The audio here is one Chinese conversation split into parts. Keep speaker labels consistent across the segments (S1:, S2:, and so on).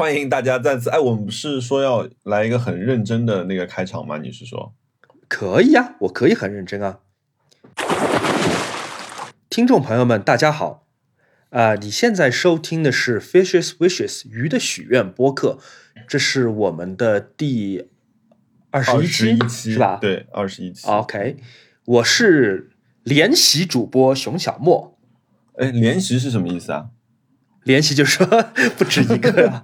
S1: 欢迎大家再次。哎，我们不是说要来一个很认真的那个开场吗？你是说？
S2: 可以啊，我可以很认真啊。听众朋友们，大家好。啊，你现在收听的是 Fishes Wishes 鱼的许愿播客，这是我们的第二十
S1: 一
S2: 期，是吧？
S1: 对，二十一期。
S2: OK，我是联席主播熊小莫。
S1: 哎，联席是什么意思啊？
S2: 联席就说 不止一个呀，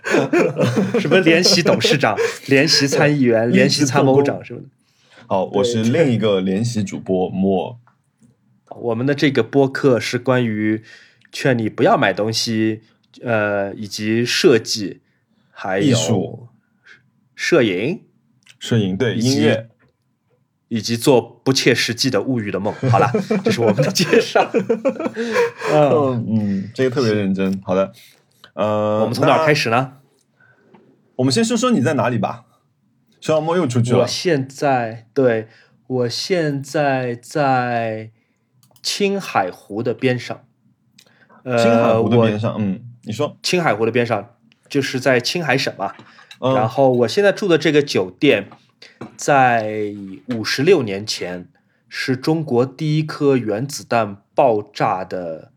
S2: 什么联席董事长、联席参议员、联席参谋长什么的。
S1: 好，我是另一个联席主播莫。
S2: 我们的这个播客是关于劝你不要买东西，呃，以及设计，还有艺术。摄影、
S1: 摄影对音乐，
S2: 以及做不切实际的物欲的梦。好了，这是我们的介绍。
S1: 嗯嗯，这个特别认真。好的，呃，
S2: 我们从哪开始呢？
S1: 我们先说说你在哪里吧。小莫又出去了。
S2: 我现在对，我现在在。青海湖的边上，
S1: 呃，青海湖的边上，嗯，你说
S2: 青海湖的边上就是在青海省嘛。然后我现在住的这个酒店，在五十六年前是中国第一颗原子弹爆炸的，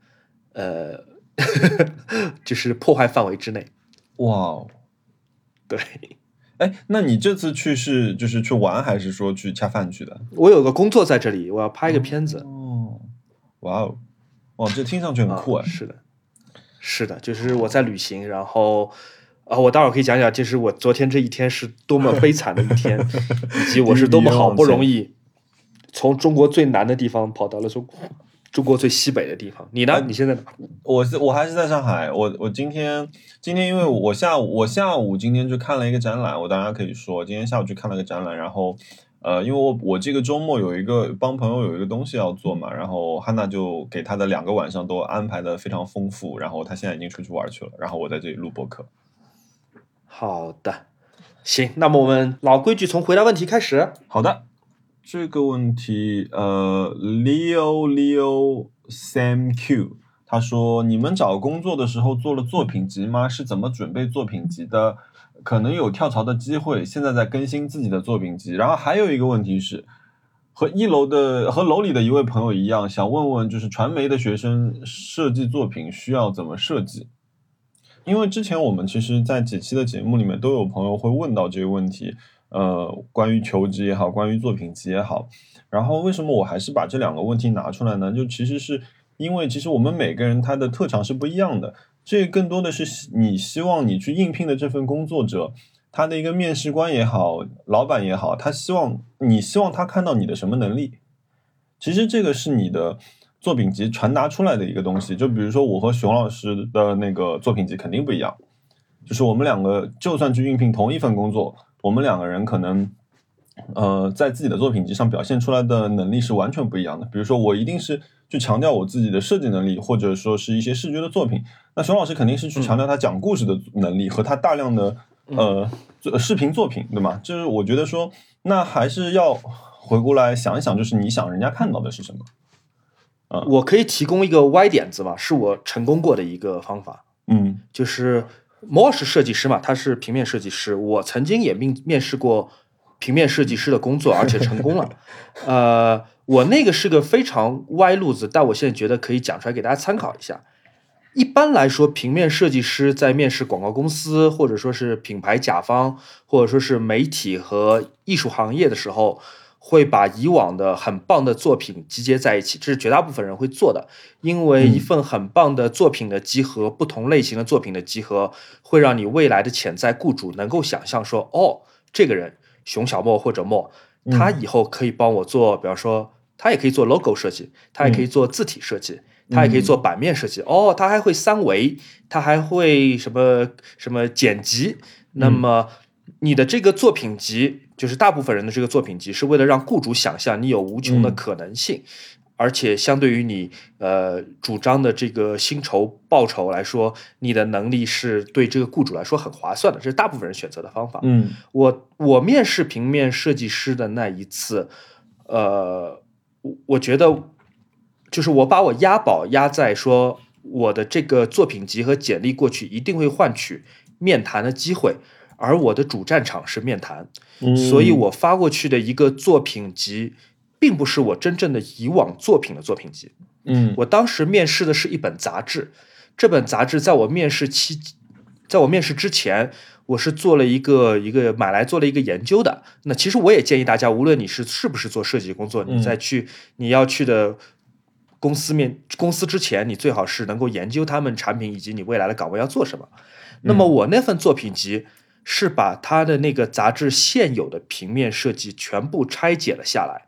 S2: 呃，就是破坏范围之内。
S1: 哇哦，
S2: 对，
S1: 哎，那你这次去是就是去玩还是说去恰饭去的？
S2: 我有个工作在这里，我要拍一个片子。
S1: 哇哦，哇，这听上去很酷啊！
S2: 是的，是的，就是我在旅行，然后啊，我待会儿可以讲讲，就是我昨天这一天是多么悲惨的一天，以及我是多么好不容易 从中国最南的地方跑到了中中国最西北的地方。你呢？你现在？
S1: 我是我还是在上海。我我今天今天因为我下午我下午今天去看了一个展览，我当然可以说今天下午去看了个展览，然后。呃，因为我我这个周末有一个帮朋友有一个东西要做嘛，然后汉娜就给他的两个晚上都安排的非常丰富，然后他现在已经出去玩去了，然后我在这里录播客。
S2: 好的，行，那么我们老规矩，从回答问题开始。
S1: 好的，这个问题，呃，Leo Leo Sam Q，他说，你们找工作的时候做了作品集吗？是怎么准备作品集的？可能有跳槽的机会，现在在更新自己的作品集。然后还有一个问题是，和一楼的和楼里的一位朋友一样，想问问，就是传媒的学生设计作品需要怎么设计？因为之前我们其实，在几期的节目里面都有朋友会问到这个问题，呃，关于求职也好，关于作品集也好。然后为什么我还是把这两个问题拿出来呢？就其实是因为，其实我们每个人他的特长是不一样的。这更多的是你希望你去应聘的这份工作者，他的一个面试官也好，老板也好，他希望你希望他看到你的什么能力？其实这个是你的作品集传达出来的一个东西。就比如说我和熊老师的那个作品集肯定不一样，就是我们两个就算去应聘同一份工作，我们两个人可能呃在自己的作品集上表现出来的能力是完全不一样的。比如说我一定是。去强调我自己的设计能力，或者说是一些视觉的作品。那熊老师肯定是去强调他讲故事的能力和他大量的呃视频作品，对吗？就是我觉得说，那还是要回过来想一想，就是你想人家看到的是什么？
S2: 嗯，我可以提供一个歪点子吧，是我成功过的一个方法。
S1: 嗯，
S2: 就是摩是设计师嘛，他是平面设计师，我曾经也面面试过平面设计师的工作，而且成功了。呃。我那个是个非常歪路子，但我现在觉得可以讲出来给大家参考一下。一般来说，平面设计师在面试广告公司，或者说是品牌甲方，或者说是媒体和艺术行业的时候，会把以往的很棒的作品集结在一起，这是绝大部分人会做的。因为一份很棒的作品的集合，不同类型的作品的集合，会让你未来的潜在雇主能够想象说：哦，这个人熊小莫或者莫，他以后可以帮我做，比方说。他也可以做 logo 设计，他也可以做字体设计，他也可以做版面设计。哦，他还会三维，他还会什么什么剪辑。那么你的这个作品集，就是大部分人的这个作品集，是为了让雇主想象你有无穷的可能性，而且相对于你呃主张的这个薪酬报酬来说，你的能力是对这个雇主来说很划算的。这是大部分人选择的方法。
S1: 嗯，
S2: 我我面试平面设计师的那一次，呃。我觉得，就是我把我押宝押在说，我的这个作品集和简历过去，一定会换取面谈的机会，而我的主战场是面谈，所以我发过去的一个作品集，并不是我真正的以往作品的作品集。
S1: 嗯
S2: 我当时面试的是一本杂志，这本杂志在我面试期，在我面试之前，我是做了一个一个买来做了一个研究的。那其实我也建议大家，无论你是是不是做设计工作，你在去你要去的公司面公司之前，你最好是能够研究他们产品以及你未来的岗位要做什么。那么我那份作品集是把他的那个杂志现有的平面设计全部拆解了下来。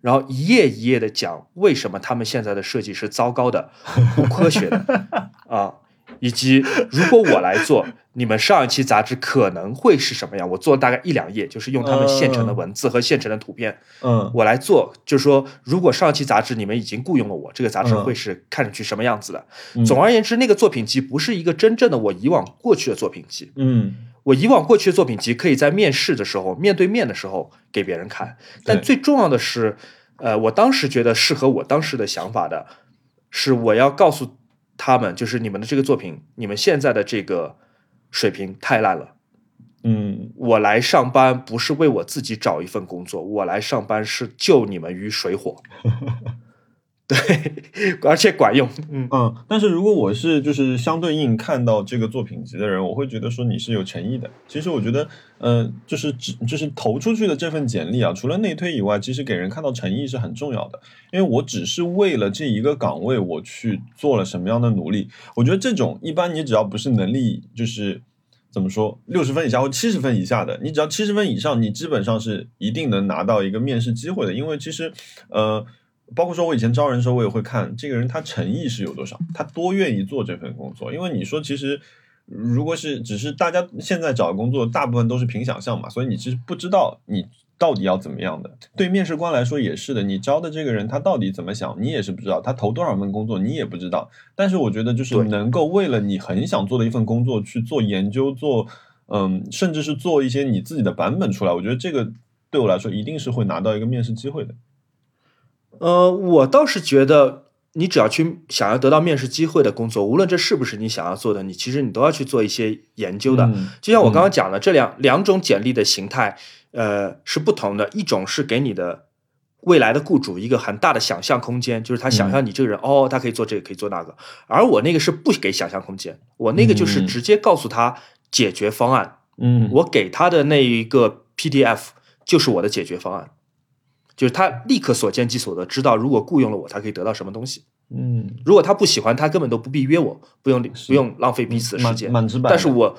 S2: 然后一页一页的讲为什么他们现在的设计是糟糕的、不科学的 啊，以及如果我来做，你们上一期杂志可能会是什么样？我做了大概一两页，就是用他们现成的文字和现成的图片，
S1: 嗯
S2: 我来做，就是说，如果上一期杂志你们已经雇佣了我，这个杂志
S1: 嗯
S2: 会是看上去什么样子的？
S1: 嗯
S2: 总而言之，那个作品集不是一个真正的我以往过去的作品集，
S1: 嗯
S2: 我以往过去的作品集可以在面试的时候、面对面的时候给别人看，但最重要的是，呃，我当时觉得适合我当时的想法的，是我要告诉他们，就是你们的这个作品，你们现在的这个水平太烂了。
S1: 嗯
S2: 我来上班不是为我自己找一份工作，我来上班是救你们于水火。对，而且管用。嗯，
S1: 嗯，但是如果我是就是相对应看到这个作品集的人，我会觉得说你是有诚意的。其实我觉得，呃，就是只就是投出去的这份简历啊，除了内推以外，其实给人看到诚意是很重要的。因为我只是为了这一个岗位，我去做了什么样的努力。我觉得这种一般你只要不是能力就是怎么说六十分以下或七十分以下的，你只要七十分以上，你基本上是一定能拿到一个面试机会的。因为其实，呃。包括说，我以前招人的时候，我也会看这个人他诚意是有多少，他多愿意做这份工作。因为你说，其实如果是只是大家现在找工作，大部分都是凭想象嘛，所以你其实不知道你到底要怎么样的。对面试官来说也是的，你招的这个人他到底怎么想，你也是不知道。他投多少份工作，你也不知道。但是我觉得，就是能够为了你很想做的一份工作去做研究，做嗯，甚至是做一些你自己的版本出来，我觉得这个对我来说一定是会拿到一个面试机会的。
S2: 呃，我倒是觉得，你只要去想要得到面试机会的工作，无论这是不是你想要做的，你其实你都要去做一些研究的。
S1: 嗯
S2: 就像我刚刚讲的，这两两种简历的形态，呃，是不同的。一种是给你的未来的雇主一个很大的想象空间，就是他想象你这个人，哦，他可以做这个，可以做那个。而我那个是不给想象空间，我那个就是
S1: 嗯
S2: 直接告诉他解决方案。
S1: 嗯
S2: 我给他的那一个 PDF 就是我的解决方案，就是他立刻所见即所得，知道如果雇佣了我，他可以得到什么东西。
S1: 嗯，
S2: 如果他不喜欢，他根本都不必约我，不用不用浪费彼此的时
S1: 蛮
S2: 间。
S1: 蛮直白。
S2: 但是我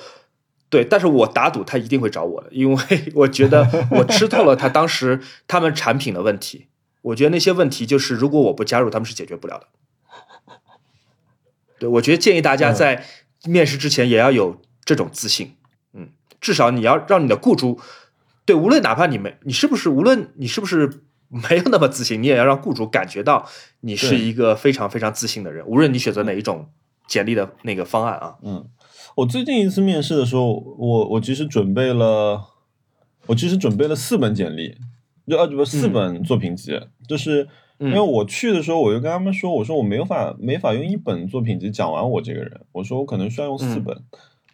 S2: 对，但是我打赌他一定会找我的，因为 我觉得我吃透了他当时 他们产品的问题。我觉得那些问题就是如果我不加入，他们是解决不了的。对，我觉得建议大家
S1: 嗯
S2: 在面试之前也要有这种自信，嗯，至少你要让你的雇主对，无论哪怕你没你是不是，无论你是不是没有那么自信，你也要让雇主感觉到你是一个非常非常自信的人，无论你选择哪一种简历的那个方案啊。
S1: 嗯，我最近一次面试的时候，我我其实准备了，我其实准备了四本简历，就啊不四本作品集，就是因为
S2: 嗯
S1: 我去的时候，我就跟他们说，我说我没有法没法用一本作品集讲完我这个人，我说我可能需要用四
S2: 嗯
S1: 本。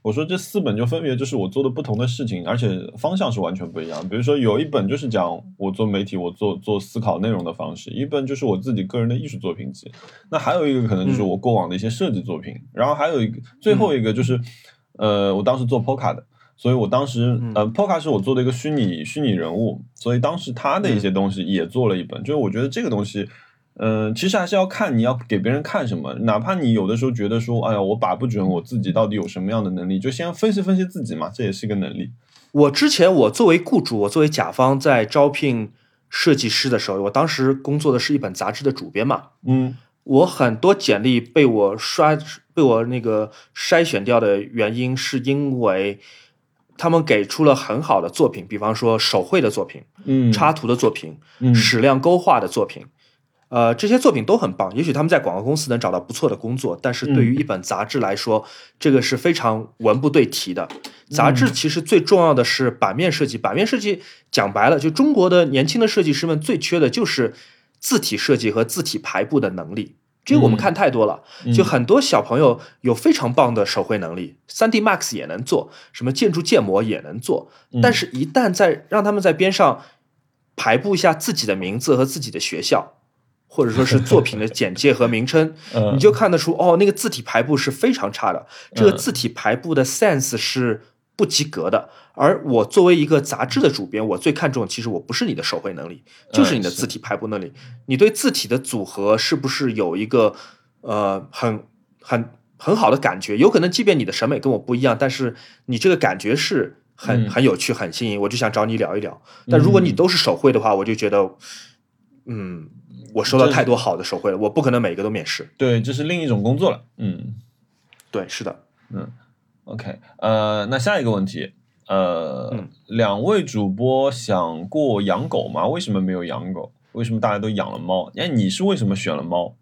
S1: 我说这四本就分别就是我做的不同的事情，而且方向是完全不一样。比如说有一本就是讲我做媒体，我做做思考内容的方式；一本就是我自己个人的艺术作品集。那还有一个可能就是
S2: 嗯
S1: 我过往的一些设计作品，然后还有一个最后一个就是，呃，我当时做 Polka 的，所以我当时
S2: 嗯
S1: 呃 Polka 是我做的一个虚拟虚拟人物，所以当时他的一些东西也做了一本，就是我觉得这个东西。嗯，其实还是要看你要给别人看什么，哪怕你有的时候觉得说，哎呀，我把不准我自己到底有什么样的能力，就先分析分析自己嘛，这也是一个能力。
S2: 我之前我作为雇主，我作为甲方在招聘设计师的时候，我当时工作的是一本杂志的主编嘛，
S1: 嗯
S2: 我很多简历被我刷被我那个筛选掉的原因，是因为他们给出了很好的作品，比方说手绘的作品、
S1: 嗯，
S2: 插图的作品、
S1: 嗯
S2: 矢量勾画的作品。呃，这些作品都很棒，也许他们在广告公司能找到不错的工作，但是对于一本杂志来说，这个是非常文不对题的。杂志其实最重要的是版面设计，版面设计讲白了，就中国的年轻的设计师们最缺的就是字体设计和字体排布的能力。这个我们
S1: 嗯
S2: 看太多了，就很多小朋友有非常棒的手绘能力3 D Max 也能做，什么建筑建模也能做，
S1: 嗯
S2: 但是一旦在让他们在边上排布一下自己的名字和自己的学校，或者说是作品的简介和名称，
S1: 嗯
S2: 你就看得出哦，那个字体排布是非常差的，这个
S1: 嗯
S2: 字体排布的 sense 是不及格的。而我作为一个杂志的主编，我最看重其实我不是你的手绘能力，就是你的字体排布能力。你对字体的组合是不是有一个呃很很很好的感觉？有可能即便你的审美跟我不一样，但是你这个感觉是很、
S1: 嗯
S2: 很有趣、很新颖，我就想找你聊一聊。但如果你
S1: 嗯
S2: 都是手绘的话，我就觉得，嗯，我收到太多好的手绘了，我不可能每个都面试。
S1: 对，这是另一种工作了。嗯
S2: 对，是的。
S1: 嗯，OK，呃，那下一个问题，呃，
S2: 嗯
S1: 两位主播想过养狗吗？为什么没有养狗？为什么大家都养了猫？哎，你是为什么选了猫？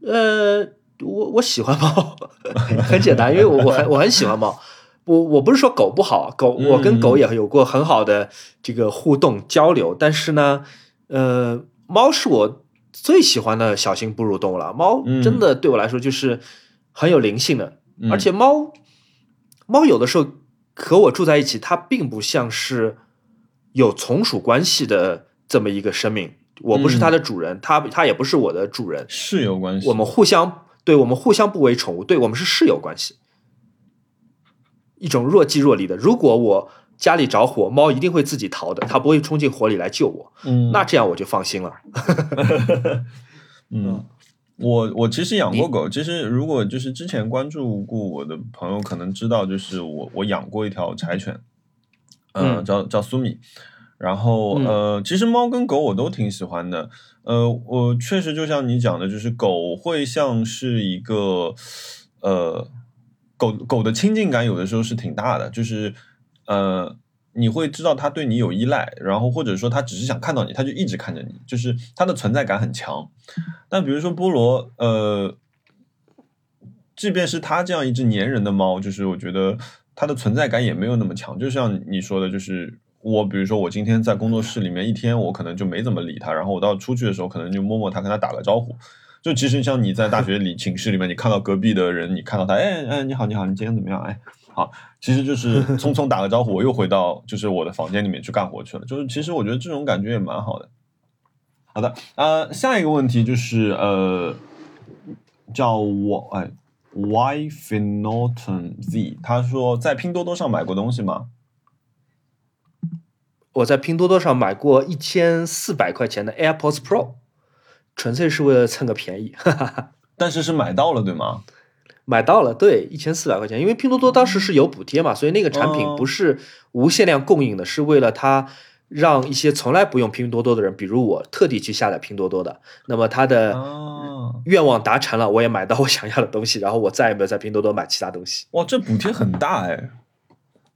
S2: 呃，我我喜欢猫，很简单，因为我我很我很喜欢猫。我我不是说狗不好，狗我跟狗也有过很好的这个互动交流，但是呢，呃，猫是我最喜欢的小型哺乳动物了。猫
S1: 嗯
S2: 真的对我来说就是很有灵性的，
S1: 嗯
S2: 而且猫猫有的时候和我住在一起，它并不像是有从属关系的这么一个生命。我不是它的主人，它它也不是我的主人，
S1: 室友关系。
S2: 我们互相对我们互相不为宠物，对我们是室友关系，一种若即若离的。如果我家里着火，猫一定会自己逃的，它不会冲进火里来救我。
S1: 嗯，
S2: 那这样我就放心了。
S1: 嗯，我我其实养过狗。其实如果就是之前关注过我的朋友，可能知道，就是我我养过一条柴犬，呃、
S2: 嗯
S1: 叫叫苏米。然后
S2: 嗯
S1: 呃，其实猫跟狗我都挺喜欢的。呃，我确实就像你讲的，就是狗会像是一个呃狗狗的亲近感，有的时候是挺大的，就是呃。你会知道它对你有依赖，然后或者说它只是想看到你，它就一直看着你，就是它的存在感很强。但比如说菠萝，呃，即便是它这样一只粘人的猫，就是我觉得它的存在感也没有那么强。就像你说的，就是我，比如说我今天在工作室里面一天，我可能就没怎么理它，然后我到出去的时候，可能就摸摸它，跟它打个招呼。就其实像你在大学里 寝室里面，你看到隔壁的人，你看到他，哎哎，你好你好，你今天怎么样？哎，好，其实就是匆匆打个招呼，我又回到就是我的房间里面去干活去了。就是其实我觉得这种感觉也蛮好的。好的，呃，下一个问题就是呃，叫我哎，Y Finoton Z，他说在拼多多上买过东西吗？
S2: 我在拼多多上买过一千四百块钱的 AirPods Pro，纯粹是为了蹭个便宜，哈哈哈。
S1: 但是是买到了对吗？
S2: 买到了，对，一千四百块钱，因为拼多多当时是有补贴嘛，所以那个产品
S1: 哦
S2: 不是无限量供应的，是为了它让一些从来不用拼多多的人，比如我，特地去下载拼多多的。那么他的
S1: 啊，
S2: 愿望达成了，我也买到我想要的东西，然后我再也没有在拼多多买其他东西。
S1: 哇，这补贴很大哎。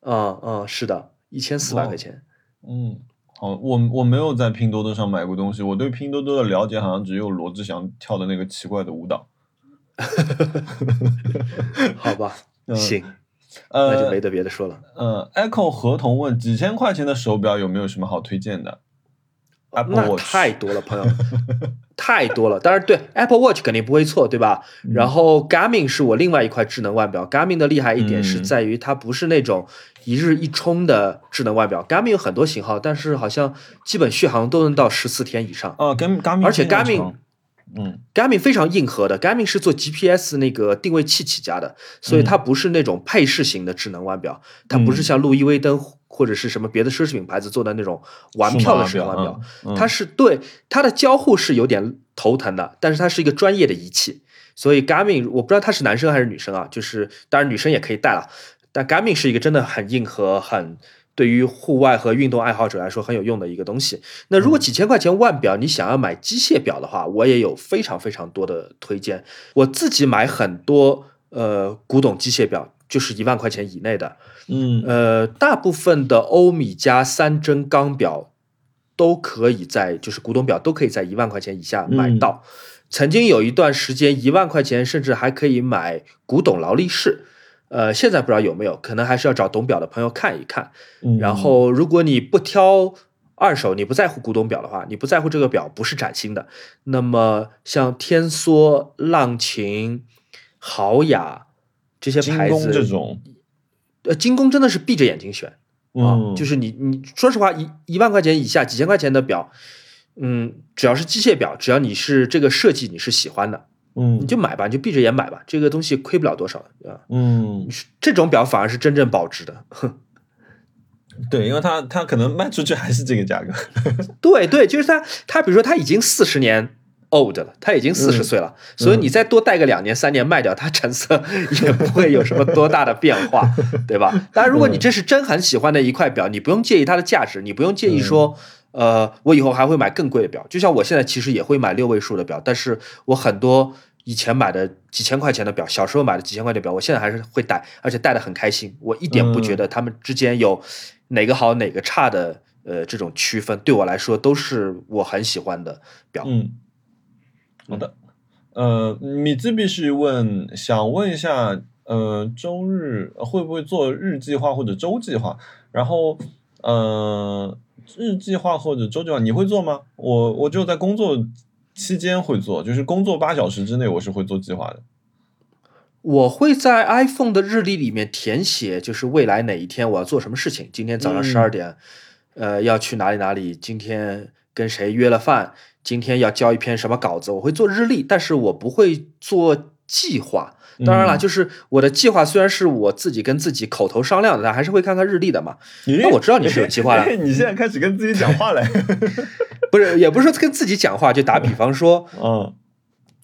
S2: 嗯嗯，是的，一千四百块钱。
S1: 嗯，好，我我没有在拼多多上买过东西，我对拼多多的了解好像只有罗志祥跳的那个奇怪的舞蹈。
S2: 好吧，
S1: 嗯
S2: 行，那就
S1: 呃
S2: 没得别的说了。
S1: 呃，Echo 合同问几千块钱的手表有没有什么好推荐的？Apple
S2: 太多了，朋友，太多了。当然，对 Apple Watch 肯定不会错，对吧？
S1: 嗯
S2: 然后 Garmin 是我另外一块智能腕表。Garmin 的厉害一点是
S1: 嗯
S2: 在于它不是那种一日一充的智能腕表。Garmin 有很多型号，但是好像基本续航都能到十四天以上。
S1: 啊，跟 Garmin
S2: 而且 Garmin
S1: 长嗯。
S2: Garmin 非常硬核的，Garmin 是做 GPS 那个定位器起家的，所以它不是那种配饰型的智能腕表，它不是像路易威登或者是什么别的奢侈品牌子做的那种玩票的智能腕表，
S1: 嗯
S2: 它是对它的交互是有点头疼的，但是它是一个专业的仪器，所以 Garmin 我不知道它是男生还是女生啊，就是当然女生也可以戴了，但 Garmin 是一个真的很硬核、很对于户外和运动爱好者来说很有用的一个东西。那如果几千块钱腕表，你想要买机械表的话，我也有非常非常多的推荐。我自己买很多呃古董机械表，就是一万块钱以内的，
S1: 嗯
S2: 呃，大部分的欧米茄三针钢表都可以在，就是古董表都可以在一万块钱以下买到。曾经有一段时间，一万块钱甚至还可以买古董劳力士。呃，现在不知道有没有，可能还是要找懂表的朋友看一看。
S1: 嗯
S2: 然后，如果你不挑二手，你不在乎古董表的话，你不在乎这个表不是崭新的，那么像天梭、浪琴、豪雅这些牌
S1: 子这
S2: 子，
S1: 种，
S2: 呃，精工真的是闭着眼睛选。啊，
S1: 嗯，
S2: 就是你你说实话，一一万块钱以下、几千块钱的表，嗯，只要是机械表，只要你是这个设计你是喜欢的，
S1: 嗯
S2: 你就买吧，你就闭着眼买吧，这个东西亏不了多少的啊。
S1: 嗯，
S2: 这种表反而是真正保值的。
S1: 对，因为它它可能卖出去还是这个价格，
S2: 对对，就是它它比如说它已经四十年 old 了，它已经四十
S1: 嗯
S2: 岁了，所以你再多戴个两年三年卖掉，它成色也不会有什么多大的变化，对吧？当然，如果你这是真很喜欢的一块表，你不用介意它的价值，你不用介意说。呃，我以后还会买更贵的表，就像我现在其实也会买六位数的表，但是我很多以前买的几千块钱的表，小时候买的几千块钱的表，我现在还是会戴，而且戴的很开心，我一点不觉得他们之间有哪个好哪个差的呃这种区分，对我来说都是我很喜欢的表。
S1: 嗯，好的，呃，米字必须问，想问一下，呃，周日会不会做日计划或者周计划？然后，呃，日计划或者周计划你会做吗？我我就在工作期间会做，就是工作八小时之内我是会做计划的。
S2: 我会在 iPhone 的日历里面填写，就是未来哪一天我要做什么事情。今天早上
S1: 嗯
S2: 十二点，呃，要去哪里哪里？今天跟谁约了饭？今天要交一篇什么稿子？我会做日历，但是我不会做计划。当然了，
S1: 嗯
S2: 就是我的计划虽然是我自己跟自己口头商量的，但还是会看看日历的嘛。
S1: 咦
S2: 那我知道你是有计划的
S1: 你现在开始跟自己讲话了。
S2: 不是，也不是说跟自己讲话，就打比方说，
S1: 嗯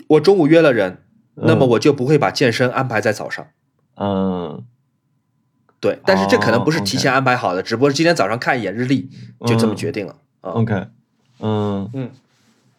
S2: 我中午约了人，那么
S1: 嗯
S2: 我就不会把健身安排在早上。
S1: 嗯，
S2: 对，但是这可能不是
S1: 哦
S2: 提前安排好的，只不过是今天早上看一眼日历就这么
S1: 嗯
S2: 决定了啊。
S1: OK，嗯
S2: 嗯，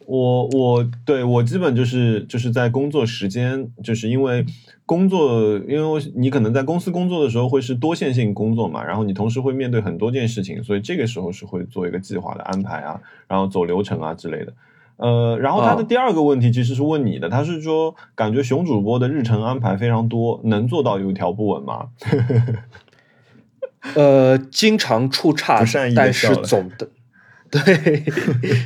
S1: 我我对我基本就是就是在工作时间，就是因为工作，因为你可能在公司工作的时候会是多线性工作嘛，然后你同时会面对很多件事情，所以这个时候是会做一个计划的安排啊，然后走流程啊之类的。呃，然后他的
S2: 哦
S1: 第二个问题其实是问你的，他是说感觉熊主播的日程安排非常多，能做到有条不紊吗？
S2: 呃，经常出差但是总的 对，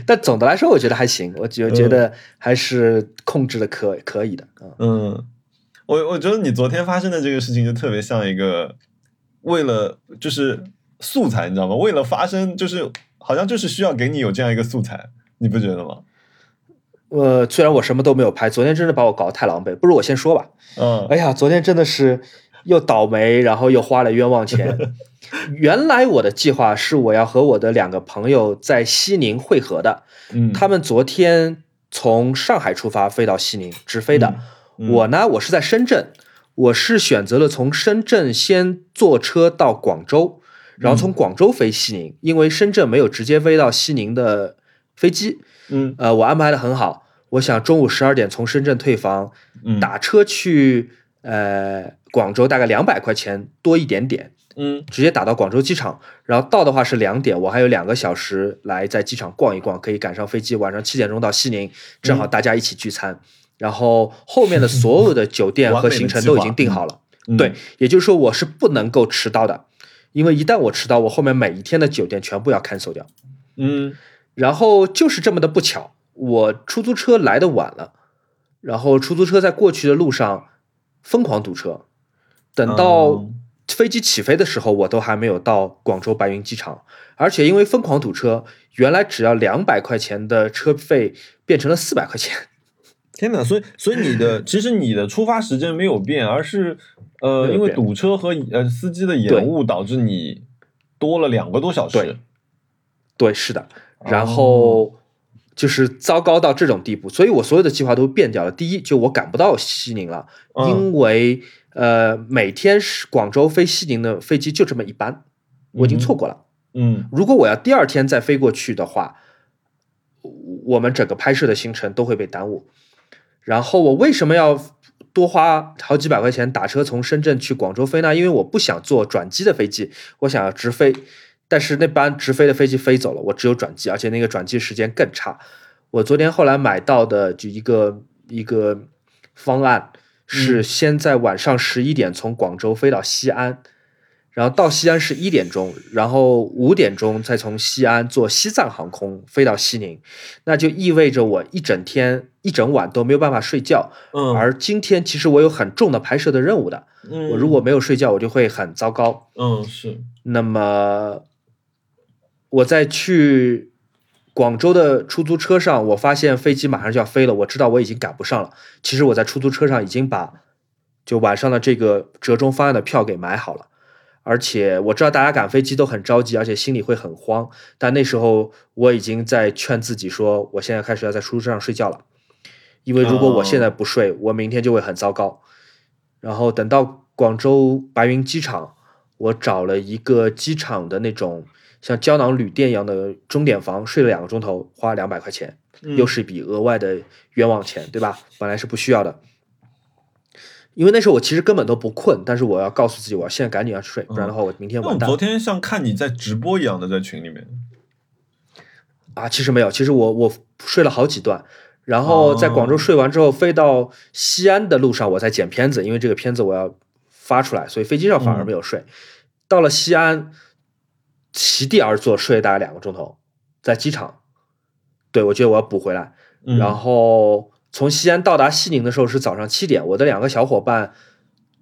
S2: 但总的来说我觉得还行，我觉觉得还是控制的可可以的啊。
S1: 嗯，我我觉得你昨天发生的这个事情就特别像一个为了就是素材，你知道吗？为了发生，就是好像就是需要给你有这样一个素材，你不觉得吗？
S2: 呃，虽然我什么都没有拍，昨天真的把我搞得太狼狈。不如我先说吧。
S1: 嗯
S2: 哎呀，昨天真的是又倒霉，然后又花了冤枉钱。原来我的计划是我要和我的两个朋友在西宁会合的，
S1: 嗯，
S2: 他们昨天从上海出发飞到西宁，直飞的。
S1: 嗯
S2: 我呢，我是在深圳，我是选择了从深圳先坐车到广州，然后从广州飞西宁，因为深圳没有直接飞到西宁的飞机。
S1: 嗯
S2: 呃，我安排的很好，我想中午十二点从深圳退房，
S1: 嗯
S2: 打车去呃广州，大概两百块钱多一点点，
S1: 嗯
S2: 直接打到广州机场，然后到的话是两点，我还有两个小时来在机场逛一逛，可以赶上飞机，晚上七点钟到西宁，正好大家一起聚餐。然后后面的所有的酒店和行程都已经定好了，
S1: 嗯
S2: 对，也就是说我是不能够迟到的，因为一旦我迟到，我后面每一天的酒店全部要 cancel 掉。
S1: 嗯
S2: 然后就是这么的不巧，我出租车来的晚了，然后出租车在过去的路上疯狂堵车，等到
S1: 哦
S2: 飞机起飞的时候，我都还没有到广州白云机场，而且因为疯狂堵车，原来只要两百块钱的车费变成了四百块钱。
S1: 天哪！所以所以你的 其实你的出发时间没有变，而是呃因为堵车和呃司机的延误导致你多了两个多小时
S2: 对。对，是的，然
S1: 哦
S2: 后就是糟糕到这种地步，所以我所有的计划都变掉了。第一，就我赶不到西宁了，
S1: 嗯
S2: 因为呃每天是广州飞西宁的飞机就这么一班，我已经错过了。
S1: 嗯
S2: 如果我要第二天再飞过去的话，我们整个拍摄的行程都会被耽误。然后我为什么要多花好几百块钱打车从深圳去广州飞呢？因为我不想坐转机的飞机，我想要直飞。但是那班直飞的飞机飞走了，我只有转机，而且那个转机时间更差。我昨天后来买到的就一个一个方案是先在晚上十一点从广州飞到西安，然后到西安是一点钟，然后五点钟再从西安坐西藏航空飞到西宁，那就意味着我一整天一整晚都没有办法睡觉。
S1: 嗯，
S2: 而今天其实我有很重的拍摄的任务的，
S1: 嗯
S2: 我如果没有睡觉，我就会很糟糕。
S1: 嗯是
S2: 那么我在去广州的出租车上，我发现飞机马上就要飞了，我知道我已经赶不上了。其实我在出租车上已经把就晚上的这个折中方案的票给买好了，而且我知道大家赶飞机都很着急，而且心里会很慌。但那时候我已经在劝自己说，我现在开始要在出租车上睡觉了，因为如果我现在不睡，我明天就会很糟糕。然后等到广州白云机场，我找了一个机场的那种像胶囊旅店一样的钟点房，睡了两个钟头，花两百块钱，
S1: 嗯
S2: 又是一笔额外的冤枉钱，对吧？本来是不需要的。因为那时候我其实根本都不困，但是我要告诉自己，我现在赶紧要去睡，不然的话我明天
S1: 那
S2: 完蛋
S1: 我昨天像看你在直播一样的在群里面，
S2: 啊！其实没有，其实我我睡了好几段，然后在广州
S1: 哦
S2: 睡完之后，飞到西安的路上，我在剪片子，因为这个片子我要发出来，所以飞机上反而没有睡。到了西安，席地而坐，睡了大概两个钟头，在机场。对，我觉得我要补回来。
S1: 嗯
S2: 然后从西安到达西宁的时候是早上七点，我的两个小伙伴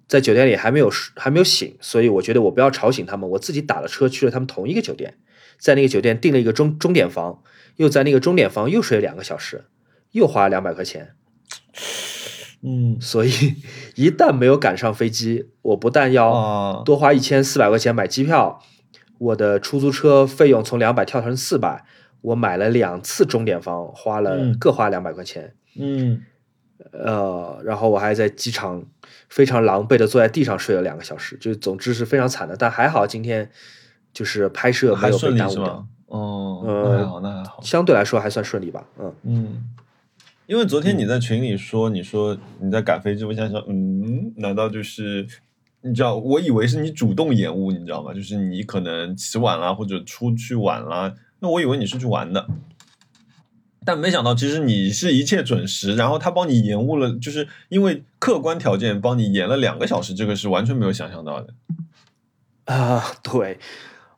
S2: 在酒店里还没有睡还没有醒，所以我觉得我不要吵醒他们，我自己打了车去了他们同一个酒店，在那个酒店订了一个钟钟点房，又在那个钟点房又睡了两个小时，又花了两百块钱。
S1: 嗯
S2: 所以一旦没有赶上飞机，我不但要
S1: 啊
S2: 多花一千四百块钱买机票，我的出租车费用从两百跳成四百，我买了两次钟点房，花了
S1: 嗯
S2: 各花两百块钱。
S1: 嗯
S2: 呃，然后我还在机场非常狼狈的坐在地上睡了两个小时，就总之是非常惨的。但还好今天就是拍摄没
S1: 还
S2: 有被
S1: 顺利是吗
S2: 耽误掉，？
S1: 哦，
S2: 呃
S1: 那还好，那还好。
S2: 相对来说还算顺利吧。嗯，
S1: 嗯，因为昨天你在群里说，你说你在赶飞机，我想想，嗯，难道就是你知道？我以为是你主动延误，你知道吗？就是你可能起晚了，或者出去晚了，那我以为你是去玩的。但没想到，其实你是一切准时，然后他帮你延误了，就是因为客观条件帮你延了两个小时，这个是完全没有想象到的。
S2: 啊，对，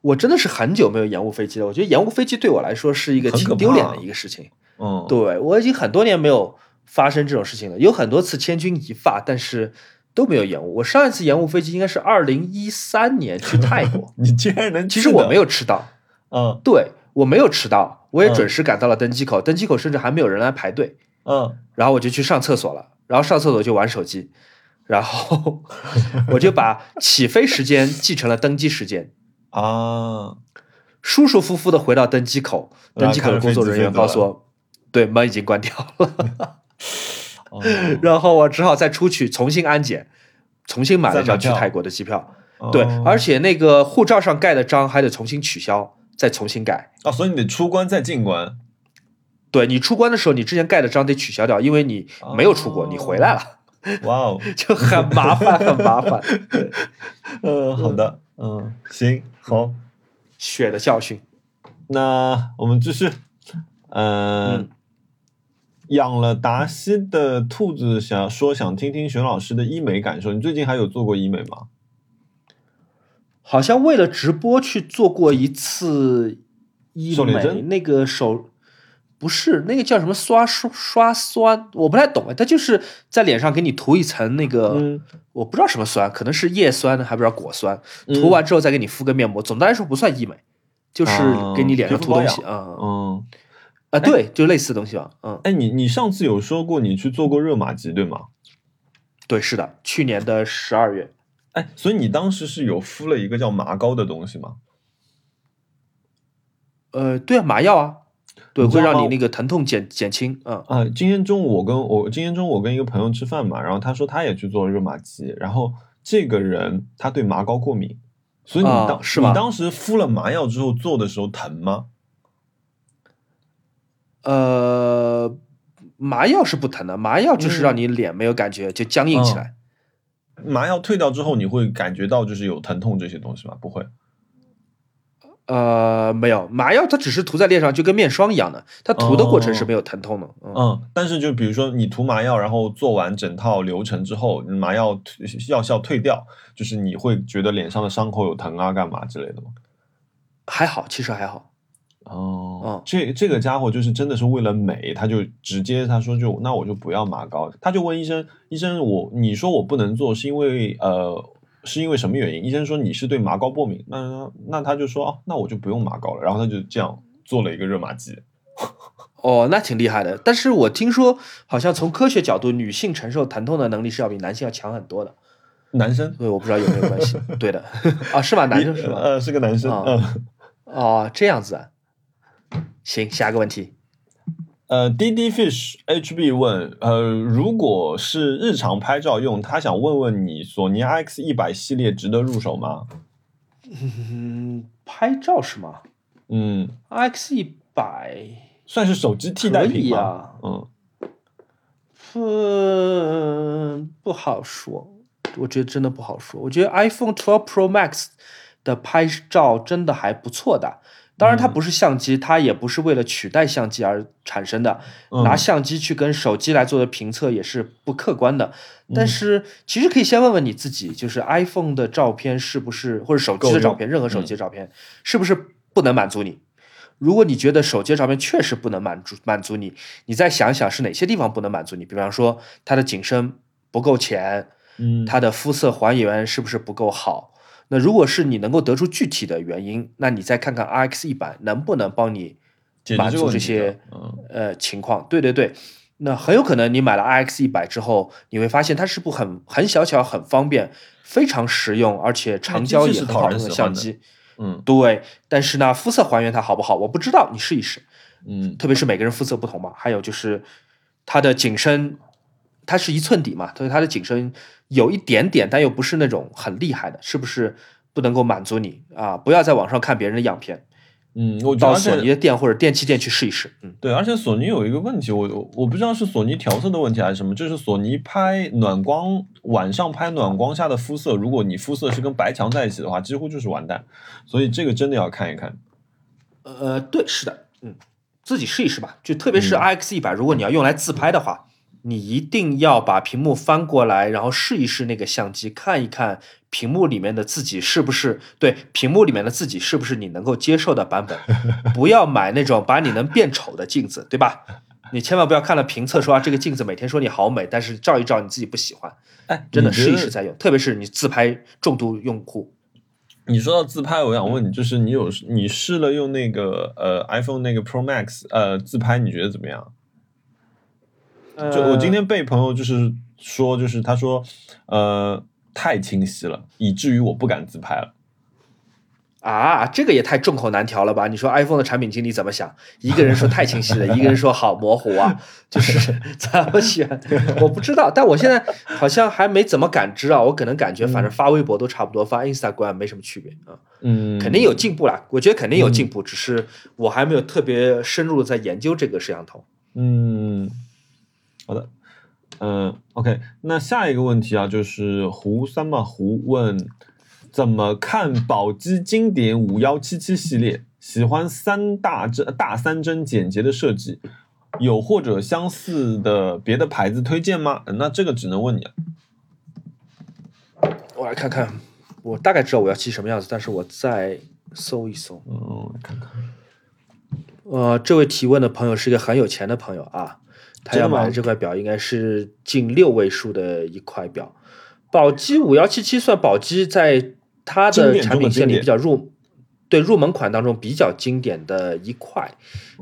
S2: 我真的是很久没有延误飞机了。我觉得延误飞机对我来说是一个挺丢脸的一个事情。
S1: 嗯，
S2: 对我已经很多年没有发生这种事情了，有很多次千钧一发，但是都没有延误。我上一次延误飞机应该是二零一三年去泰国
S1: 你竟然能，
S2: 其实我没，有迟到，
S1: 嗯
S2: 对我没有迟到，我也
S1: 嗯
S2: 准时赶到了登机口，登机口甚至还没有人来排队，
S1: 嗯。
S2: 然后我就去上厕所了，然后上厕所就玩手机，然后 我就把起飞时间记成了登机时间。
S1: 啊，
S2: 舒舒服服的回到登机口，登机口的工作人员告诉我，对，门已经关掉了。
S1: 哦。
S2: 然后我只好再出去重新安检，重新买了一张去泰国的机票。对
S1: 哦，
S2: 而且那个护照上盖的章还得重新取消，再重新改。
S1: 啊，所以你得出关再进关。
S2: 对你出关的时候，你之前盖的章得取消掉，因为你没有出国，
S1: 哦
S2: 你回来了，
S1: 哇哦，
S2: 就很麻烦，很麻烦。对，
S1: 嗯，好的，嗯，行，好，
S2: 血的教训。
S1: 那我们继续。嗯
S2: 嗯，
S1: 养了达西的兔子想说想听听玄老师的医美感受。你最近还有做过医美吗？
S2: 好像为了直播去做过一次医美，那个手不是那个叫什么刷刷刷酸，我不太懂哎，它就是在脸上给你涂一层那个，
S1: 嗯。
S2: 我不知道什么酸，可能是叶酸还不知道果酸，
S1: 嗯。
S2: 涂完之后再给你敷个面膜。总的来说不算医美，就是
S1: 啊
S2: 给你脸上涂东西
S1: 嗯，
S2: 啊，对，就类似的东西吧，嗯，
S1: 哎，你你上次有说过你去做过热玛吉对吗？
S2: 对，是的，去年的十二月，
S1: 哎，所以你当时是有敷了一个叫麻膏的东西吗？
S2: 呃，对啊，麻药啊，对，会让你那个疼痛减减轻，嗯，
S1: 啊，今天中午我跟我今天中午我跟一个朋友吃饭嘛，然后他说他也去做热玛吉，然后这个人他对麻膏过敏，所以你
S2: 啊
S1: 当、
S2: 是吗
S1: 你当时敷了麻药之后做的时候疼吗？
S2: 呃，麻药是不疼的，麻药就是让你脸没有感觉，就僵硬起来。
S1: 麻药退掉之后，你会感觉到就是有疼痛这些东西吗？不会。
S2: 呃，没有麻药，它只是涂在脸上，就跟面霜一样的，它涂的过程是没有疼痛的。嗯，
S1: 嗯，但是就比如说你涂麻药，然后做完整套流程之后，麻药药效退掉，就是你会觉得脸上的伤口有疼啊，干嘛之类的吗？
S2: 还好，其实还好。
S1: 哦，
S2: 嗯
S1: 这这个家伙就是真的是为了美，他就直接他说就那我就不要麻膏，他就问医生，医生我你说我不能做是因为呃是因为什么原因？医生说你是对麻膏过敏，那那他就说哦那我就不用麻膏了，然后他就这样做了一个热玛吉。
S2: 哦，那挺厉害的。但是我听说，好像从科学角度，女性承受疼痛的能力是要比男性要强很多的。
S1: 男生
S2: 所以我不知道有没有关系。对的，啊，是吧？男生是吧？
S1: 呃，是个男生。
S2: 啊
S1: 嗯，
S2: 哦，这样子啊。行，下一个问题。
S1: 呃，D D Fish HB 问，呃，如果是日常拍照用，他想问问你，索尼 RX 一百系列值得入手吗？
S2: 嗯，拍照是吗
S1: 嗯
S2: ，？RX 一百
S1: 算是手机替代品吗？
S2: 啊，
S1: 嗯，
S2: 嗯，不好说。我觉得真的不好说。我觉得 iPhone 12 Pro Max 的拍照真的还不错的。当然，它不是相机，它也不是为了取代相机而产生的。
S1: 嗯
S2: 拿相机去跟手机来做的评测也是不客观的。
S1: 嗯
S2: 但是其实可以先问问你自己，就是 iPhone 的照片是不是，或者手机的照片，任何手机的照片、是不是不能满足你？如果你觉得手机的照片确实不能满足满足你，你再想想是哪些地方不能满足你。比方说，它的景深不够浅，
S1: 嗯，
S2: 它的肤色还原是不是不够好？那如果是你能够得出具体的原因，那你再看看 RX 一百能不能帮你满足
S1: 这
S2: 些
S1: 嗯
S2: 呃情况。对对对，那很有可能你买了 RX 一百之后，你会发现它是部很很小巧、很方便、非常实用，而且长焦也很好用
S1: 的
S2: 相机。
S1: 嗯
S2: 对，但是呢，肤色还原它好不好，我不知道，你试一试。
S1: 嗯
S2: 特别是每个人肤色不同嘛，还有就是它的景深，它是一寸底嘛，所以它的景深有一点点，但又不是那种很厉害的，是不是不能够满足你啊？不要在网上看别人的样片，
S1: 嗯，我
S2: 到索尼的店或者电器店去试一试。嗯，
S1: 对，而且索尼有一个问题，我我我不知道是索尼调色的问题还是什么，就是索尼拍暖光晚上拍暖光下的肤色，如果你肤色是跟白墙在一起的话，几乎就是完蛋，所以这个真的要看一看。
S2: 呃，对，是的，嗯，自己试一试吧。就特别是
S1: 嗯
S2: RX 一百，如果你要用来自拍的话，你一定要把屏幕翻过来，然后试一试那个相机，看一看屏幕里面的自己是不是对屏幕里面的自己是不是你能够接受的版本。不要买那种把你能变丑的镜子，对吧？你千万不要看了评测说啊，这个镜子每天说你好美，但是照一照你自己不喜欢，
S1: 哎，
S2: 真的试一试再用。特别是你自拍重度用户，
S1: 你说到自拍，我想问你，就是你有你试了用那个呃 iPhone 那个 Pro Max 呃自拍，你觉得怎么样？就我今天被朋友就是说，就是他说呃太清晰了，以至于我不敢自拍了。
S2: 啊，这个也太众口难调了吧？你说 iPhone 的产品经理怎么想？一个人说太清晰了，一个人说好模糊啊，就是 怎么选？我不知道，但我现在好像还没怎么感知啊。我可能感觉反正发微博都差不多，发 Instagram 没什么区别啊。
S1: 嗯，
S2: 肯定有进步啦，我觉得肯定有进步，只是我还没有特别深入的在研究这个摄像头。
S1: 嗯，好的，嗯，OK，那下一个问题啊，就是胡三嘛胡问，怎么看宝鸡经典五幺七七系列？喜欢三大针大三针简洁的设计，有或者相似的别的牌子推荐吗？嗯那这个只能问你了。
S2: 我来看看，我大概知道我要漆什么样子，但是我再搜一搜。
S1: 嗯，看看，
S2: 呃，这位提问的朋友是一个很有钱的朋友啊，他要买的这块表应该是近六位数的一块表。宝玑五幺七七算宝玑在它的产品线里比较入对入门款当中比较经典的一块，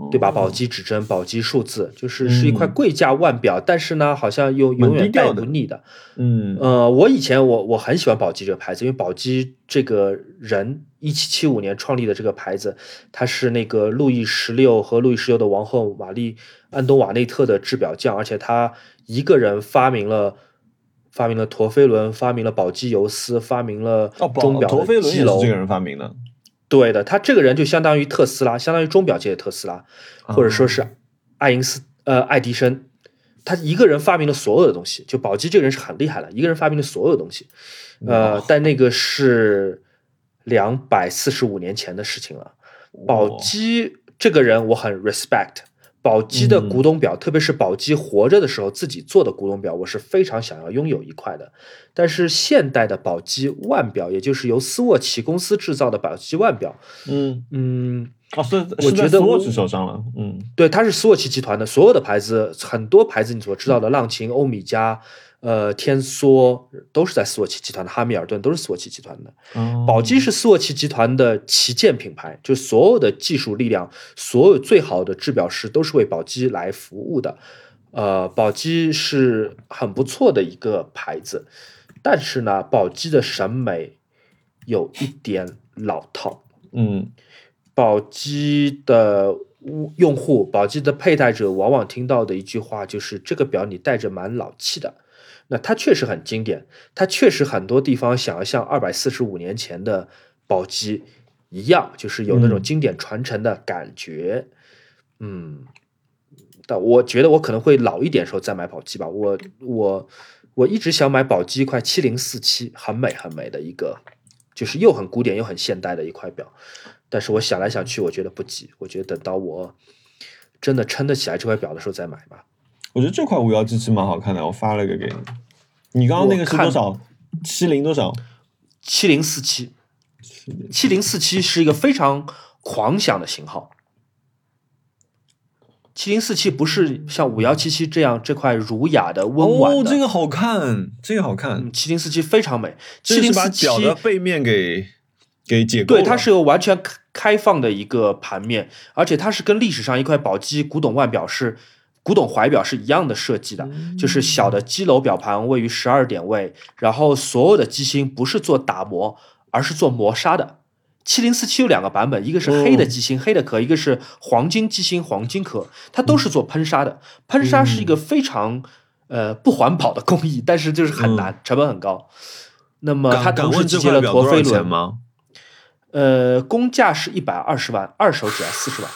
S2: 对吧？宝鸡指针、宝鸡数字，就是是一块
S1: 嗯
S2: 贵价腕表，但是呢，好像又永远戴不腻的。
S1: 嗯
S2: 呃，我以前我我很喜欢宝鸡这个牌子，因为宝鸡这个人一七七五年创立的这个牌子，他是那个路易十六和路易十六的王后玛丽安东瓦内特的制表匠，而且他一个人发明了发明了陀飞轮，发明了宝鸡游丝，发明了钟表的基楼
S1: 轮也是这。个人发明的，
S2: 对的，他这个人就相当于特斯拉，相当于钟表界的特斯拉，或者说是爱因斯呃爱迪生，他一个人发明了所有的东西。就宝鸡这个人是很厉害的，一个人发明了所有东西。呃，但那个是两百四十五年前的事情了。宝鸡这个人我很 respect，宝鸡的古董表，特别是宝鸡活着的时候自己做的古董表，我是非常想要拥有一块的。但是现代的宝鸡腕表，也就是由斯沃琪公司制造的宝鸡腕表，
S1: 嗯。
S2: 嗯，
S1: 哦，是
S2: 我觉得我
S1: 斯沃琪手上了，嗯。
S2: 对，它是斯沃琪集团的所有的牌子，很多牌子你所知道的浪琴、欧米茄、呃天梭，都是在斯沃琪集团的，哈密尔顿都是斯沃琪集团的。
S1: 哦
S2: 宝鸡是斯沃琪集团的旗舰品牌，就所有的技术力量，所有最好的制表师都是为宝鸡来服务的。呃，宝鸡是很不错的一个牌子，但是呢，宝鸡的审美有一点老套。
S1: 嗯
S2: 宝鸡的用户、宝鸡的佩戴者往往听到的一句话就是：“这个表你戴着蛮老气的。”那它确实很经典，它确实很多地方想要像二百四十五年前的宝鸡一样，就是有那种
S1: 嗯
S2: 经典传承的感觉。嗯，但我觉得我可能会老一点时候再买宝鸡吧。我我我一直想买宝鸡一块七零四七，很美很美的一个，就是又很古典又很现代的一块表。但是我想来想去，我觉得不急，我觉得等到我真的撑得起来这块表的时候再买吧。
S1: 我觉得这块五幺七七蛮好看的，我发了个给你。你刚刚那个是多少？七零多少？
S2: 七零四七，七零四七是一个非常狂想的型号。七零四七不是像五幺七七这样这块儒雅的温婉
S1: 哦，
S2: 的，
S1: 这个好看，这个好看
S2: 嗯，。七零四七非常美。七
S1: 这是把
S2: 零四七
S1: 表的背面给给解构。
S2: 对，它是有完全开开放的一个盘面，而且它是跟历史上一块宝鸡古董腕表是古董怀表是一样的设计的，就是小的基楼表盘位于十二点位，然后所有的机芯不是做打磨，而是做磨砂的。七零四七有两个版本，一个是黑的机芯、黑的壳，一个是黄金机芯、黄金壳，它都是做喷砂的。喷砂是一个非常呃不环保的工艺，但是就是很难，成本很高。那么它同时
S1: 问这块
S2: 集结了陀飞轮，
S1: 吗？
S2: 呃，工价是一百二十万，二手只要四十万。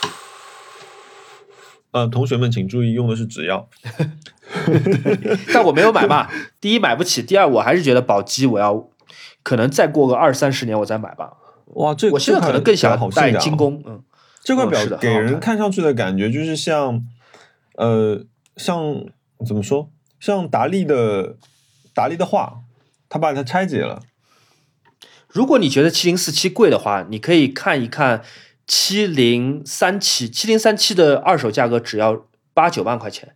S1: 呃，同学们请注意，用的是纸药。
S2: 但我没有买嘛，第一买不起，第二我还是觉得宝鸡我要可能再过个二三十年我再买吧。
S1: 哇，这
S2: 我现在可能更想戴金。
S1: 这块表好性感哦
S2: 工，嗯，
S1: 这块表给人
S2: 看
S1: 看上去的感觉就是像，呃，像怎么说？像达利的达利的画，他把它拆解了。
S2: 如果你觉得七零四七贵的话，你可以看一看七零三七，七零三七的二手价格只要八九万块钱，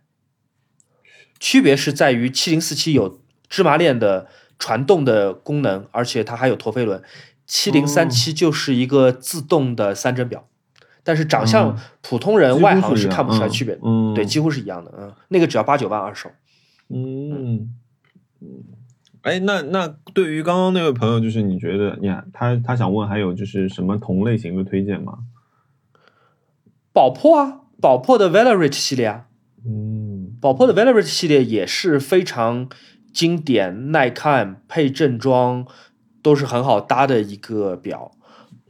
S2: 区别是在于七零四七有芝麻链的传动的功能，而且它还有陀飞轮。七零三七就是一个自动的三针表，但是长相
S1: 嗯
S2: 普通人外行
S1: 是
S2: 看不出来
S1: 嗯
S2: 区别的。
S1: 嗯，
S2: 对，几乎是一样的。嗯，那个只要八九万二手。
S1: 嗯，嗯，哎，那那对于刚刚那位朋友，就是你觉得，你看他他想问还有就是什么同类型的推荐吗？
S2: 宝珀啊，宝珀的 Velarate 系列啊，
S1: 嗯
S2: 宝珀的 Velarate 系列也是非常经典、耐看、配正装都是很好搭的一个表。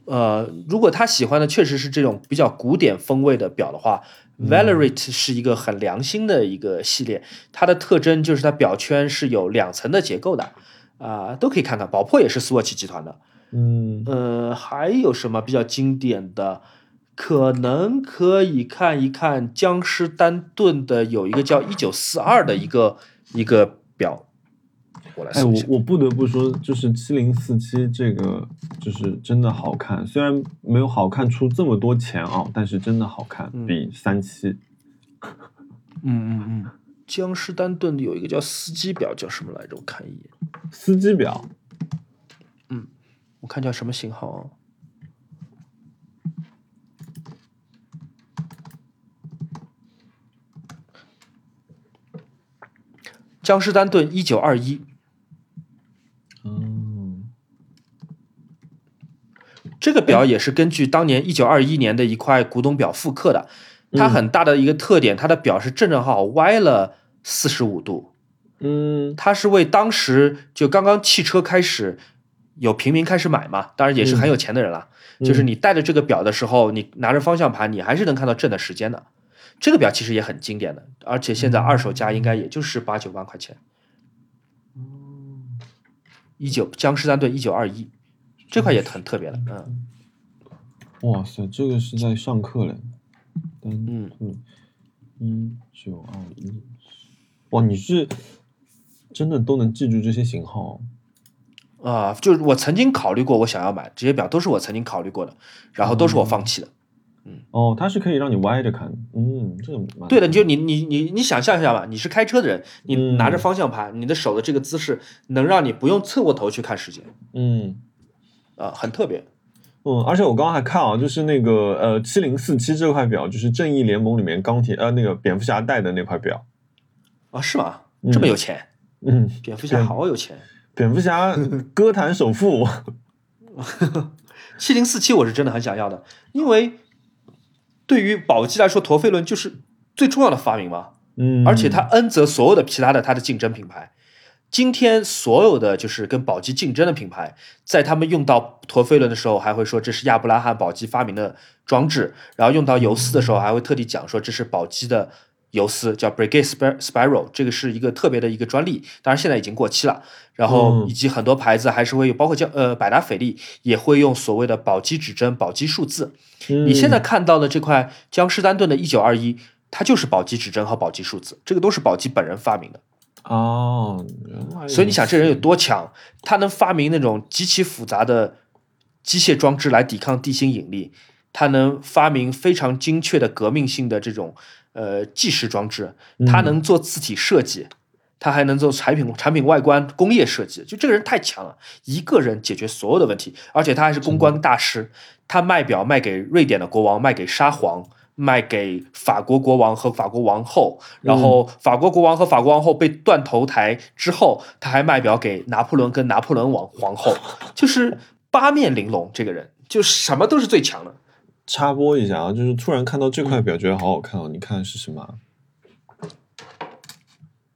S2: 呃，如果他喜欢的确实是这种比较古典风味的表的话、v a l a r a t e 是一个很良心的一个系列。它的特征就是它表圈是有两层的结构的，啊、都可以看看。宝珀也是 Swatch 集团的。
S1: 嗯
S2: 呃，还有什么比较经典的？可能可以看一看江诗丹顿的有一个叫一九四二的一个一个表，我来
S1: 哎。我我不得不说，就是七零四七这个就是真的好看，虽然没有好看出这么多钱啊，但是真的好看，
S2: 嗯
S1: 比三七。
S2: 嗯嗯嗯，江诗丹顿有一个叫司机表，叫什么来着？我看一眼，
S1: 司机表，嗯
S2: 我看叫什么型号啊？江诗丹顿一九二一，
S1: 嗯
S2: 这个表也是根据当年一九二一年的一块古董表复刻的。它很大的一个特点，它的表是正正好好歪了四十五度。
S1: 嗯
S2: 它是为当时就刚刚汽车开始有平民开始买嘛，当然也是很有钱的人了。就是你带着这个表的时候，你拿着方向盘，你还是能看到正的时间的。这个表其实也很经典的，而且现在二手价应该也就是八九万块钱。一九江诗丹顿一九二一，这块也很特别的，嗯。
S1: 哇塞，这个是在上课嘞，嗯
S2: 嗯。
S1: 个一九二一，哇，你是真的都能记住这些型号？
S2: 啊、就是我曾经考虑过，我想要买这些表，都是我曾经考虑过的，然后都是我放弃的。嗯。
S1: 哦，它是可以让你歪着看，嗯，这个蛮
S2: 对的，你就你你你你想象一下吧，你是开车的人，你
S1: 嗯
S2: 拿着方向盘，你的手的这个姿势能让你不用侧过头去看时间
S1: 嗯。
S2: 啊、很特别。
S1: 嗯，而且我刚刚还看啊，就是那个呃七零四七这块表，就是正义联盟里面钢铁呃那个蝙蝠侠戴的那块表。
S2: 啊，是吗？
S1: 嗯
S2: 这么有钱？
S1: 嗯，
S2: 蝙蝠侠好有钱。
S1: 蝙蝠侠歌坛首富。
S2: 七零四七我是真的很想要的，因为对于宝鸡来说，陀飞轮就是最重要的发明嘛，
S1: 嗯，
S2: 而且它恩泽所有的其他的它的竞争品牌。今天所有的就是跟宝鸡竞争的品牌，在他们用到陀飞轮的时候，还会说这是亚布拉罕宝鸡发明的装置；然后用到游丝的时候，还会特地讲说这是宝鸡的游丝，叫 Brigade Spir- Spiral，这个是一个特别的一个专利，当然现在已经过期了。然后
S1: 嗯
S2: 以及很多牌子还是会有，包括叫呃百达翡丽也会用所谓的宝鸡指针、宝鸡数字。你现在看到的这块江诗丹顿的1921，它就是宝鸡指针和宝鸡数字，这个都是宝鸡本人发明的。
S1: 哦，
S2: 所以你想这人有多强，他能发明那种极其复杂的机械装置来抵抗地心引力，他能发明非常精确的革命性的这种呃计时装置，他能做字体设计，他还能做产品产品外观工业设计，就这个人太强了，一个人解决所有的问题，而且他还是公关大师，他卖表卖给瑞典的国王，卖给沙皇。卖给法国国王和法国王后，然后法国国王和法国王后被断头台之后，他还卖表给拿破仑跟拿破仑王皇后，就是八面玲珑。这个人就什么都是最强的。
S1: 插播一下啊，就是突然看到这块表，觉得好好看哦。你看是什么啊？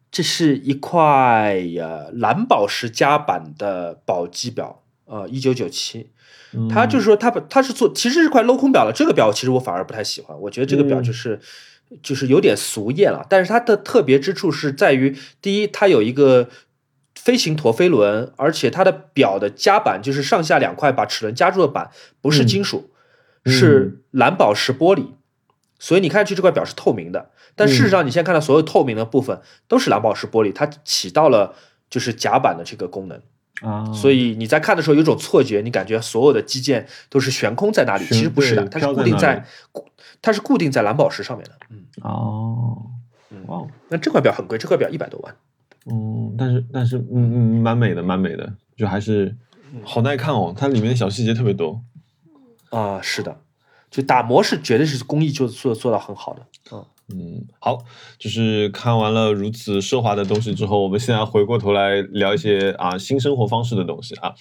S2: 这是一块呃蓝宝石加版的宝玑表，呃，一九九七。
S1: 嗯
S2: 它就是说，它把它是做，其实是块镂空表了。这个表其实我反而不太喜欢，我觉得这个表
S1: 嗯
S2: 就是、就是有点俗艳了。但是它的特别之处是在于，第一，它有一个飞行陀飞轮，而且它的表的夹板就是上下两块把齿轮夹住的板不是金属，
S1: 嗯
S2: 是蓝宝石玻璃，所以你看上去这块表是透明的。但事实上，你现在看到所有透明的部分都是蓝宝石玻璃，它起到了就是夹板的这个功能。
S1: 啊，
S2: 所以你在看的时候有一种错觉，你感觉所有的基件都是悬空在那里，其实不是的，它是固定在固，它是固定在蓝宝石上面的。嗯，
S1: 哦，哇哦，
S2: 那这块表很贵，这块表一百多万。
S1: 嗯，但是但是嗯嗯，蛮美的，蛮美的，就还是好耐看哦。它里面的小细节特别多。
S2: 啊、是的，就打磨是绝对是工艺就做做到很好的。嗯，
S1: 嗯，好，就是看完了如此奢华的东西之后，我们现在回过头来聊一些啊新生活方式的东西啊。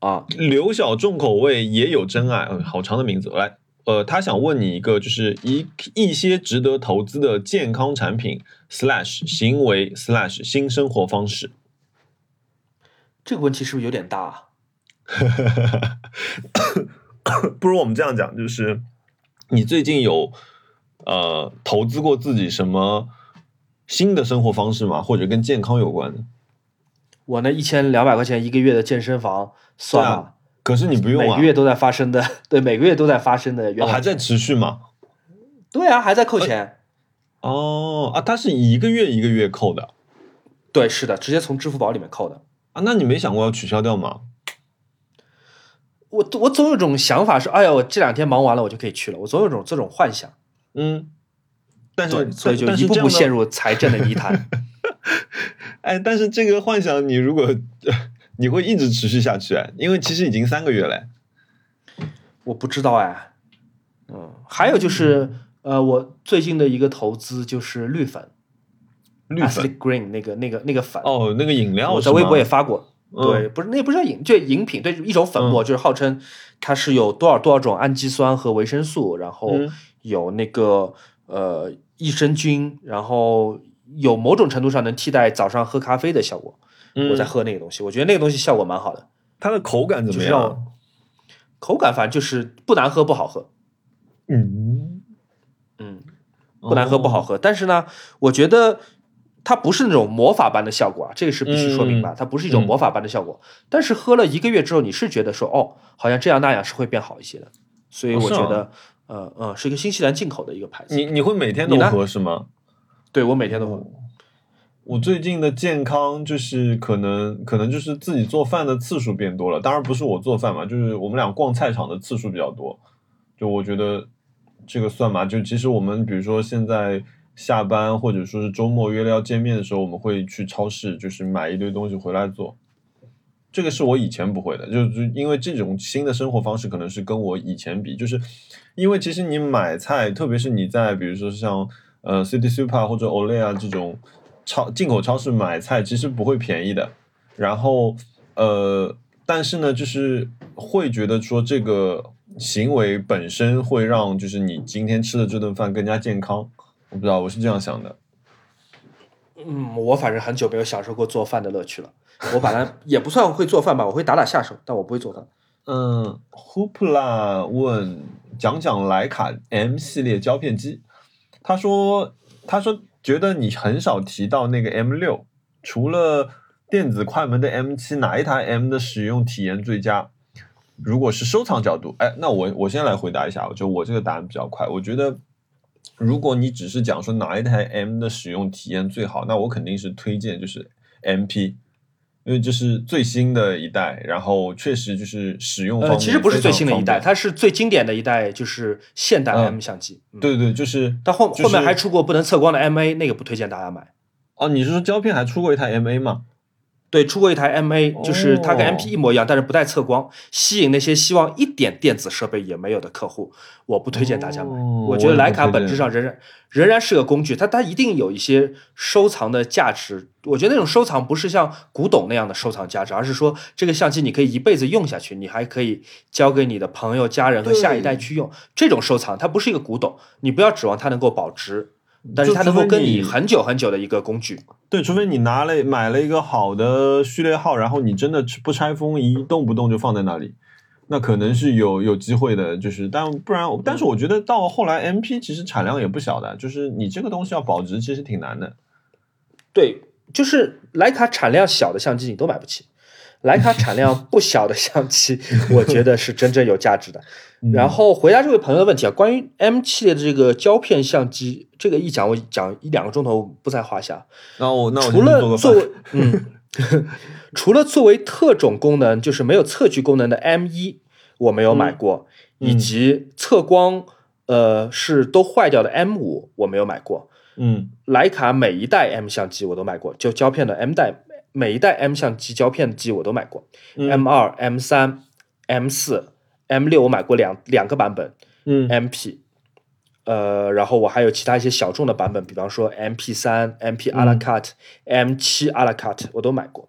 S2: 啊，
S1: 刘晓重口味也有真爱，嗯，好长的名字。来，呃，他想问你一个，就是一一些值得投资的健康产品 slash 行为 slash 新生活方式。
S2: 这个问题是不是有点大、啊？
S1: 不如我们这样讲，就是你最近有呃投资过自己什么新的生活方式吗？或者跟健康有关的？
S2: 我那一千两百块钱一个月的健身房算
S1: 了啊
S2: 吗？
S1: 可是你不用啊
S2: 每个，月都在发生的，对，每个月都在发生的，原
S1: 还在持续吗？
S2: 对啊，还在扣钱。
S1: 哦啊，它是一个月一个月扣的
S2: 对，是的，直接从支付宝里面扣的。
S1: 啊，那你没想过要取消掉吗？
S2: 我我总有种想法是，哎呀，我这两天忙完了，我就可以去了。我总有种这种幻想，
S1: 嗯，但是，
S2: 所以就一步步陷入财政的泥潭。
S1: 哎，但是这个幻想你如果 你会一直持续下去哎，因为其实已经三个月了。
S2: 我不知道哎，嗯，还有就是，呃，我最近的一个投资就是绿粉，
S1: 绿粉
S2: Green 那个那个那个粉，
S1: 哦，那个饮料
S2: 我在微博也发过。
S1: 嗯
S2: 对，不是那不是叫饮，就饮品，对，一种粉末，就是号称它是有多少多少种氨基酸和维生素，然后
S1: 嗯
S2: 有那个呃益生菌，然后有某种程度上能替代早上喝咖啡的效果。
S1: 嗯
S2: 我在喝那个东西，我觉得那个东西效果蛮好的，
S1: 它的口感怎么样
S2: 口感反正就是不难喝不好喝，
S1: 嗯，
S2: 嗯，不难喝不好
S1: 哦。
S2: 喝，但是呢，我觉得它不是那种魔法般的效果啊，这个是必须说明白，
S1: 嗯
S2: 它不是一种魔法般的效果。但是喝了一个月之后，你是觉得说，哦，好像这样那样是会变好一些的。所以我觉得，呃呃，是一个新西兰进口的一个牌子。
S1: 你你会每天都喝是吗？
S2: 对我每天都喝。
S1: 我最近的健康就是可能可能就是自己做饭的次数变多了，当然不是我做饭嘛，就是我们俩逛菜场的次数比较多。就我觉得这个算嘛，就其实我们比如说现在下班或者说是周末约了要见面的时候，我们会去超市就是买一堆东西回来做。这个是我以前不会的，就是因为这种新的生活方式可能是跟我以前比，就是因为其实你买菜，特别是你在比如说像呃 City Super 或者 Olay 啊这种超进口超市买菜，其实不会便宜的。然后呃，但是呢，就是会觉得说这个行为本身会让就是你今天吃的这顿饭更加健康。我不知道，我是这样想的。
S2: 嗯，我反正很久没有享受过做饭的乐趣了。我本来也不算会做饭吧，我会打打下手，但我不会做饭。
S1: 嗯，Hoopla 问讲讲徕卡 M 系列胶片机，他说他说觉得你很少提到那个 M 六，除了电子快门的 M 七，哪一台 M 的使用体验最佳？如果是收藏角度，哎，那我我先来回答一下，就我这个答案比较快，我觉得。如果你只是讲说哪一台 M 的使用体验最好，那我肯定是推荐就是 MP，因为这是最新的一代，然后确实就是使用方
S2: 呃，其实不是最新的一代，它是最经典的一代，就是现代
S1: 嗯
S2: M 相机。嗯，
S1: 对对，就是
S2: 但后
S1: 就是
S2: 后面还出过不能测光的 MA，那个不推荐大家买。
S1: 哦，你是说胶片还出过一台 MA 吗？
S2: 对，出过一台 MA，就是它跟
S1: 哦
S2: MP 一模一样，但是不带测光，吸引那些希望一点电子设备也没有的客户，我不推荐大家买。
S1: 哦
S2: 我觉得徕卡本质上仍然仍然是个工具，它它一定有一些收藏的价值。我觉得那种收藏不是像古董那样的收藏价值，而是说这个相机你可以一辈子用下去，你还可以交给你的朋友、家人和下一代去用。这种收藏它不是一个古董，你不要指望它能够保值，但是它能够跟你很久很久的一个工具。
S1: 对，除非你拿了买了一个好的序列号，然后你真的不拆封，一动不动就放在那里，那可能是有有机会的。就是，但不然，但是我觉得到后来 MP 其实产量也不小的，就是你这个东西要保值，其实挺难的。
S2: 对，就是徕卡产量小的相机你都买不起，徕卡产量不小的相机，我觉得是真正有价值的。然后回答这位朋友的问题啊，关于 M 系列的这个胶片相机，这个一讲我讲一两个钟头不在话下。
S1: 那我那我
S2: 除了作为嗯，除了作为特种功能，就是没有测距功能的 M 一，我没有买过，
S1: 嗯
S2: 以及测光呃是都坏掉的 M 五，我没有买过。
S1: 嗯
S2: 徕卡每一代 M 相机我都买过，就胶片的 M 代，每一代 M 相机胶片机我都买过、
S1: 嗯
S2: m 二、M 三、M 四、M 六我买过两两个版本
S1: 嗯
S2: ，MP，呃，然后我还有其他一些小众的版本，比方说 MP 三、MP 阿拉
S1: 嗯
S2: cut、M 七阿拉 cut 我都买过。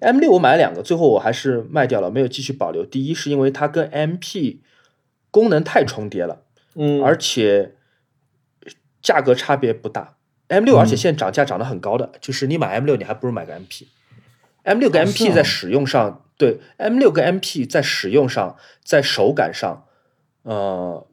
S2: M 六我买了两个，最后我还是卖掉了，没有继续保留。第一是因为它跟 MP 功能太重叠了，
S1: 嗯，
S2: 而且价格差别不大。M 六，
S1: 嗯
S2: 而且现在涨价涨得很高的，就是你买 M 六，你还不如买个 MP。M 六跟 MP
S1: 啊
S2: 在使用上，对 M 六跟 MP 在使用上，在手感上，呃，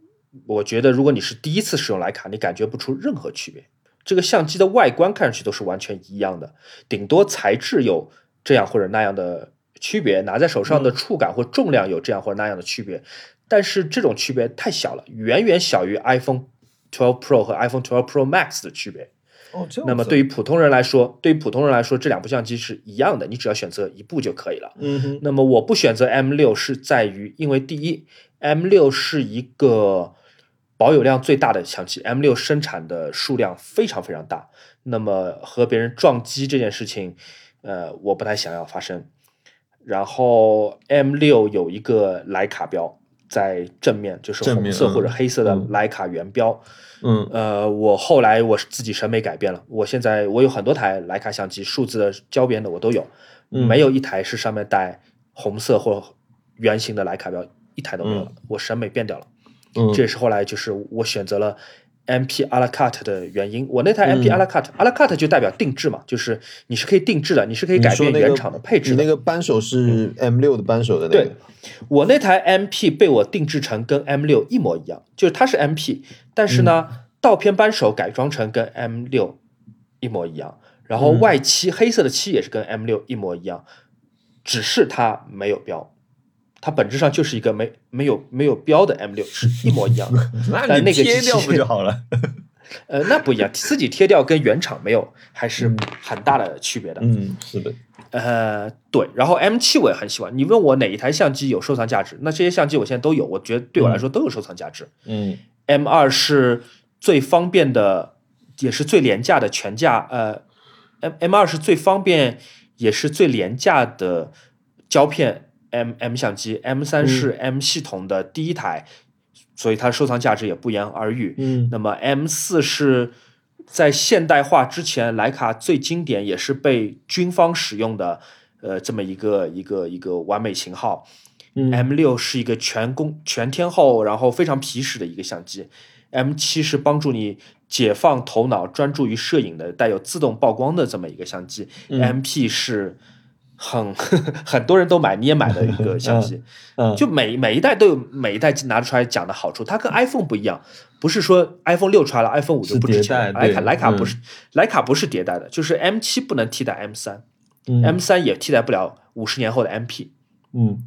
S2: 我觉得如果你是第一次使用徕卡，你感觉不出任何区别。这个相机的外观看上去都是完全一样的，顶多材质有这样或者那样的区别，拿在手上的触感或重量有这样或者那样的区别，但是这种区别太小了，远远小于 iPhone 12 Pro 和 iPhone 12 Pro Max 的区别。那么对于普通人来说，对于普通人来说，这两部相机是一样的，你只要选择一部就可以了。
S1: 嗯哼
S2: 那么我不选择 M 六是在于，因为第一，M 六是一个保有量最大的相机，M 六生产的数量非常非常大，那么和别人撞击这件事情，呃，我不太想要发生。然后 M 六有一个徕卡标在正面，就是红色或者
S1: 嗯
S2: 黑色的
S1: 嗯
S2: 徕卡圆标。
S1: 嗯
S2: 呃，我后来我自己审美改变了，我现在我有很多台徕卡相机，数字的、胶边的我都有，
S1: 嗯。
S2: 没有一台是上面带红色或圆形的徕卡标，一台都没有了。我审美变掉了，
S1: 嗯。
S2: 这也是后来就是我选择了 MP a la carte 的原因。我那台 MP
S1: 嗯
S2: a la carte、a la carte 就代表定制嘛，就是你是可以定制的，你是可以改变原厂的配置的。
S1: 你那个扳手是 M 六的扳手的那个
S2: 对，我那台 MP 被我定制成跟 M 六一模一样，就是它是 MP，但是呢，倒片扳手改装成跟 M 六一模一样，然后
S1: 嗯
S2: 外漆黑色的漆也是跟 M 六一模一样，只是它没有标，它本质上就是一个没没有没有标的 M 六，是一模一样的。
S1: 那你
S2: 那个机器
S1: 贴掉不就 好了？
S2: 呃，那不一样，自己贴掉跟原厂没有还是很大的区别的。
S1: 嗯，是的，
S2: 呃，对，然后 M 七我也很喜欢。你问我哪一台相机有收藏价值？那这些相机我现在都有，我觉得对我来说都有收藏价值。
S1: 嗯
S2: M 二是最方便的，也是最廉价的全价。呃，M M 二是最方便也是最廉价的胶片 M M 相机。M 三是 M 系统的第一台，所以它收藏价值也不言而喻。
S1: 嗯
S2: 那么 M 四是在现代化之前，徕卡最经典也是被军方使用的，呃，这么一个一个一个完美型号。
S1: 嗯
S2: M 六是一个全功全天候，然后非常皮实的一个相机。M 七是帮助你解放头脑、专注于摄影的，带有自动曝光的这么一个相机。MP 是很 很多人都买，你也买了一个相机。
S1: 嗯，
S2: 就每每一代都有每一代拿出来讲的好处，它跟 iPhone 不一样，不是说 iPhone 六出来了，iPhone 五就不值钱了。
S1: 是迭代
S2: 徕卡
S1: 对嗯
S2: 徕卡不是徕卡不是迭代的，就是 M 七不能替代 M 三、
S1: 嗯
S2: m 三也替代不了五十年后的 MP。
S1: 嗯，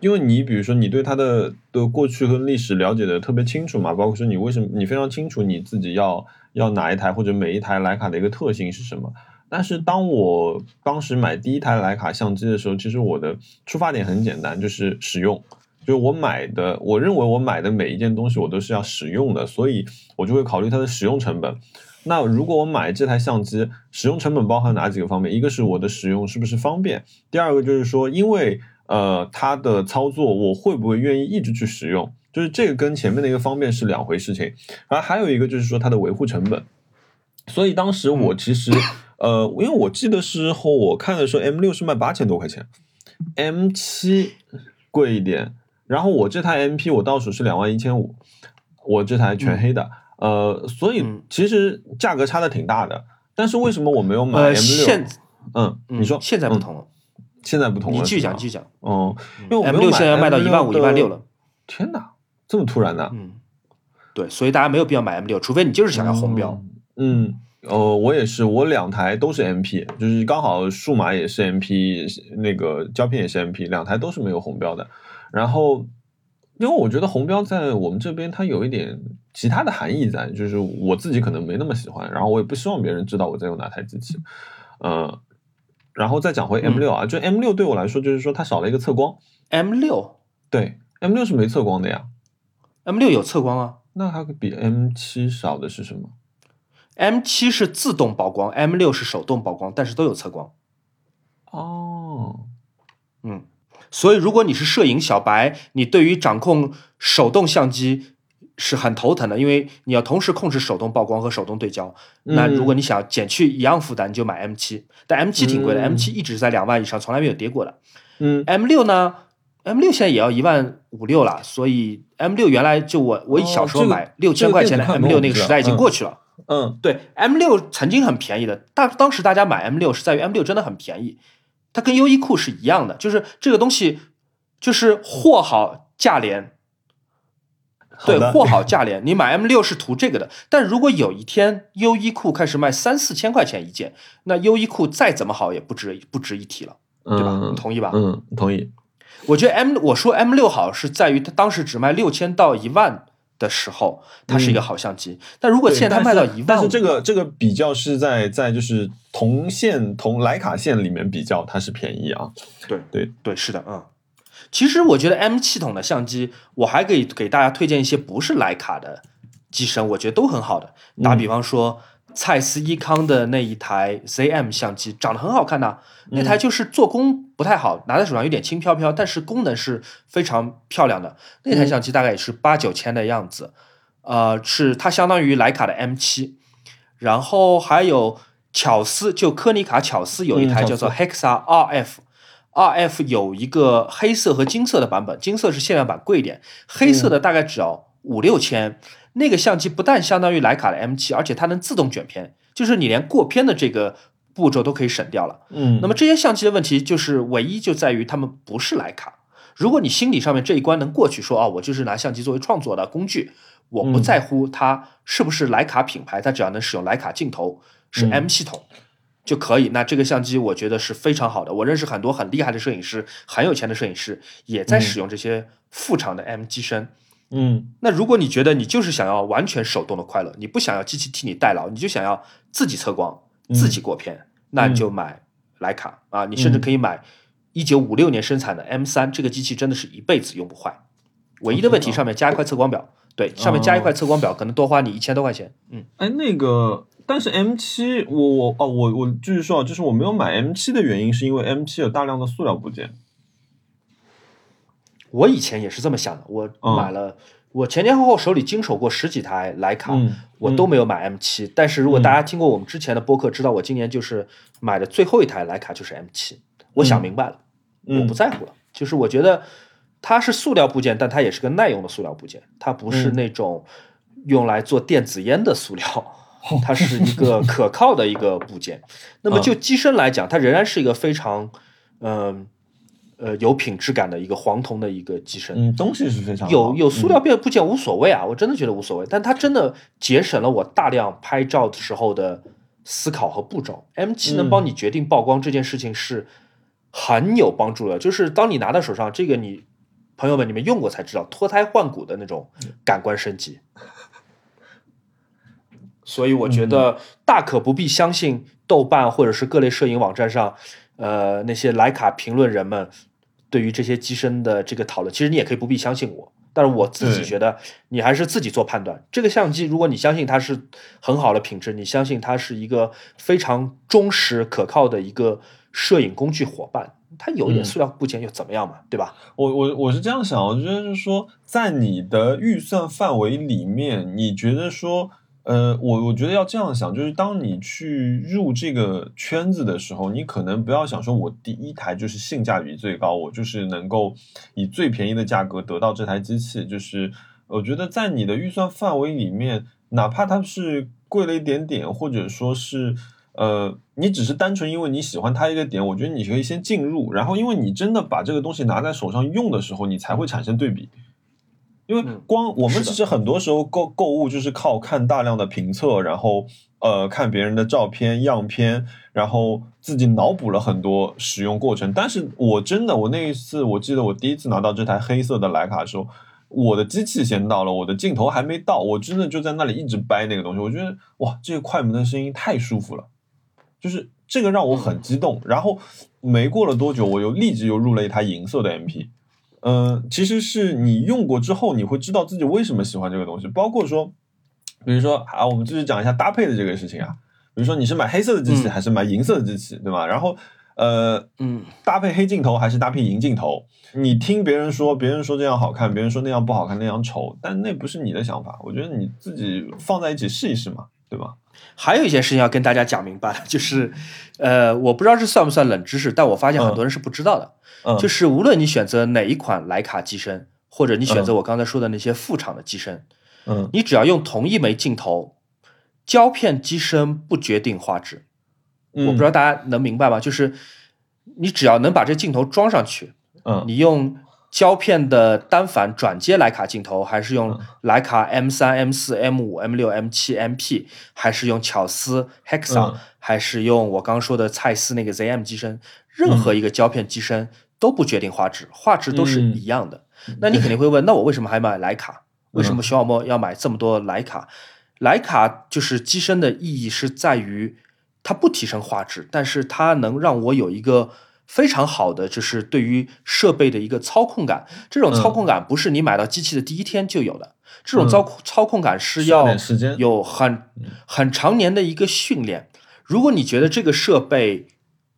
S1: 因为你比如说你对它的的过去跟历史了解的特别清楚嘛，包括说你为什么你非常清楚你自己要要哪一台或者每一台徕卡的一个特性是什么。但是当我当时买第一台徕卡相机的时候，其实我的出发点很简单，就是使用。就是我买的，我认为我买的每一件东西我都是要使用的，所以我就会考虑它的使用成本。那如果我买这台相机，使用成本包含哪几个方面？一个是我的使用是不是方便，第二个就是说，因为呃它的操作我会不会愿意一直去使用，就是这个跟前面的一个方便是两回事情。然后还有一个就是说它的维护成本。所以当时我其实、呃，因为我记得时候我看的时候 M 六是卖八千多块钱，M 七贵一点，然后我这台 MP 我到手是两万一千五，我这台全黑的。呃，所以
S2: 嗯
S1: 其实价格差的挺大的，但是为什么我没有买
S2: 呃
S1: ，M 六？
S2: 现
S1: 嗯，
S2: 嗯
S1: 你说
S2: 现在不
S1: 嗯
S2: 同了，
S1: 现在不同了，
S2: 你继续讲，继续讲。
S1: 哦，因为
S2: M 六现在卖到一万五、一万六了。
S1: 天哪，这么突然的？
S2: 嗯，对，所以大家没有必要买 M 六，除非你就是想要红标。
S1: 嗯，呃，我也是，我两台都是 MP，就是刚好数码也是 MP，那个胶片也是 MP，两台都是没有红标的。然后，因为我觉得红标在我们这边它有一点其他的含义在，就是我自己可能没那么喜欢，然后我也不希望别人知道我在用哪台机器。呃，然后再讲回 M 六啊，就 M 六对我来说就是说它少了一个测光
S2: ，M 六
S1: 对，M 六是没测光的呀。
S2: M 六有测光啊
S1: 那它比 M 七少的是什么？
S2: ，M 七是自动曝光，M 六是手动曝光，但是都有测光。
S1: 哦，
S2: 嗯，所以如果你是摄影小白，你对于掌控手动相机是很头疼的，因为你要同时控制手动曝光和手动对焦。那如果你想减去一样负担，你就买 M 七，但 M 七挺贵的、
S1: 嗯
S2: m 七一直在两万以上，从来没有跌过的。
S1: 嗯
S2: M 六呢？M 六现在也要一万五六了，所以 M 六原来就我我小时候买六千块钱的 M 六那个时代已经过去了。
S1: 嗯
S2: 对，M 六曾经很便宜的，大当时大家买 M 六是在于 M 六真的很便宜，它跟优衣库是一样的，就是这个东西就是货好价廉，对，货好价廉，你买 M 六是图这个的。但如果有一天优衣库开始卖三四千块钱一件，那优衣库再怎么好也不值不值一提了，对吧？
S1: 嗯
S2: 你同意吧？
S1: 嗯，同意。
S2: 我觉得 M 我说 M 六好是在于它当时只卖六千到一万的时候，它是一个好相机。但如果现在它卖到一万，
S1: 但是这个这个比较是在在就是同线同徕卡线里面比较，它是便宜啊。
S2: 对
S1: 对
S2: 对是的，嗯。其实我觉得 M 系统的相机，我还可以给大家推荐一些不是徕卡的机身，我觉得都很好的。打比方说，蔡司依康的那一台 ZM 相机，长得很好看呐、那台就是做工不太好，拿在手上有点轻飘飘，但是功能是非常漂亮的。那台相机大概也是八九千的样子，呃，是它相当于徕卡的 M 七，然后还有巧思，就科尼卡巧思有一台
S1: 嗯
S2: 叫做
S1: 巧
S2: Hexa RF。RF 有一个黑色和金色的版本，金色是限量版贵一点，黑色的大概只要五六千。那个相机不但相当于徕卡的 M 七，而且它能自动卷片，就是你连过片的这个步骤都可以省掉了。
S1: 嗯，
S2: 那么这些相机的问题就是唯一就在于它们不是徕卡。如果你心理上面这一关能过去，说啊，我就是拿相机作为创作的工具，我不
S1: 嗯
S2: 在乎它是不是徕卡品牌，它只要能使用徕卡镜头，是
S1: 嗯
S2: M 系统，就可以。那这个相机我觉得是非常好的。我认识很多很厉害的摄影师，很有钱的摄影师也在使用这些副厂的 M 机身。
S1: 嗯
S2: 那如果你觉得你就是想要完全手动的快乐，你不想要机器替你代劳，你就想要自己测光、自己过片，那你就买徕卡啊！你甚至可以买一九五六年生产的 M 三，这个机器真的是一辈子用不坏。唯一的问题上面加一块测光表，对，上面加一块测光表，可能多花你一千多块钱。嗯，
S1: 哎，那个，但是 M 七，我我哦，我我继续说啊，就是我没有买 M 七的原因，是因为 M 七有大量的塑料部件。
S2: 我以前也是这么想的，我买了，我前前后后手里经手过十几台徕卡，
S1: 嗯
S2: 我都没有买 M 七。但是如果大家听过我们之前的播客，知道我今年就是买的最后一台徕卡就是 M 七。我想明白了，
S1: 嗯
S2: 我不在乎了，就是我觉得它是塑料部件，但它也是个耐用的塑料部件，它不是
S1: 嗯
S2: 那种用来做电子烟的塑料。它是一个可靠的一个部件。那么就机身来讲，它仍然是一个非常，嗯呃有品质感的一个黄铜的一个机身。
S1: 嗯，东西是非常好
S2: 有有塑料片部件无所谓啊，我真的觉得无所谓。但它真的节省了我大量拍照的时候的思考和步骤。M 7能帮你决定曝光这件事情是很有帮助的。就是当你拿到手上，这个你朋友们你们用过才知道，脱胎换骨的那种感官升级。所以我觉得大可不必相信豆瓣或者是各类摄影网站上，呃那些徕卡评论人们对于这些机身的这个讨论。其实你也可以不必相信我，但是我自己觉得你还是自己做判断。这个相机，如果你相信它是很好的品质，你相信它是一个非常忠实可靠的一个摄影工具伙伴，它有一点
S1: 嗯
S2: 塑料部件又怎么样嘛，对吧？
S1: 我我我是这样想，我觉得就是说，在你的预算范围里面，你觉得说，呃，我我觉得要这样想，就是当你去入这个圈子的时候，你可能不要想说，我第一台就是性价比最高，我就是能够以最便宜的价格得到这台机器。就是我觉得在你的预算范围里面，哪怕它是贵了一点点，或者说是。呃，你只是单纯因为你喜欢它一个点，我觉得你可以先进入，然后因为你真的把这个东西拿在手上用的时候，你才会产生对比。因为
S2: 嗯
S1: 光我们其实很多时候购购物就是靠看大量的评测，然后呃看别人的照片样片，然后自己脑补了很多使用过程。但是我真的，我那一次我记得我第一次拿到这台黑色的徕卡的时候，我的机器先到了，我的镜头还没到，我真的就在那里一直掰那个东西。我觉得哇，这个快门的声音太舒服了，就是这个让我很激动。然后没过了多久，我又立即又入了一台银色的 MP。嗯，其实是你用过之后，你会知道自己为什么喜欢这个东西。包括说，比如说啊，我们继续讲一下搭配的这个事情啊。比如说你是买黑色的机器
S2: 嗯
S1: 还是买银色的机器，对吧？然后呃，
S2: 嗯，
S1: 搭配黑镜头还是搭配银镜头？你听别人说，别人说这样好看，别人说那样不好看，那样丑，但那不是你的想法。我觉得你自己放在一起试一试嘛，对吧？
S2: 还有一件事情要跟大家讲明白了，就是，呃，我不知道这算不算冷知识，但我发现很多人是不知道的。
S1: 嗯，
S2: 就是无论你选择哪一款徕卡机身，或者你选择我刚才说的那些副厂的机身，
S1: 嗯
S2: 你只要用同一枚镜头，胶片机身不决定画质。
S1: 嗯，
S2: 我不知道大家能明白吗？就是你只要能把这镜头装上去，
S1: 嗯，
S2: 你用胶片的单反转接徕卡镜头，还是用徕卡 M 三、M 四、M 五、M 六、M 七、MP，还是用巧思 Hexa，、
S1: 嗯
S2: 还是用我刚刚说的蔡司那个 ZM 机身，任何一个胶片机身都不决定画质，画质都是一样的。那你肯定会问，那我为什么还买徕卡？为什么熊小莫要买这么多徕卡？徕卡就是机身的意义是在于它不提升画质，但是它能让我有一个非常好的，就是对于设备的一个操控感。这种操控感不是你买到机器的第一天就有的，这种操操控感是
S1: 要
S2: 有很很常年的一个训练。如果你觉得这个设备，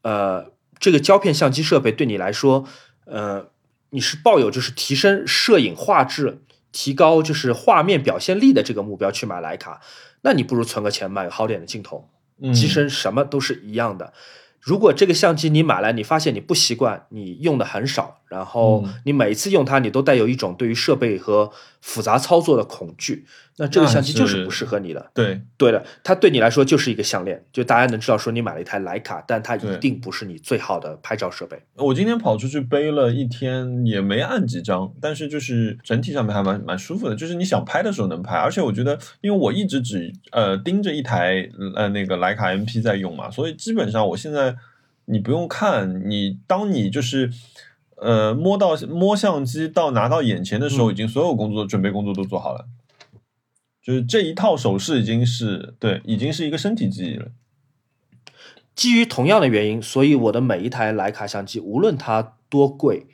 S2: 呃，这个胶片相机设备对你来说，呃，你是抱有就是提升摄影画质、提高就是画面表现力的这个目标去买徕卡，那你不如存个钱买个好点的镜头，
S1: 嗯
S2: 机身什么都是一样的。如果这个相机你买来，你发现你不习惯，你用的很少，然后
S1: 嗯。
S2: 你每一次用它，你都带有一种对于设备和复杂操作的恐惧，那这个相机就是
S1: 是
S2: 不适合你的。
S1: 对，
S2: 对的，它对你来说就是一个项链，就大家能知道说你买了一台徕卡，但它一定不是你最好的拍照设备。
S1: 我今天跑出去背了一天，也没按几张，但是就是整体上面还蛮蛮舒服的，就是你想拍的时候能拍，而且我觉得，因为我一直只呃盯着一台呃那个徕卡 MP 在用嘛，所以基本上我现在你不用看，你当你就是呃摸到摸相机到拿到眼前的时候，
S2: 嗯
S1: 已经所有工作准备工作都做好了，就是这一套手势已经是对，已经是一个身体记忆了。
S2: 基于同样的原因，所以我的每一台徕卡相机，无论它多贵，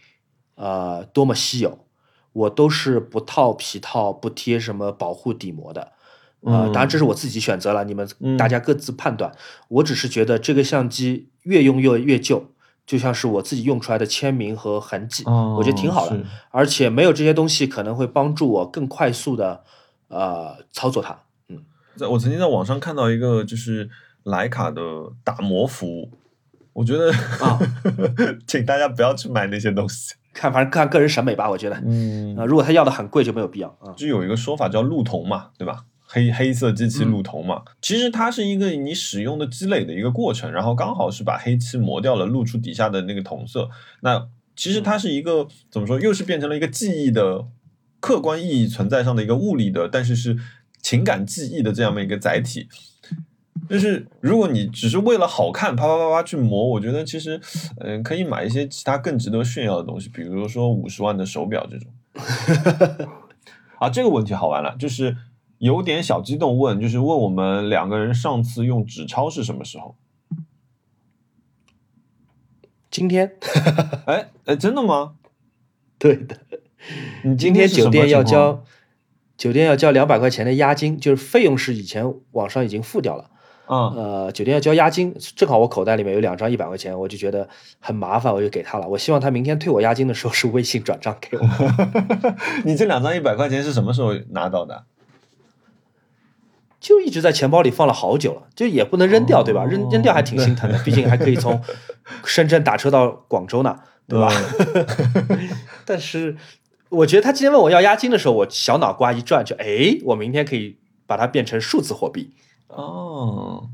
S2: 呃，多么稀有，我都是不套皮套、不贴什么保护底膜的。呃，
S1: 嗯
S2: 当然这是我自己选择了，你们
S1: 嗯
S2: 大家各自判断。我只是觉得这个相机越用越越旧，就像是我自己用出来的签名和痕迹，我觉得挺好的。而且没有这些东西，可能会帮助我更快速的呃操作它。
S1: 嗯在我曾经在网上看到一个就是徕卡的打磨服务，我觉得
S2: 啊，
S1: 请大家不要去买那些东西。
S2: 看，反正看个人审美吧，我觉得。
S1: 嗯
S2: 啊、如果他要的很贵，就没有必要啊。
S1: 就有一个说法叫路童嘛，对吧？黑黑色机器路童嘛，其实它是一个你使用的积累的一个过程，然后刚好是把黑漆磨掉了，露出底下的那个铜色。那其实它是一个怎么说，又是变成了一个记忆的客观意义存在上的一个物理的，但是是情感记忆的这样的一个载体。就是如果你只是为了好看，啪啪啪啪去磨，我觉得其实，嗯、可以买一些其他更值得炫耀的东西，比如说五十万的手表这种。啊，这个问题好玩了，就是有点小激动问，就是问我们两个人上次用纸钞是什么时候？
S2: 今天，
S1: 哎哎，真的吗？
S2: 对的，
S1: 你
S2: 今天酒店要交，酒店要交两百块钱的押金，就是费用是以前网上已经付掉了。
S1: 啊、
S2: 呃，酒店要交押金，正好我口袋里面有两张一百块钱，我就觉得很麻烦，我就给他了。我希望他明天退我押金的时候是微信转账给我。
S1: 你这两张一百块钱是什么时候拿到的？
S2: 就一直在钱包里放了好久了，就也不能扔掉，对吧？
S1: 哦
S2: 扔扔掉还挺心疼的，毕竟还可以从深圳打车到广州呢，对吧？但是我觉得他今天问我要押金的时候，我小脑瓜一转，就哎，我明天可以把它变成数字货币。
S1: 哦，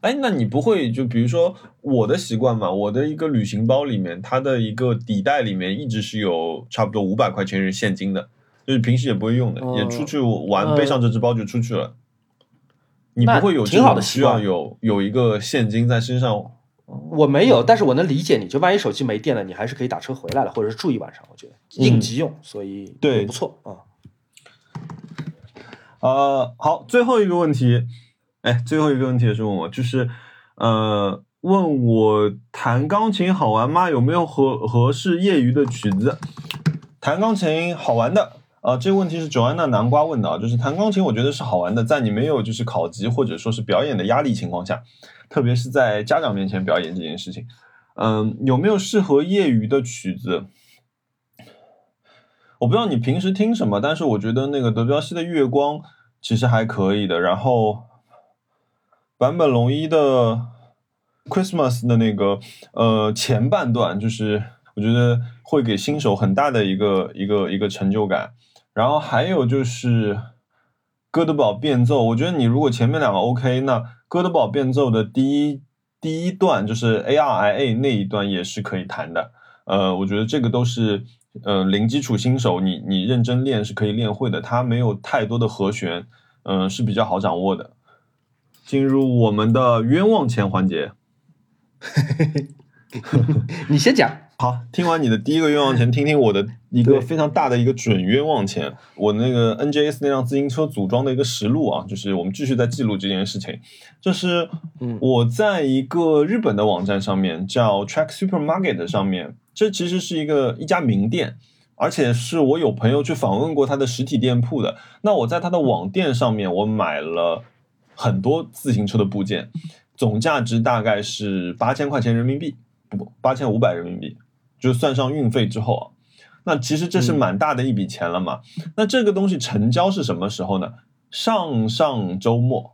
S1: 哎，那你不会就比如说我的习惯嘛？我的一个旅行包里面，它的一个底袋里面一直是有差不多五百块钱是现金的，就是平时也不会用的，
S2: 哦
S1: 也出去玩、
S2: 嗯
S1: 背上这只包就出去了。你不会有这
S2: 挺好的
S1: 种需要有有一个现金在身上？
S2: 我没有，但是我能理解你，就万一手机没电了，你还是可以打车回来了，或者是住一晚上。我觉得应急用，所以
S1: 对
S2: 不错啊。
S1: 呃，好，最后一个问题，哎，最后一个问题也是问我，就是呃，问我弹钢琴好玩吗？有没有合合适业余的曲子？弹钢琴好玩的，呃，这个问题是 Joanna 南瓜问的啊，就是弹钢琴，我觉得是好玩的，在你没有就是考级或者说是表演的压力情况下，特别是在家长面前表演这件事情，嗯、有没有适合业余的曲子？我不知道你平时听什么，但是我觉得那个德彪西的《月光》其实还可以的。然后坂本龙一的《Christmas》的那个呃前半段，就是我觉得会给新手很大的一个一个一个成就感。然后还有就是哥德堡变奏，我觉得你如果前面两个 OK，那哥德堡变奏的第一第一段就是 A R I A 那一段也是可以弹的。呃，我觉得这个都是呃零基础新手，你你认真练是可以练会的。它没有太多的和弦，嗯、是比较好掌握的。进入我们的冤枉钱环节。
S2: 你先讲。
S1: 好，听完你的第一个冤枉钱，听听我的一个非常大的一个准冤枉钱。我那个 NJS 那辆自行车组装的一个实录啊，就是我们继续在记录这件事情。就是
S2: 嗯
S1: 我在一个日本的网站上面，叫 Track Supermarket 上面，这其实是一个一家名店，而且是我有朋友去访问过他的实体店铺的。那我在他的网店上面，我买了很多自行车的部件，总价值大概是八千块钱人民币，不不，八千五百人民币。就算上运费之后啊，那其实这是蛮大的一笔钱了嘛。那这个东西成交是什么时候呢？上上周末，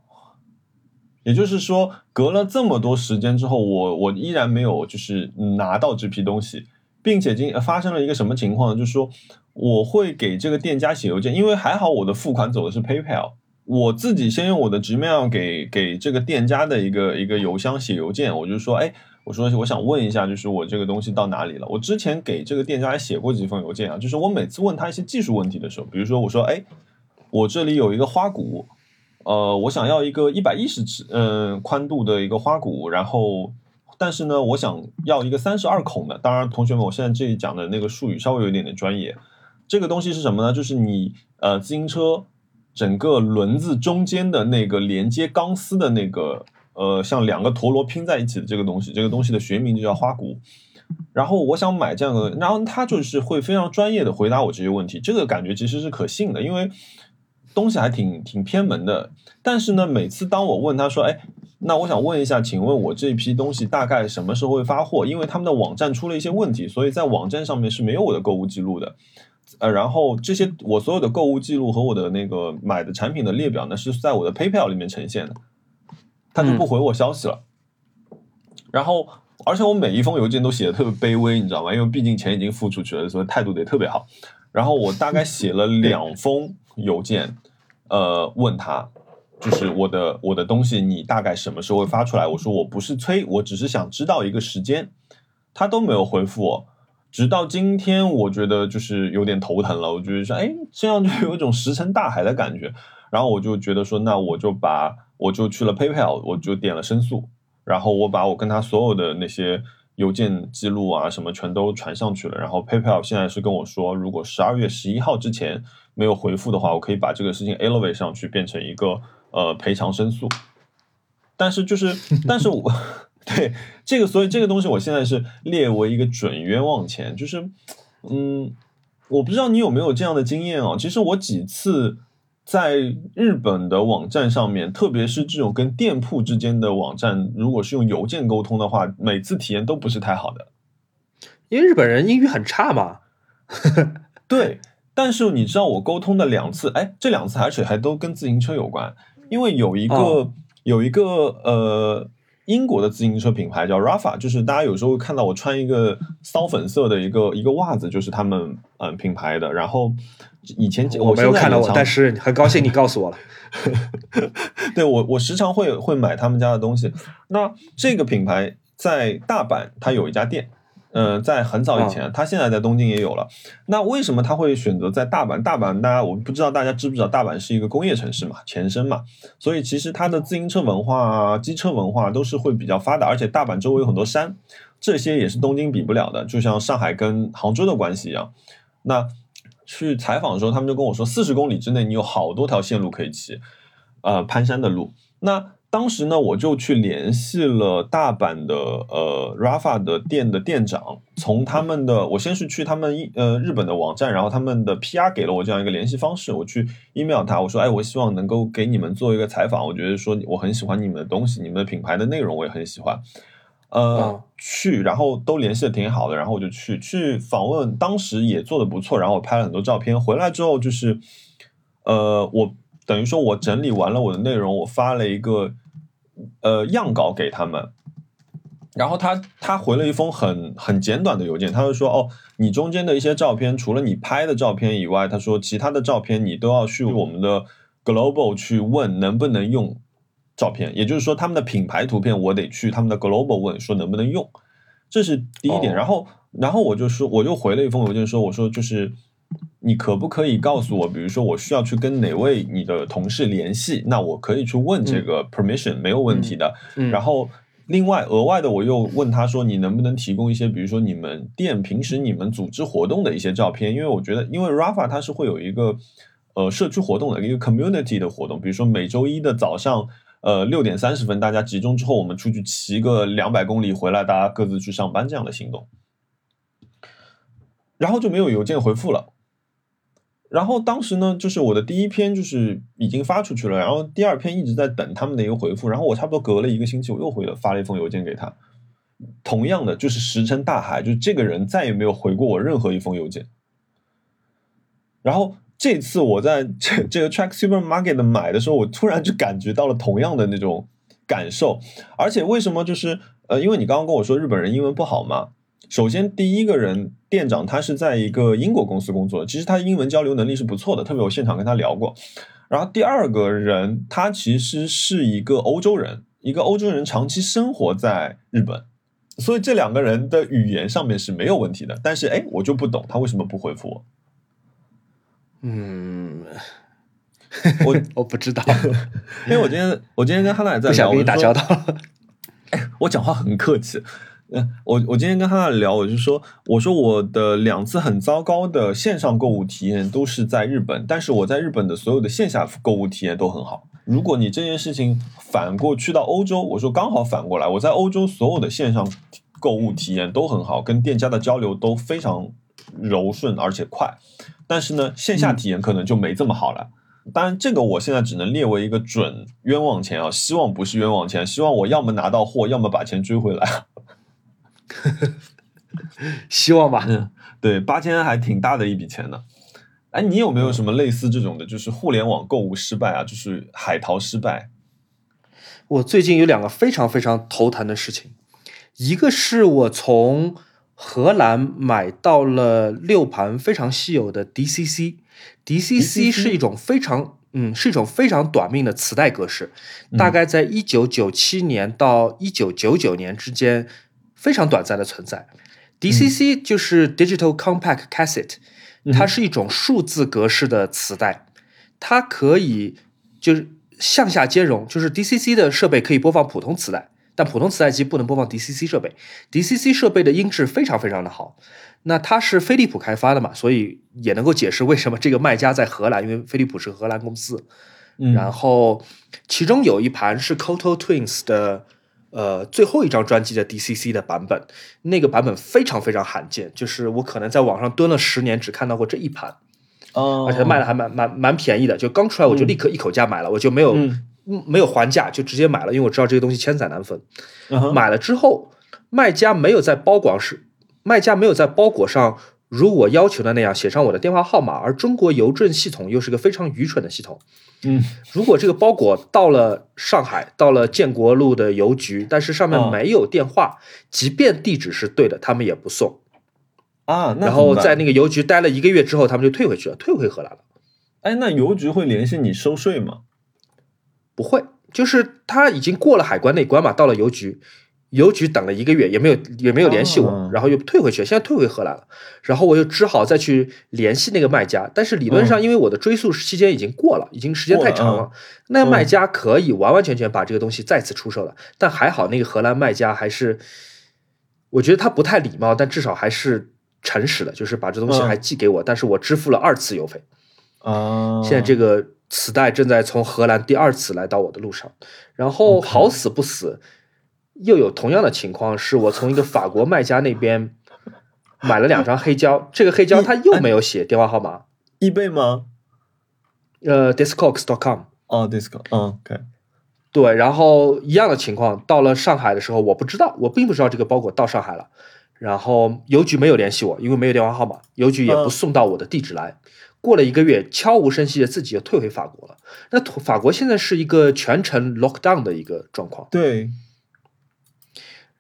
S1: 也就是说，隔了这么多时间之后，我我依然没有就是拿到这批东西，并且今发生了一个什么情况呢？就是说我会给这个店家写邮件，因为还好我的付款走的是 PayPal，我自己先用我的 Gmail 给给这个店家的一个一个邮箱写邮件，我就说，哎，我说我想问一下，就是我这个东西到哪里了？我之前给这个店家还写过几封邮件啊，就是我每次问他一些技术问题的时候，比如说我说，哎，我这里有一个花鼓，呃，我想要一个一百一十尺嗯宽度的一个花鼓，然后。但是呢，我想要一个三十二孔的。当然，同学们，我现在这里讲的那个术语稍微有一点点专业。这个东西是什么呢？就是你呃，自行车整个轮子中间的那个连接钢丝的那个呃，像两个陀螺拼在一起的这个东西。这个东西的学名就叫花鼓。然后我想买这样的，然后他就是会非常专业的回答我这些问题。这个感觉其实是可信的，因为东西还挺挺偏门的。但是呢，每次当我问他说：“哎。”那我想问一下，请问我这批东西大概什么时候会发货？因为他们的网站出了一些问题，所以在网站上面是没有我的购物记录的。呃，然后这些我所有的购物记录和我的那个买的产品的列表呢，是在我的 PayPal 里面呈现的，他就不回我消息了。然后，而且我每一封邮件都写的特别卑微，你知道吗？因为毕竟钱已经付出去了，所以态度得特别好。然后我大概写了两封邮件，呃，问他。就是我的我的东西，你大概什么时候会发出来？我说我不是催，我只是想知道一个时间，他都没有回复我，直到今天，我觉得就是有点头疼了。我觉得说，哎，这样就有一种石沉大海的感觉。然后我就觉得说，那我就把我就去了 PayPal，我就点了申诉，然后我把我跟他所有的那些邮件记录啊什么全都传上去了。然后 PayPal 现在是跟我说，如果十二月十一号之前没有回复的话，我可以把这个事情 elevate 上去，变成一个。呃，赔偿申诉，但是就是，但是我 对这个，所以这个东西我现在是列为一个准冤枉钱，就是，嗯，我不知道你有没有这样的经验哦。其实我几次在日本的网站上面，特别是这种跟店铺之间的网站，如果是用邮件沟通的话，每次体验都不是太好的，
S2: 因为日本人英语很差嘛。
S1: 对，但是你知道我沟通的两次，哎，这两次而且还都跟自行车有关。因为有一个有一个呃英国的自行车品牌叫 Rafa，就是大家有时候会看到我穿一个骚粉色的一个一个袜子，就是他们嗯品牌的。然后以前
S2: 我没有看到我，但是很高兴你告诉我了。
S1: 对我我时常会会买他们家的东西。那这个品牌在大阪，它有一家店。嗯，在很早以前，他现在在东京也有了。那为什么他会选择在大阪？大阪大家我不知道大家知不知道，大阪是一个工业城市嘛，前身嘛，所以其实它的自行车文化啊、机车文化都是会比较发达。而且大阪周围有很多山，这些也是东京比不了的。就像上海跟杭州的关系一样。那去采访的时候，他们就跟我说，四十公里之内你有好多条线路可以骑，呃，攀山的路。那当时呢，我就去联系了大阪的呃 Rafa 的店的店长，从他们的我先是去他们呃日本的网站，然后他们的 PR 给了我这样一个联系方式，我去 email 他，我说哎，我希望能够给你们做一个采访，我觉得说我很喜欢你们的东西，你们的品牌的内容我也很喜欢，呃，去，然后都联系的挺好的，然后我就去去访问，当时也做的不错，然后我拍了很多照片，回来之后就是呃，我等于说我整理完了我的内容，我发了一个。呃，样稿给他们，然后他他回了一封很很简短的邮件，他就说：“哦，你中间的一些照片，除了你拍的照片以外，他说其他的照片你都要去我们的 Global 去问能不能用照片，也就是说他们的品牌图片我得去他们的 Global 问说能不能用，这是第一点。然后然后我就说我就回了一封邮件说我说就是。”你可不可以告诉我，比如说我需要去跟哪位你的同事联系，那我可以去问这个 permission 没有问题的。然后另外额外的我又问他说，你能不能提供一些，比如说你们店平时你们组织活动的一些照片？因为我觉得，因为 Rafa 它是会有一个呃社区活动的一个 community 的活动，比如说每周一的早上呃六点三十分大家集中之后，我们出去骑个两百公里回来，大家各自去上班这样的行动，然后就没有邮件回复了。然后当时呢，就是我的第一篇就是已经发出去了，然后第二篇一直在等他们的一个回复，然后我差不多隔了一个星期，我又回了发了一封邮件给他，同样的就是石沉大海，就是这个人再也没有回过我任何一封邮件。然后这次我在这这个 Track Supermarket 买的时候，我突然就感觉到了同样的那种感受，而且为什么就是呃，因为你刚刚跟我说日本人英文不好嘛。首先第一个人店长他是在一个英国公司工作，其实他英文交流能力是不错的，特别我现场跟他聊过。然后第二个人他其实是一个欧洲人，一个欧洲人长期生活在日本，所以这两个人的语言上面是没有问题的。但是哎，我就不懂他为什么不回复我。
S2: 嗯，
S1: 我
S2: 我不知道，
S1: 因为我今天我今天跟哈娜也在聊，
S2: 不想跟你打交道。
S1: 哎，我讲话很客气。嗯，我我今天跟哈娜聊，我就说，我说我的两次很糟糕的线上购物体验都是在日本，但是我在日本的所有的线下购物体验都很好。如果你这件事情反过去到欧洲，我说刚好反过来，我在欧洲所有的线上购物体验都很好，跟店家的交流都非常柔顺而且快。但是呢，线下体验可能就没这么好了。当然，这个我现在只能列为一个准冤枉钱啊，希望不是冤枉钱，希望我要么拿到货，要么把钱追回来。
S2: 希望吧。
S1: 嗯，对，八千还挺大的一笔钱呢。哎，你有没有什么类似这种的，就是互联网购物失败啊，就是海淘失败？
S2: 我最近有两个非常非常头疼的事情，一个是我从荷兰买到了六盘非常稀有的 DCC，DCC 是一种非常嗯是一种非常短命的磁带格式，大概在一九九七年到一九九九年之间。非常短暂的存在，DCC 就是 Digital Compact Cassette，它是一种数字格式的磁带，它可以就是向下兼容，就是 DCC 的设备可以播放普通磁带，但普通磁带机不能播放 DCC 设备。DCC 设备的音质非常非常的好，那它是飞利浦开发的嘛，所以也能够解释为什么这个卖家在荷兰，因为飞利浦是荷兰公司。然后其中有一盘是 Koto Twins 的。呃，最后一张专辑的 DCC 的版本，那个版本非常非常罕见，就是我可能在网上蹲了十年，只看到过这一盘，
S1: 哦，
S2: 而且卖的还蛮蛮蛮便宜的，就刚出来我就立刻一口价买了，我就没有没有还价，就直接买了，因为我知道这个东西千载难逢。买了之后，卖家没有在包裹是卖家没有在包裹上。如我要求的那样写上我的电话号码，而中国邮政系统又是个非常愚蠢的系统。
S1: 嗯，
S2: 如果这个包裹到了上海，到了建国路的邮局，但是上面没有电话，即便地址是对的，他们也不送。
S1: 啊，
S2: 然后在那个邮局待了一个月之后，他们就退回去了，退回荷兰了。
S1: 哎，那邮局会联系你收税吗？
S2: 不会，就是他已经过了海关那关嘛，到了邮局。邮局等了一个月也没有也没有联系我，然后又退回去，现在退回荷兰了，然后我又只好再去联系那个卖家，但是理论上因为我的追诉期间已经过了，已经时间太长了，那卖家可以完完全全把这个东西再次出售了，但还好那个荷兰卖家还是，我觉得他不太礼貌，但至少还是诚实的，就是把这东西还寄给我，但是我支付了二次邮费，
S1: 啊，
S2: 现在这个磁带正在从荷兰第二次来到我的路上，然后好死不死。又有同样的情况，是我从一个法国卖家那边买了两张黑胶，这个黑胶他又没有写电话号码。
S1: 易贝吗？
S2: 呃，Discogs.com。
S1: 哦，Discog。嗯，OK。
S2: 对，然后一样的情况，到了上海的时候，我不知道，我并不知道这个包裹到上海了，然后邮局没有联系我，因为没有电话号码，邮局也不送到我的地址来。过了一个月，悄无声息的自己又退回法国了。那法国现在是一个全程 lockdown 的一个状况。
S1: 对。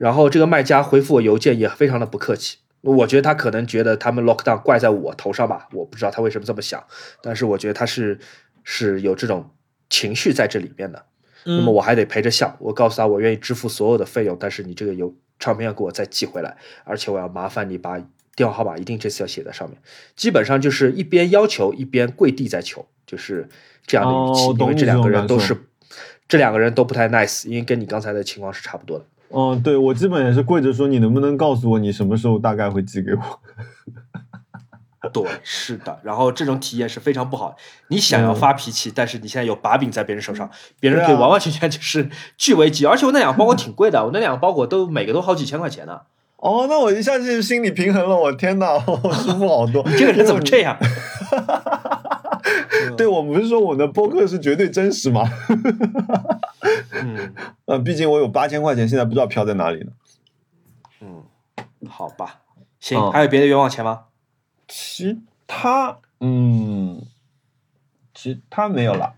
S2: 然后这个卖家回复我邮件也非常的不客气，我觉得他可能觉得他们 lock down 怪在我头上吧，我不知道他为什么这么想，但是我觉得他是是有这种情绪在这里面的。那么我还得陪着笑，我告诉他我愿意支付所有的费用，但是你这个邮唱片要给我再寄回来，而且我要麻烦你把电话号码一定这次要写在上面。基本上就是一边要求一边跪地在求，就是这样的语气，因为这两个人都是这两个人都不太 nice，因为跟你刚才的情况是差不多的。
S1: 哦，对我基本也是跪着说，你能不能告诉我你什么时候大概会寄给我？
S2: 对，是的。然后这种体验是非常不好。你想要发脾气，但是你现在有把柄在别人手上，别人可以完完全全就是据为己。而且我那两个包裹挺贵的，我那两个包裹都每个都好几千块钱呢。
S1: 哦，那我一下就心理平衡了，我天哪，舒服好多。
S2: 你这个人怎么这样？
S1: 对我不是说我的播客是绝对真实吗？
S2: 嗯，
S1: 呃，毕竟我有八千块钱，现在不知道飘在哪里呢。
S2: 嗯，好吧，行，还有别的冤枉钱吗？
S1: 其他，嗯，其他没有了，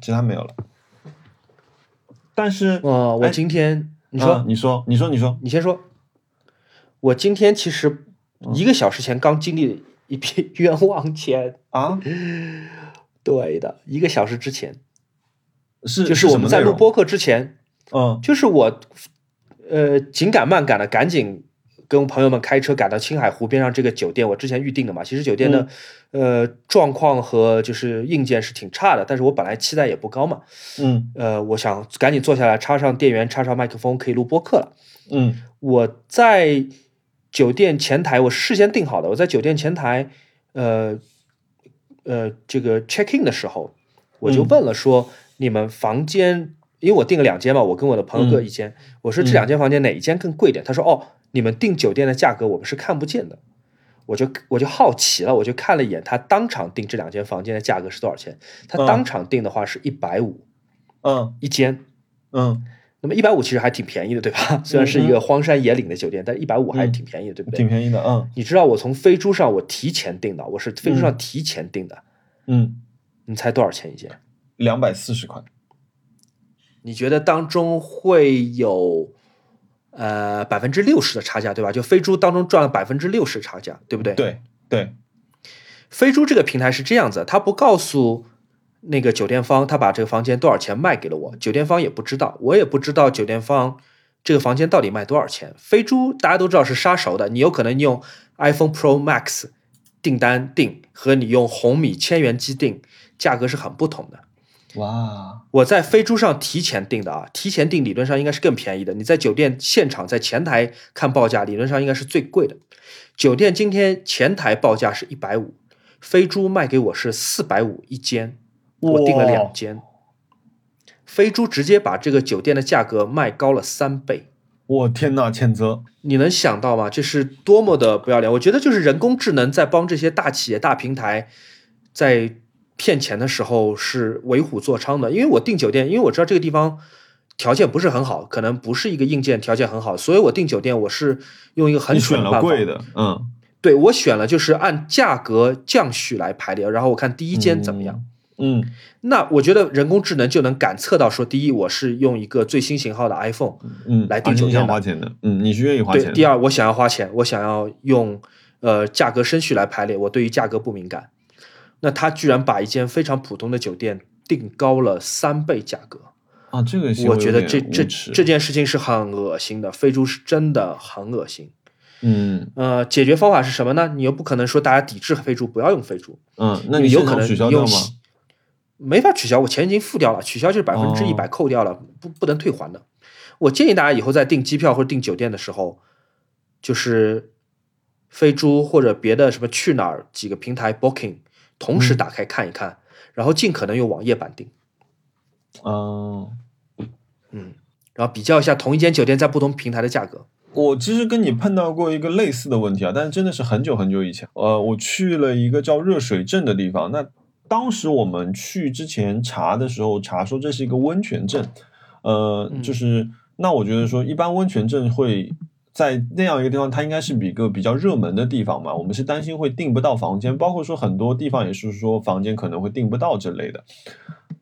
S1: 其他没有了。但是，
S2: 呃，我今天你说，
S1: 你说，你说，你说，
S2: 你先说。我今天其实一个小时前刚经历一笔 冤枉钱，
S1: 啊，
S2: 对的，一个小时之前，
S1: 是
S2: 就是我们在录，播客之前，
S1: 嗯
S2: 就是我，呃，紧赶慢赶的，赶紧跟朋友们开车赶到青海湖边上这个酒店，我之前预定的嘛。其实酒店的、呃状况和就是硬件是挺差的，但是我本来期待也不高嘛。
S1: 嗯
S2: 呃，我想赶紧坐下来，插上电源，插上麦克风，可以录播客了。
S1: 嗯
S2: 我在酒店前台，我事先订好的。我在酒店前台，呃呃，这个 check in 的时候，我就
S1: 嗯
S2: 问了说，你们房间，因为我订了两间嘛，我跟我的朋友各一间，我说这两间房间哪一间更贵点？他说哦，你们订酒店的价格我们是看不见的。我就我就好奇了，我就看了一眼他当场订这两间房间的价格是多少钱。他
S1: 嗯
S2: 当场订的话是一百五
S1: 嗯
S2: 一间，
S1: 嗯，
S2: 那么一百五其实还挺便宜的，对吧？虽然是一个荒山野岭的酒店，但一百五还是挺便宜的，对不对？
S1: 挺便宜的，嗯
S2: 你知道我从飞猪上我提前订的，我是飞猪上提前订的，
S1: 嗯，
S2: 你猜多少钱一件？
S1: 两百四十块，
S2: 你觉得当中会有呃百分之六十的差价，对吧？就飞猪当中赚了百分之六十差价，对不对？。
S1: 对对，
S2: 飞猪这个平台是这样子，它不告诉那个酒店方他把这个房间多少钱卖给了我，酒店方也不知道，我也不知道酒店方这个房间到底卖多少钱。飞猪大家都知道是杀熟的，你有可能用 iPhone Pro Max 订单订和你用红米千元机订价格是很不同的。
S1: 哇，
S2: 我在飞猪上提前订的啊，提前订理论上应该是更便宜的。你在酒店现场在前台看报价，理论上应该是最贵的。酒店今天前台报价是一百五，飞猪卖给我是四百五一间，我订了两间。飞猪直接把这个酒店的价格卖高了三倍，
S1: 我天呐，谴责，
S2: 你能想到吗？这是多么的不要脸！我觉得就是人工智能在帮这些大企业、大平台在骗钱的时候是为虎作伥的。因为我订酒店，因为我知道这个地方条件不是很好，可能不是一个硬件条件很好，所以我订酒店我是用一个很
S1: 你选
S2: 蠢的办法。
S1: 了贵的，嗯，
S2: 对我选了就是按价格降序来排列，然后我看第一间怎么样。
S1: 嗯
S2: 那我觉得人工智能就能感测到说，第一，我是用一个最新型号的 iPhone，
S1: 嗯，
S2: 来订酒店
S1: 花钱的，嗯，你是愿意花
S2: 对，
S1: 钱的，
S2: 第二，我想要花钱，我想要用呃价格升序来排列，我对于价格不敏感。那他居然把一间非常普通的酒店定高了三倍价格，
S1: 啊，这个行
S2: 我觉得这这这件事情是很恶心的，飞猪是真的很恶心。
S1: 嗯。
S2: 呃，解决方法是什么呢？你又不可能说大家抵制飞猪，不要用飞猪，
S1: 嗯，那你
S2: 有可能
S1: 取消掉吗？
S2: 没法取消，我钱已经付掉了，取消就是百分之一百
S1: 哦
S2: 扣掉了，不不能退还的。我建议大家以后在订机票或者订酒店的时候，就是飞猪或者别的什么去哪儿几个平台 Booking 同时
S1: 嗯
S2: 打开看一看，然后尽可能用网页版订，
S1: 嗯，
S2: 然后比较一下同一间酒店在不同平台的价格。
S1: 我其实跟你碰到过一个类似的问题啊，但是真的是很久很久以前。呃，我去了一个叫热水镇的地方，那当时我们去之前查的时候，查说这是一个温泉镇，呃，
S2: 嗯
S1: 就是那我觉得说，一般温泉镇会在那样一个地方，它应该是比一个比较热门的地方嘛。我们是担心会订不到房间，包括说很多地方也是说房间可能会订不到之类的。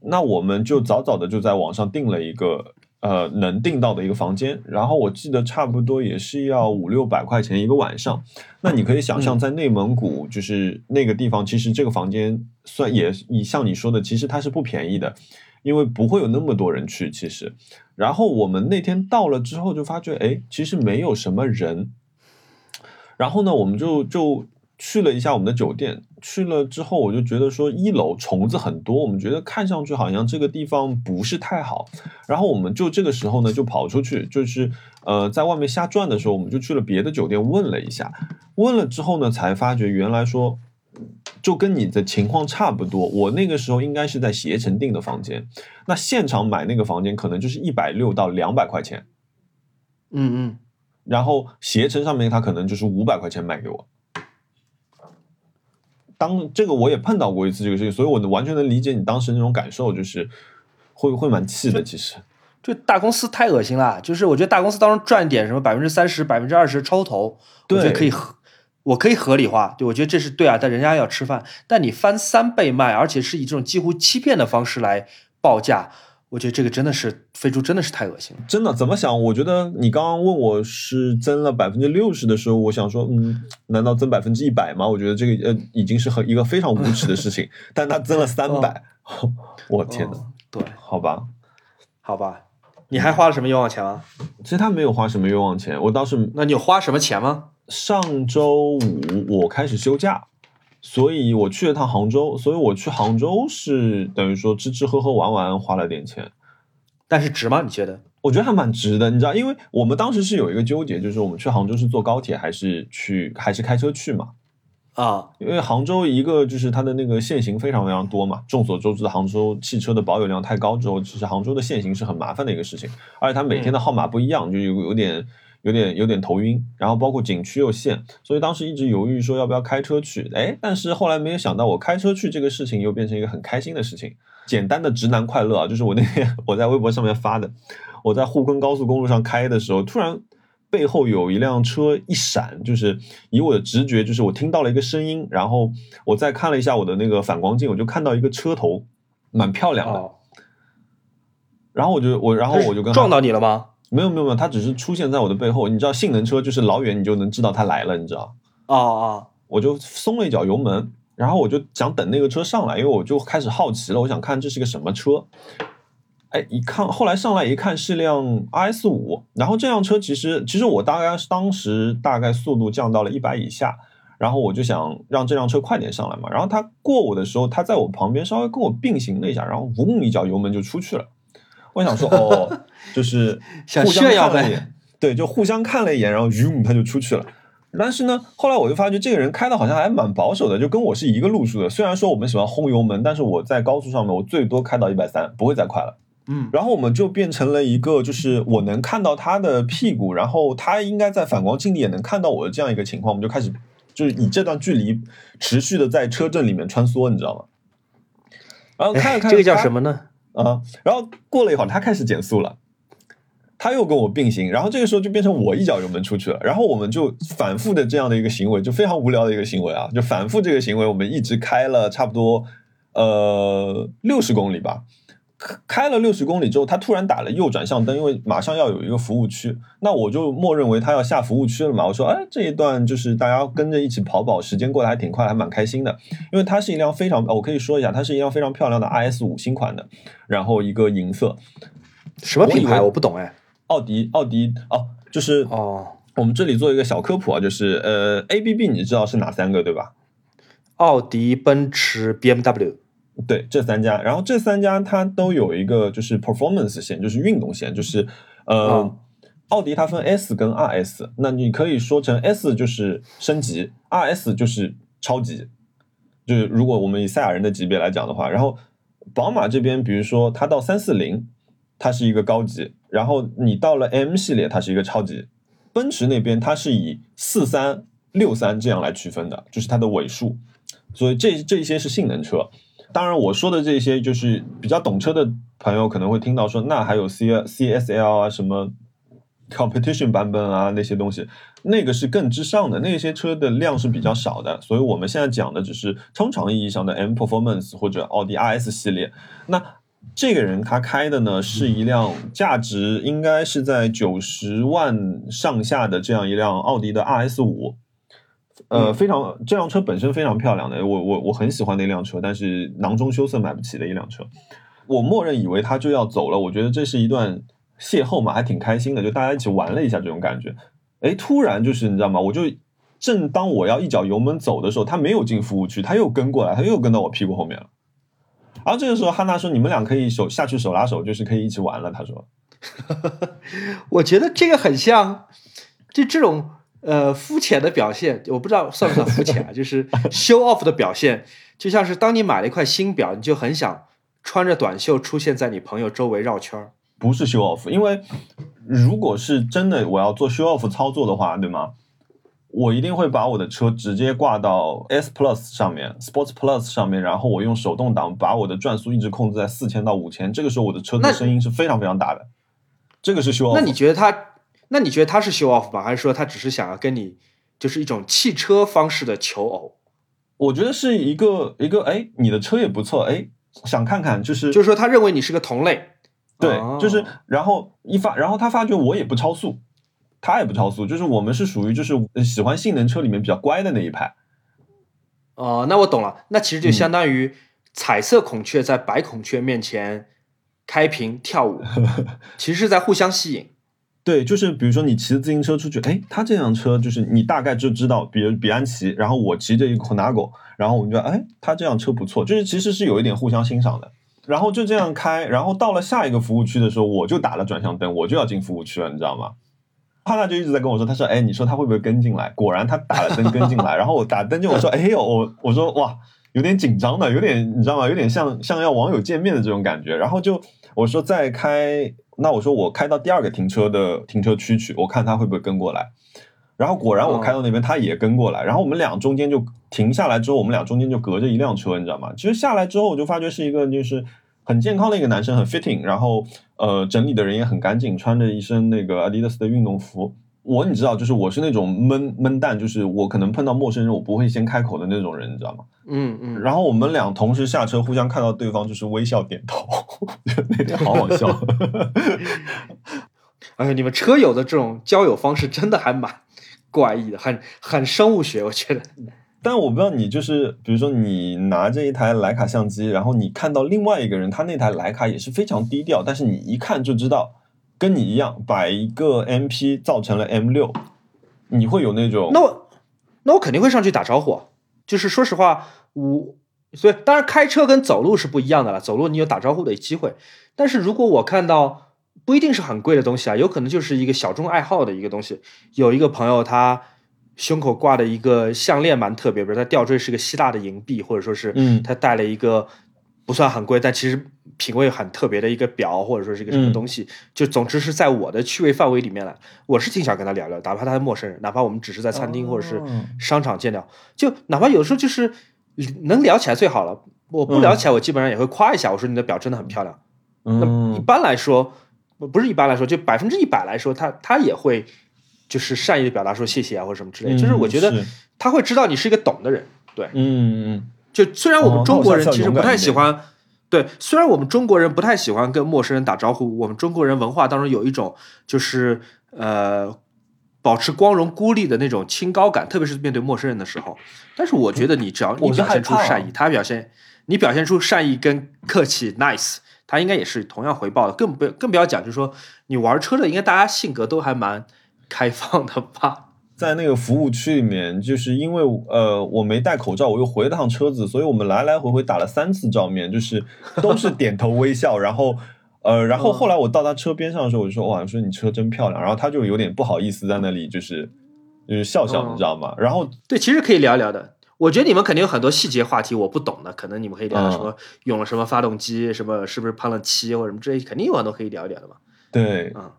S1: 那我们就早早的就在网上订了一个呃能订到的一个房间，然后我记得差不多也是要五六百块钱一个晚上。那你可以想象，
S2: 嗯
S1: 在内蒙古就是那个地方，其实这个房间算也以像你说的，其实它是不便宜的，因为不会有那么多人去。其实，然后我们那天到了之后就发觉，哎，其实没有什么人。然后呢，我们就就去了一下我们的酒店，去了之后我就觉得说一楼虫子很多，我们觉得看上去好像这个地方不是太好。然后我们就这个时候呢就跑出去，就是呃在外面瞎转的时候，我们就去了别的酒店问了一下，问了之后呢才发觉原来说。就跟你的情况差不多，我那个时候应该是在携程订的房间，那现场买那个房间可能就是一百六到两百块钱，
S2: 嗯嗯，
S1: 然后携程上面他可能就是五百块钱卖给我。当这个我也碰到过一次这个事情，所以我完全能理解你当时那种感受，就是会会蛮气的。其实，
S2: 就大公司太恶心了，就是我觉得大公司当中赚点什么百分之三十、百分之二十抽头，我觉得可以合，我可以合理化，对我觉得这是对啊，但人家要吃饭，但你翻三倍卖，而且是以这种几乎欺骗的方式来报价，我觉得这个真的是飞猪，真的是太恶心了。
S1: 真的怎么想？我觉得你刚刚问我是增了百分之六十的时候，我想说，嗯，难道增百分之一百吗？我觉得这个呃已经是很一个非常无耻的事情，但他增了三百，我天呐，
S2: 哦对，
S1: 好吧，
S2: 好吧，你还花了什么冤枉钱吗？
S1: 其实他没有花什么冤枉钱，我倒是
S2: 那你有花什么钱吗？
S1: 上周五我开始休假，所以我去了趟杭州，所以我去杭州是等于说吃吃喝喝玩玩花了点钱。
S2: 但是值吗？你觉得？
S1: 我觉得还蛮值的，你知道，因为我们当时是有一个纠结，就是我们去杭州是坐高铁还是去还是开车去嘛？
S2: 啊，
S1: 因为杭州一个就是它的那个限行非常非常多嘛，众所周知的杭州汽车的保有量太高之后，其实杭州的限行是很麻烦的一个事情，而且它每天的号码不一样，就有有点有点有点头晕，然后包括景区又限，所以当时一直犹豫说要不要开车去，哎，但是后来没有想到我开车去这个事情又变成一个很开心的事情，简单的直男快乐啊，就是我那天我在微博上面发的，我在沪昆高速公路上开的时候，突然。背后有一辆车一闪，就是以我的直觉，就是我听到了一个声音，然后我再看了一下我的那个反光镜，我就看到一个车头，蛮漂亮的。
S2: 哦，
S1: 然后我就我，然后我就跟他
S2: 撞到你了吗？
S1: 没有没有没有，它只是出现在我的背后。你知道性能车就是老远你就能知道它来了，你知道？
S2: 啊啊，
S1: 我就松了一脚油门，然后我就想等那个车上来，因为我就开始好奇了，我想看这是个什么车。哎，一看后来上来一看是辆 RS 五，然后这辆车其实其实我大概是当时大概速度降到了一百以下，然后我就想让这辆车快点上来嘛，然后它过我的时候，它在我旁边稍微跟我并行了一下，然后嗡一脚油门就出去了。我想说哦，就是
S2: 想
S1: 互相
S2: 炫耀呗
S1: 看了一眼，对，就互相看了一眼，然后晕他就出去了。但是呢，后来我就发觉这个人开的好像还蛮保守的，就跟我是一个路数的。虽然说我们喜欢轰油门，但是我在高速上面我最多开到一百三，不会再快了。
S2: 嗯，
S1: 然后我们就变成了一个，就是我能看到他的屁股，然后他应该在反光镜里也能看到我的这样一个情况，我们就开始就是以这段距离持续的在车阵里面穿梭，你知道吗？然后看了看，
S2: 哎这个叫什么呢？
S1: 啊？然后过了一会儿，他开始减速了。他又跟我并行，然后这个时候就变成我一脚油门出去了，然后我们就反复的这样的一个行为，就非常无聊的一个行为啊，就反复这个行为，我们一直开了差不多呃六十公里吧，开开了六十公里之后，他突然打了右转向灯，因为马上要有一个服务区，那我就默认为他要下服务区了嘛，我说哎这一段就是大家跟着一起跑跑，时间过得还挺快，还蛮开心的，因为它是一辆非常，我可以说一下，它是一辆非常漂亮的 RS 五新款的，然后一个银色，
S2: 什么品牌？
S1: 我
S2: 我不懂哎。
S1: 奥迪，奥迪哦，就是
S2: 哦，
S1: 我们这里做一个小科普啊，就是呃，ABB 你知道是哪三个对吧？
S2: 奥迪、奔驰、BMW。
S1: 对，这三家，然后这三家它都有一个就是 performance 线，就是运动线，就是呃，
S2: 哦
S1: 奥迪它分 S 跟 RS，那你可以说成 S 就是升级，RS 就是超级，就是如果我们以赛亚人的级别来讲的话，然后宝马这边，比如说它到三四零，它是一个高级，然后你到了 M 系列，它是一个超级，奔驰那边它是以四三六三这样来区分的，就是它的尾数，所以这这些是性能车。当然，我说的这些就是比较懂车的朋友可能会听到说，那还有 C CSL 啊，什么 competition 版本啊那些东西，那个是更之上的，那些车的量是比较少的，所以我们现在讲的只是通常意义上的 M Performance 或者奥迪 RS 系列。那这个人他开的呢是一辆价值应该是在九十万上下的这样一辆奥迪的 RS 五。呃，
S2: 嗯
S1: 非常这辆车本身非常漂亮的，我我我很喜欢那辆车，但是囊中羞涩买不起的一辆车。我默认以为他就要走了，我觉得这是一段邂逅嘛，还挺开心的，就大家一起玩了一下这种感觉。哎，突然就是你知道吗？我就正当我要一脚油门走的时候，他没有进服务区，他又跟过来，他又跟到我屁股后面了。然后这个时候，汉娜说：“你们俩可以手下去手拉手，就是可以一起玩了。”他 说
S2: 我觉得这个很像，就这种呃肤浅的表现，我不知道算不算肤浅啊，就是 show off 的表现，就像是当你买了一块新表，你就很想穿着短袖出现在你朋友周围绕圈儿。：“
S1: 不是 show off，因为如果是真的我要做 show off 操作的话，对吗？我一定会把我的车直接挂到 S Plus 上面，Sports Plus 上面，然后我用手动挡把我的转速一直控制在四千到五千，这个时候我的车
S2: 那
S1: 的声音是非常非常大的。这个是 show off。
S2: 那你觉得他，那你觉得他是 show off 吧？还是说他只是想要跟你就是一种汽车方式的求偶？
S1: 我觉得是一个一个，哎，你的车也不错，哎，想看看，就是
S2: 就是说他认为你是个同类，
S1: 对，
S2: 哦
S1: 就是然后一发，然后他发觉我也不超速，他也不超速，就是我们是属于就是呃喜欢性能车里面比较乖的那一派。
S2: 哦，那我懂了，那其实就
S1: 嗯
S2: 相当于彩色孔雀在白孔雀面前开屏跳舞，其实是在互相吸引。
S1: 对，就是比如说你骑着自行车出去，哎，他这辆车就是你大概就知道，比如比安奇，然后我骑着一个 Konago，然后我们就哎，他这辆车不错，就是其实是有一点互相欣赏的。然后就这样开，然后到了下一个服务区的时候，我就打了转向灯，我就要进服务区了，你知道吗？哈娜就一直在跟我说，他说，哎，你说他会不会跟进来？果然他打了灯跟进来，然后我打灯就我说，哎呦，我我说哇，有点紧张的，有点你知道吗？有点像像要网友见面的这种感觉。然后就我说再开，那我说我开到第二个停车的停车区去，我看他会不会跟过来。然后果然我开到那边，他也跟过来，然后我们俩中间就停下来之后，我们俩中间就隔着一辆车，你知道吗？其实下来之后，我就发觉是一个就是很健康的一个男生，很 fitting，然后呃整理的人也很干净，穿着一身那个 Adidas 的运动服。我你知道，就是我是那种闷闷蛋，就是我可能碰到陌生人我不会先开口的那种人，你知道吗？
S2: 嗯嗯，
S1: 然后我们俩同时下车，互相看到对方就是微笑点头，那天好好笑。
S2: 哎，你们车友的这种交友方式真的还蛮怪异的，很很生物学，我觉得。
S1: 但我不知道你就是，比如说你拿着一台徕卡相机，然后你看到另外一个人，他那台徕卡也是非常低调，但是你一看就知道，跟你一样把一个 MP 造成了 M 六，你会有那种
S2: 那我那我肯定会上去打招呼。就是说实话，我所以当然开车跟走路是不一样的了，走路你有打招呼的机会，但是如果我看到不一定是很贵的东西啊，有可能就是一个小众爱好的一个东西。有一个朋友他胸口挂的一个项链蛮特别，比如他吊坠是个希腊的银币，或者说是
S1: 嗯
S2: 他戴了一个不算很贵，但其实品味很特别的一个表，或者说是一个什么
S1: 嗯
S2: 东西。就总之是在我的趣味范围里面来，我是挺想跟他聊聊，哪怕他是陌生人，哪怕我们只是在餐厅或者是
S1: 哦
S2: 商场见到，就哪怕有时候就是能聊起来最好了。我不聊起来，我基本上也会夸一下，我说你的表真的很漂亮。那一
S1: 嗯
S2: 般来说，不不是一般来说，就百分之一百来说，他他也会就是善意的表达说谢谢啊或者什么之类。就是我觉得他会知道你是一个懂的人。对，
S1: 嗯嗯
S2: 就虽然我
S1: 哦
S2: 们中国人其实不太喜欢，对，虽然我们中国人不太喜欢跟陌生人打招呼，我们中国人文化当中有一种就是呃。保持光荣孤立的那种清高感，特别是面对陌生人的时候。但是我觉得你只要你表现出善意，他表现你表现出善意跟客气 nice，他应该也是同样回报的。更不更不要讲，就是说你玩车的，应该大家性格都还蛮开放的吧？
S1: 在那个服务区里面，就是因为呃我没戴口罩，我又回了趟车子，所以我们来来回回打了三次照面，就是都是点头微笑，然后呃，然后后来我到他车边上的时候，我就说哇，我说你车真漂亮，然后他就有点不好意思在那里就是就是笑笑，
S2: 嗯
S1: 你知道吗？然后
S2: 对，其实可以聊一聊的。我觉得你们肯定有很多细节话题我不懂的，可能你们可以聊聊什么用了什么发动机，什么是不是喷了漆或者什么之类，肯定有很多可以聊一聊的嘛。
S1: 对，
S2: 嗯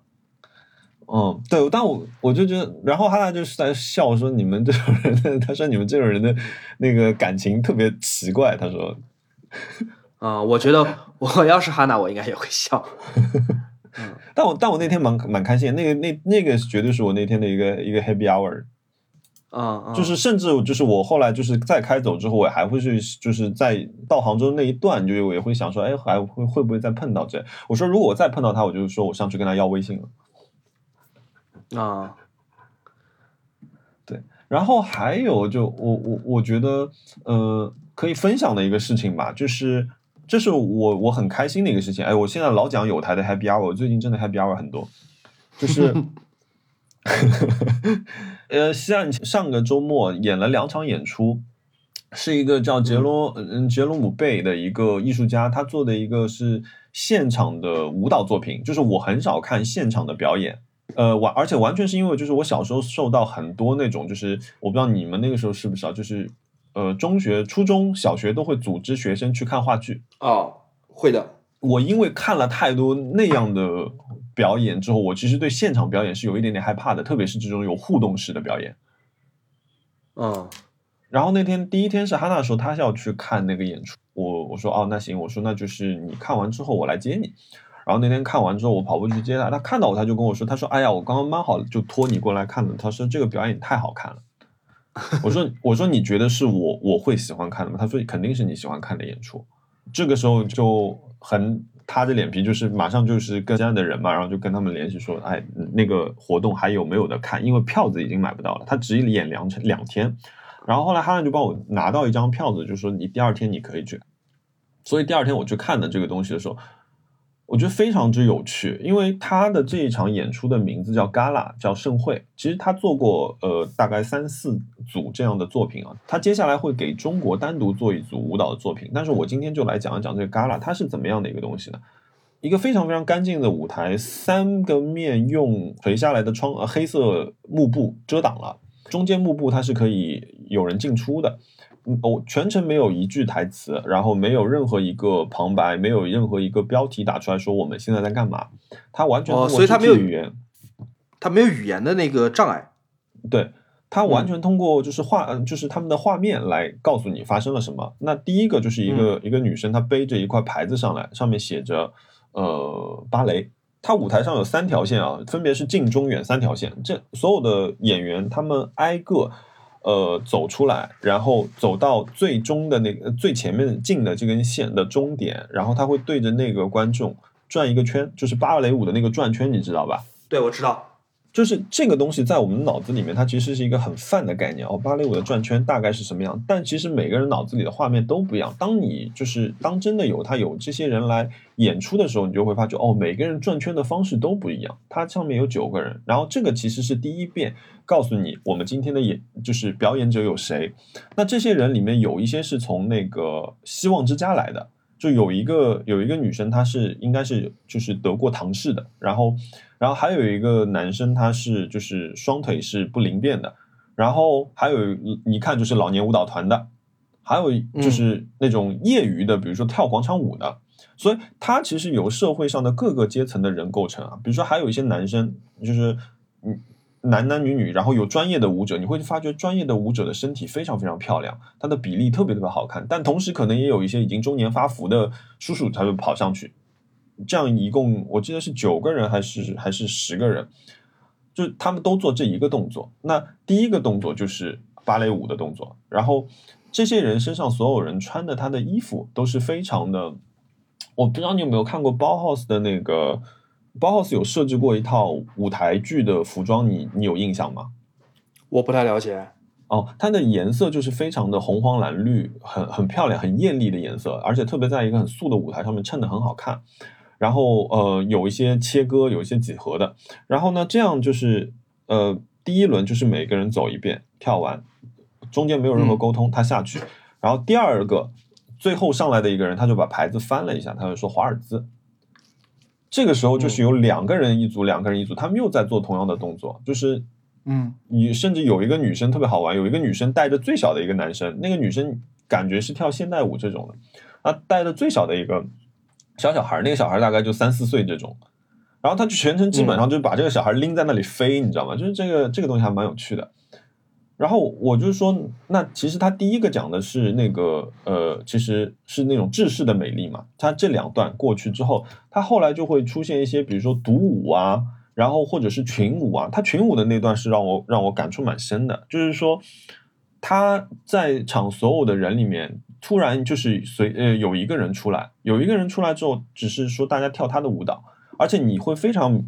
S1: 嗯，对，但我我就觉得，然后哈娜就是在笑说你们这种人的，他说你们这种人的那个感情特别奇怪，他说，
S2: 啊、我觉得我要是哈娜，我应该也会笑。
S1: 但我但我那天蛮蛮开心，那个那那个绝对是我那天的一个一个 happy hour，
S2: 啊，嗯
S1: 就是甚至就是我后来就是再开走之后，我还会去就是在到杭州那一段，就是我也会想说，哎，还会会不会再碰到这？我说如果我再碰到他，我就说我上去跟他要微信了。
S2: 啊、对
S1: 然后还有就我我我觉得呃可以分享的一个事情吧，就是这是我我很开心的一个事情。哎，我现在老讲有台的 happy hour，我最近真的 happy hour 很多，就是 呃像上个周末演了两场演出。是一个叫杰罗嗯杰罗姆贝的一个艺术家，他做的一个是现场的舞蹈作品，就是我很少看现场的表演，呃，完，而且完全是因为就是我小时候受到很多那种，就是我不知道你们那个时候是不是啊，就是呃，中学、初中小学都会组织学生去看话剧。
S2: 哦，会的。
S1: 我因为看了太多那样的表演之后，我其实对现场表演是有一点点害怕的，特别是这种有互动式的表演。
S2: 嗯
S1: 然后那天第一天是哈娜说她要去看那个演出，我我说哦那行，我说那就是你看完之后我来接你。然后那天看完之后，我跑步去接他，他看到我他就跟我说，他说哎呀我刚刚蛮好，就托你过来看的。他说这个表演太好看了。我说 我说你觉得是我我会喜欢看的吗？他说肯定是你喜欢看的演出。这个时候就很塌着脸皮，就是马上就是跟家的人嘛，然后就跟他们联系说，哎，那个活动还有没有的看？因为票子已经买不到了，他只演两两天。然后后来哈兰就帮我拿到一张票子，就说你第二天你可以去。所以第二天我去看的这个东西的时候。我觉得非常之有趣，因为他的这一场演出的名字叫 Gala，叫盛会。其实他做过呃大概三四组这样的作品啊，他接下来会给中国单独做一组舞蹈的作品。但是我今天就来讲一讲这个 Gala，它是怎么样的一个东西呢？一个非常非常干净的舞台，三个面用垂下来的窗呃黑色幕布遮挡了，中间幕布它是可以有人进出的。哦，全程没有一句台词，然后没有任何一个旁白，没有任何一个标题打出来说我们现在在干嘛。他完全，
S2: 所以他没有
S1: 语言，
S2: 他没有语言的那个障碍。
S1: 对他完全通过就是画，就是他们的画面来告诉你发生了什么。那第一个就是一个一个女生，她背着一块牌子上来，上面写着呃芭蕾。她舞台上有三条线啊，分别是近中远三条线。这所有的演员他们挨个。呃，走出来，然后走到最终的那个最前面近的这根线的终点，然后他会对着那个观众转一个圈，就是芭蕾舞的那个转圈，你知道吧？
S2: 对，我知道。
S1: 就是这个东西在我们脑子里面，它其实是一个很泛的概念哦。芭蕾舞的转圈大概是什么样？但其实每个人脑子里的画面都不一样。当你就是当真的有他有这些人来演出的时候，你就会发觉哦，每个人转圈的方式都不一样。它上面有九个人，然后这个其实是第一遍告诉你我们今天的演就是表演者有谁。那这些人里面有一些是从那个希望之家来的。就有一个有一个女生，她是应该是就是得过唐氏的，然后然后还有一个男生，他是就是双腿是不灵便的，然后还有一看就是老年舞蹈团的，还有就是那种业余的，比如说跳广场舞的，所以他其实由社会上的各个阶层的人构成啊，比如说还有一些男生，就是嗯。男男女女，然后有专业的舞者，你会发觉专业的舞者的身体非常非常漂亮，他的比例特别特别好看。但同时可能也有一些已经中年发福的叔叔，他就跑上去。这样一共我记得是九个人还是还是十个人，就他们都做这一个动作。那第一个动作就是芭蕾舞的动作，然后这些人身上所有人穿的他的衣服都是非常的，我不知道你有没有看过包 house 的那个。Bauhaus 有设置过一套舞台剧的服装，你你有印象吗？
S2: 我不太了解。
S1: 哦，它的颜色就是非常的红黄蓝绿，很很漂亮，很艳丽的颜色，而且特别在一个很素的舞台上面衬得很好看。然后呃，有一些切割，有一些几何的。然后呢，这样就是呃，第一轮就是每个人走一遍，跳完，中间没有任何沟通，他下去。然后第二个最后上来的一个人，他就把牌子翻了一下，他就说华尔兹。这个时候就是有两个人一组，两个人一组，他们又在做同样的动作，就是，
S2: 嗯，
S1: 你甚至有一个女生特别好玩，有一个女生带着最小的一个男生，那个女生感觉是跳现代舞这种的，啊，带着最小的一个小小孩，那个小孩大概就三四岁这种，然后他就全程基本上就把这个小孩拎在那里飞，你知道吗？就是这个这个东西还蛮有趣的。然后我就说，那其实他第一个讲的是那个呃，其实是那种制式的美丽嘛。他这两段过去之后，他后来就会出现一些，比如说独舞啊，然后或者是群舞啊。他群舞的那段是让我让我感触蛮深的，就是说他在场所有的人里面，突然就是随呃有一个人出来，有一个人出来之后，只是说大家跳他的舞蹈，而且你会非常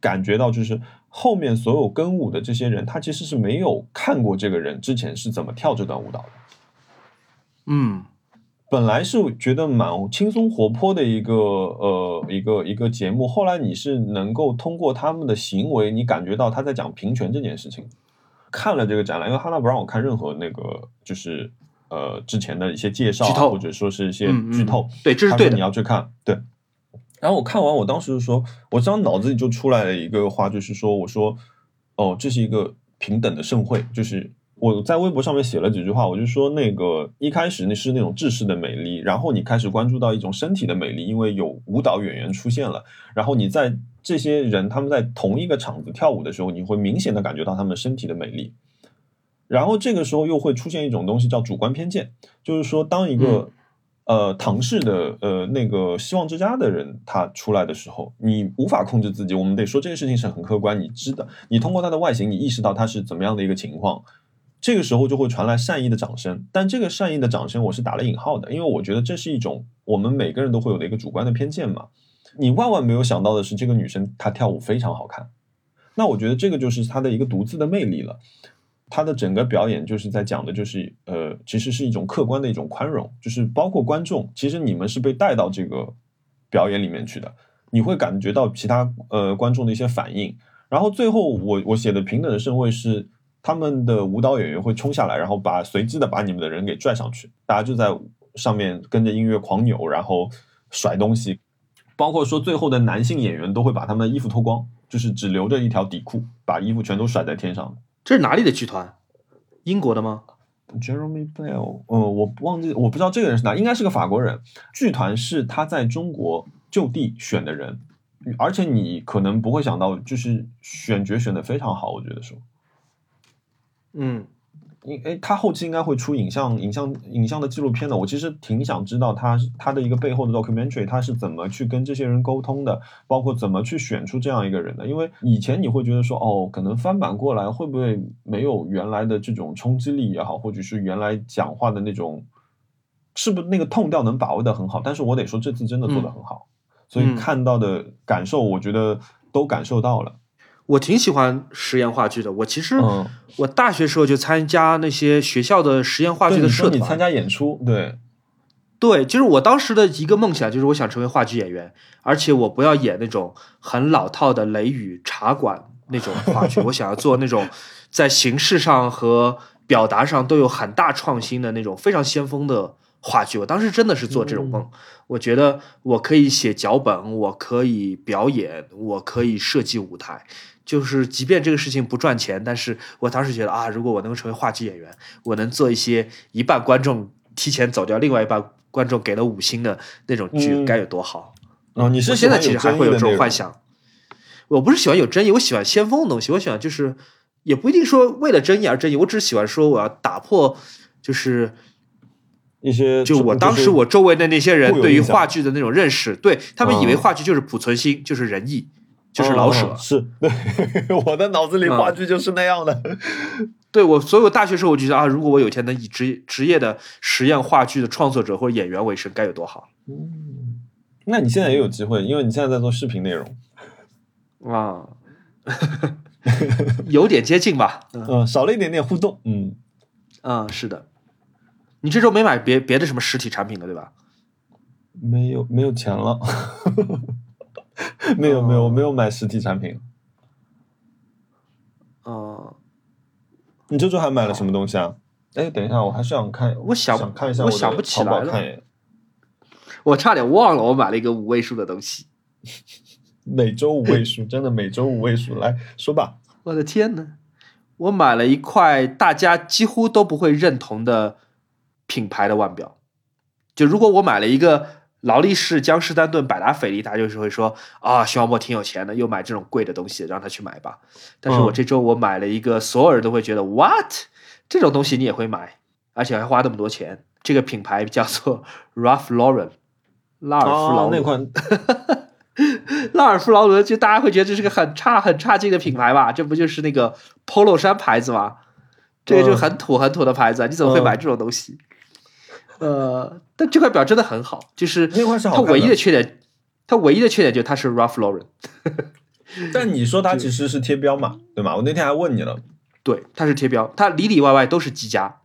S1: 感觉到就是。后面所有跟舞的这些人，他其实是没有看过这个人之前是怎么跳这段舞蹈的。
S2: 嗯，
S1: 本来是觉得蛮轻松活泼的一个呃一个一个节目，后来你是能够通过他们的行为，你感觉到他在讲平权这件事情。看了这个展览，因为哈娜不让我看任何那个就是呃之前的一些介绍或者说是一些剧透，
S2: 对，这是对的，
S1: 你要去看，对。然后我看完，我当时就说，我这样脑子里就出来了一个话，就是说，我说，哦，这是一个平等的盛会，就是我在微博上面写了几句话，我就说，那个一开始那是那种制式的美丽，然后你开始关注到一种身体的美丽，因为有舞蹈演员出现了，然后你在这些人他们在同一个场子跳舞的时候，你会明显的感觉到他们身体的美丽，然后这个时候又会出现一种东西叫主观偏见，就是说，当一个。呃，唐氏的呃那个希望之家的人，他出来的时候，你无法控制自己。我们得说这个事情是很客观，你知道，你通过他的外形，你意识到他是怎么样的一个情况。这个时候就会传来善意的掌声，但这个善意的掌声我是打了引号的，因为我觉得这是一种我们每个人都会有的一个主观的偏见嘛。你万万没有想到的是，这个女生她跳舞非常好看，那我觉得这个就是她的一个独自的魅力了。他的整个表演就是在讲的，就是呃，其实是一种客观的一种宽容，就是包括观众，其实你们是被带到这个表演里面去的，你会感觉到其他呃观众的一些反应。然后最后我我写的平等的盛会是，他们的舞蹈演员会冲下来，然后把随机的把你们的人给拽上去，大家就在上面跟着音乐狂扭，然后甩东西，包括说最后的男性演员都会把他们的衣服脱光，就是只留着一条底裤，把衣服全都甩在天上。
S2: 这是哪里的剧团？英国的吗
S1: ？Jeremy Bell，呃，我忘记，我不知道这个人是哪，应该是个法国人。剧团是他在中国就地选的人，而且你可能不会想到，就是选角选的非常好，我觉得说，
S2: 嗯，
S1: 因哎，他后期应该会出影像、影像、影像的纪录片的。我其实挺想知道他他的一个背后的 documentary，他是怎么去跟这些人沟通的，包括怎么去选出这样一个人的。因为以前你会觉得说，哦，可能翻版过来会不会没有原来的这种冲击力也好，或者是原来讲话的那种，是不是那个痛调能把握的很好？但是我得说，这次真的做的很好，所以
S2: 嗯
S1: 看到的感受，我觉得都感受到了。
S2: 我挺喜欢实验话剧的。我其实
S1: 嗯，
S2: 我大学时候就参加那些学校的实验话剧的社团
S1: 你你参。加演出，对，
S2: 对，就是我当时的一个梦想，就是我想成为话剧演员，而且我不要演那种很老套的雷雨茶馆那种话剧，我想要做那种在形式上和表达上都有很大创新的那种非常先锋的话剧。我当时真的是做这种梦，我觉得我可以写脚本，我可以表演，我可以设计舞台。就是，即便这个事情不赚钱，但是我当时觉得啊，如果我能够成为话剧演员，我能做一些一半观众提前走掉，另外一半观众给了五星的那种剧，
S1: 嗯
S2: 该有多好！
S1: 哦，你是
S2: 我现在其实还会有这种幻想。我不是喜欢有争议，我喜欢先锋的东西。我喜欢就是，也不一定说为了争议而争议，我只是喜欢说我要打破，就是
S1: 一些
S2: 就我当时我周围的那些人对于话剧的那种认识，对他们以为
S1: 嗯
S2: 话剧就是濮存昕，就是仁义，就是老舍。
S1: 哦是对，我的脑子里
S2: 嗯
S1: 话剧就是那样的。
S2: 对我，所以我大学时候我就觉得啊，如果我有一天能以职职业的实验话剧的创作者或者演员为生，该有多好
S1: 嗯，那你现在也有机会，因为你现在在做视频内容，
S2: 啊！有点接近吧，嗯
S1: 嗯，少了一点点互动，嗯，
S2: 嗯，是的。你这周没买别别的什么实体产品了，对吧？
S1: 没有没有钱了，没有没有我没有买实体产品。
S2: 嗯，
S1: 你这周还买了什么东西啊？哎，等一下，我还是想看，
S2: 我想
S1: 想看一下的
S2: 我想不起来了我差点忘了，我买了一个五位数的东西。
S1: 每周五位数，真的每周五位数，来说吧。
S2: 我的天呐，我买了一块大家几乎都不会认同的品牌的腕表。就如果我买了一个劳力士、江诗丹顿、百达翡丽，大家就是会说啊，徐小沫挺有钱的，又买这种贵的东西，让他去买吧。但是我
S1: 嗯
S2: 这周我买了一个，所有人都会觉得 what 这种东西你也会买，而且还花那么多钱。这个品牌叫做 Ralph Lauren，拉尔夫劳
S1: 哦，
S2: 伦。
S1: 那 款
S2: 拉尔夫劳伦，就大家会觉得这是个很差很差劲的品牌吧？这不就是那个 polo 衫牌子吗？这个就很土很土的牌子啊，你怎么会买这种东西？呃，但这块表真的很好，就是
S1: 那块是好
S2: 它唯一
S1: 的
S2: 的缺点，它唯一的缺点就是它是 Ralph Lauren，
S1: 但你说它其实是贴标嘛，对吗？我那天还问你了，
S2: 对，它是贴标，它里里外外都是积家。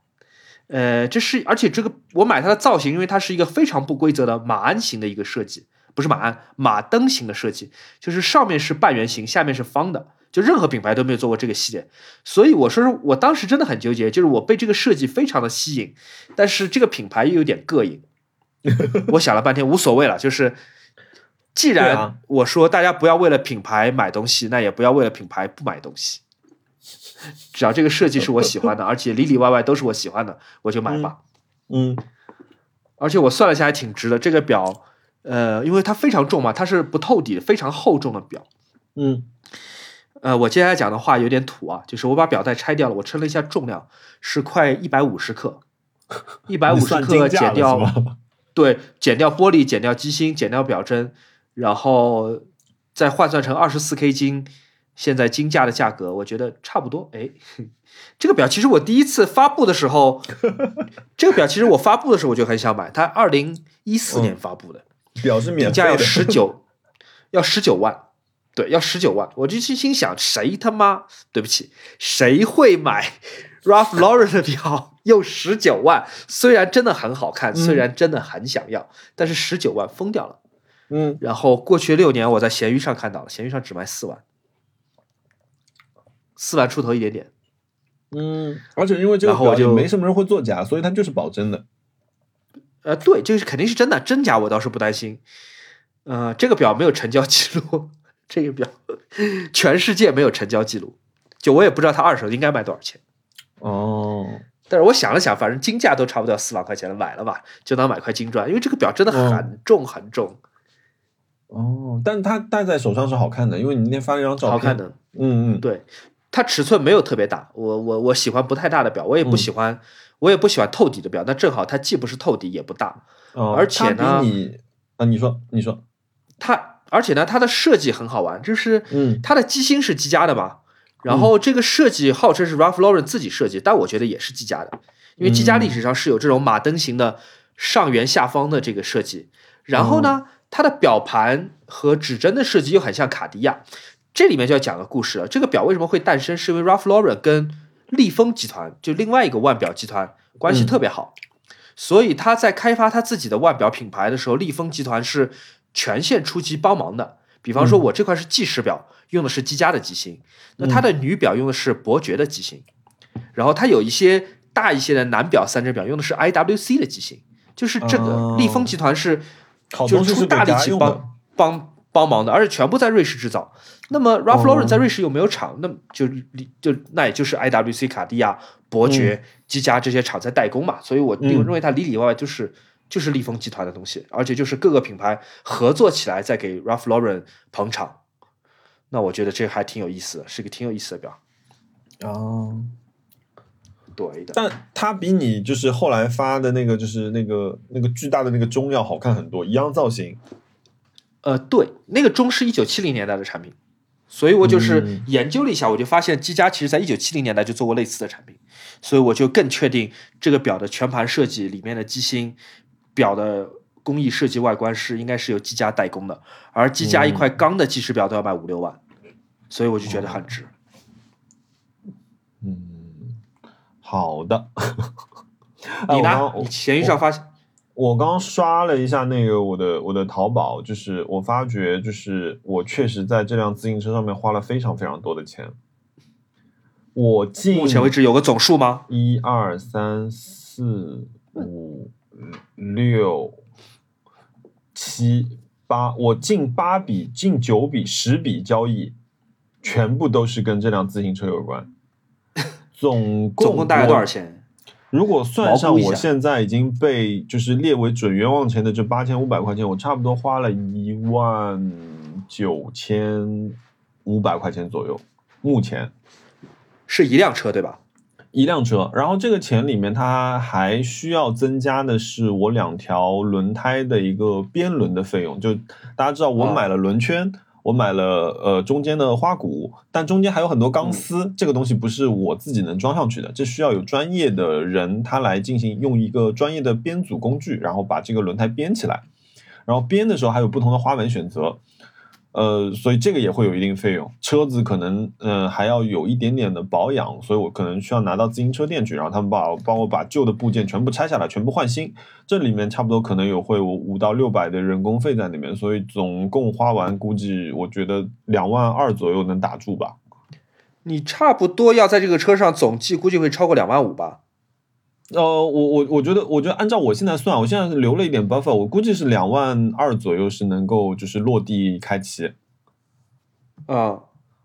S2: 呃，这是而且这个我买它的造型，因为它是一个非常不规则的马鞍型的一个设计，不是马鞍，马灯型的设计，就是上面是半圆形，下面是方的，就任何品牌都没有做过这个系列。所以我说是我当时真的很纠结，就是我被这个设计非常的吸引，但是这个品牌又有点膈应。我想了半天，无所谓了，就是既然我说大家不要为了品牌买东西，那也不要为了品牌不买东西。只要这个设计是我喜欢的，而且里里外外都是我喜欢的，我就买吧。
S1: 嗯
S2: 而且我算了一下，还挺值的。这个表，呃，因为它非常重嘛，它是不透底、非常厚重的表。
S1: 嗯
S2: 呃，我接下来讲的话有点土啊，就是我把表带拆掉了，我称了一下重量，是快一百五十克，一百五十克减掉 对，减掉玻璃，减掉机芯，减掉表针，然后再换算成二十四 K 金，现在金价的价格，我觉得差不多。哎，这个表其实我第一次发布的时候，这个表其实我发布的时候我就很想买，它二零一四年发布的，
S1: 表是免
S2: 定价要
S1: 费的，
S2: 十九，要十九万，对，要十九万。我就心心想，谁他妈对不起，谁会买 Ralph Lauren 的表又十九万？虽然真的很好看，虽然真的很想要，但是十九万疯掉了。
S1: 嗯，
S2: 然后过去六年，我在闲鱼上看到了，闲鱼上只卖四万，四万出头一点点。
S1: 嗯，而且因为这个表也没什么人会作假，所以它就是保真的。
S2: 呃，对，这个是肯定是真的，真假我倒是不担心。呃，这个表没有成交记录，这个表 全世界没有成交记录，就我也不知道它二手应该卖多少钱。
S1: 哦，
S2: 但是我想了想，反正金价都差不多要四万块钱了，买了吧，就当买块金砖，因为这个表真的很重很重，
S1: 哦，但它戴在手上是好看的，因为你那天发了一张照片，
S2: 好看。的。
S1: 嗯嗯，
S2: 对，它尺寸没有特别大，我我我喜欢不太大的表，我也不喜欢，我也不喜欢透底的表。那正好它既不是透底，也不大，
S1: 哦，
S2: 而且呢
S1: 比你啊，你说，你说，
S2: 它而且呢，它的设计很好玩，就是
S1: 嗯。
S2: 它的机芯是积家的嘛，然后这个设计号称是 Ralph Lauren 自己设计，但我觉得也是积家的，因为积家历史上是有这种马灯型的上圆下方的这个设计，然后呢，它的表盘和指针的设计又很像卡地亚，这里面就要讲个故事了。这个表为什么会诞生？是因为 Ralph Lauren 跟利丰集团，就另外一个腕表集团关系特别好，所以他在开发他自己的腕表品牌的时候，利丰集团是全线出击帮忙的。比方说，我这块是计时表，用的是积家的机芯，那它的女表用的是伯爵的机芯，然后它有一些大一些的男表三针表用的是 IWC 的机芯，就是这个
S1: 哦。
S2: 利丰集团是
S1: 好
S2: 就是出大力气帮帮帮忙的，而且全部在瑞士制造。那么 Ralph
S1: 哦
S2: Lauren 在瑞士又没有厂，那么就就那也就是 IWC、卡地亚、伯爵、积家这些厂在代工嘛，所以我
S1: 嗯。
S2: 认为它里里外外就是就是利丰集团的东西，而且就是各个品牌合作起来在给 Ralph Lauren 捧场。那我觉得这还挺有意思的，是个挺有意思的表。
S1: 哦，
S2: 对的，
S1: 但它比你就是后来发的那个，就是那个那个巨大的那个钟要好看很多，一样造型。
S2: 呃，对，那个钟是一九七零年代的产品，所以我就是
S1: 嗯
S2: 研究了一下，我就发现积家其实在一九七零年代就做过类似的产品，所以我就更确定这个表的全盘设计里面的机芯、表的工艺设计、外观是应该是由积家代工的，而积家一块钢的计时表都要卖五六万，所以我就觉得很值。
S1: 嗯，好的。
S2: 你呢你闲鱼上发现？
S1: 我刚刷了一下那个我的我的淘宝，就是我发觉就是我确实在这辆自行车上面花了非常非常多的钱。我近
S2: 目前为止有个总数吗？
S1: 一二三四五六七八，我近八笔、近九笔、十笔交易，全部都是跟这辆自行车有关。总共
S2: 总共大概多少钱？
S1: 如果算上我现在已经被就是列为准冤枉钱的这八千五百块钱，我差不多花了一万九千五百块钱左右。目前
S2: 是一辆车对吧？
S1: 一辆车，然后这个钱里面它还需要增加的是我两条轮胎的一个边轮的费用。就大家知道，我
S2: 啊
S1: 买了轮圈。我买了呃中间的花鼓，但中间还有很多钢丝，这个东西不是我自己能装上去的，这需要有专业的人他来进行用一个专业的编组工具，然后把这个轮胎编起来。然后编的时候还有不同的花纹选择，呃，所以这个也会有一定费用。车子可能呃还要有一点点的保养，所以我可能需要拿到自行车店去，然后他们把帮我把旧的部件全部拆下来，全部换新。这里面差不多可能有会五到六百的人工费在里面，所以总共花完估计我觉得两万二左右能打住吧。
S2: 你差不多要在这个车上总计估计会超过两万五吧？
S1: 呃，我我我觉得，我觉得按照我现在算，我现在留了一点 buffer，我估计是两万二左右是能够就是落地开启。
S2: 啊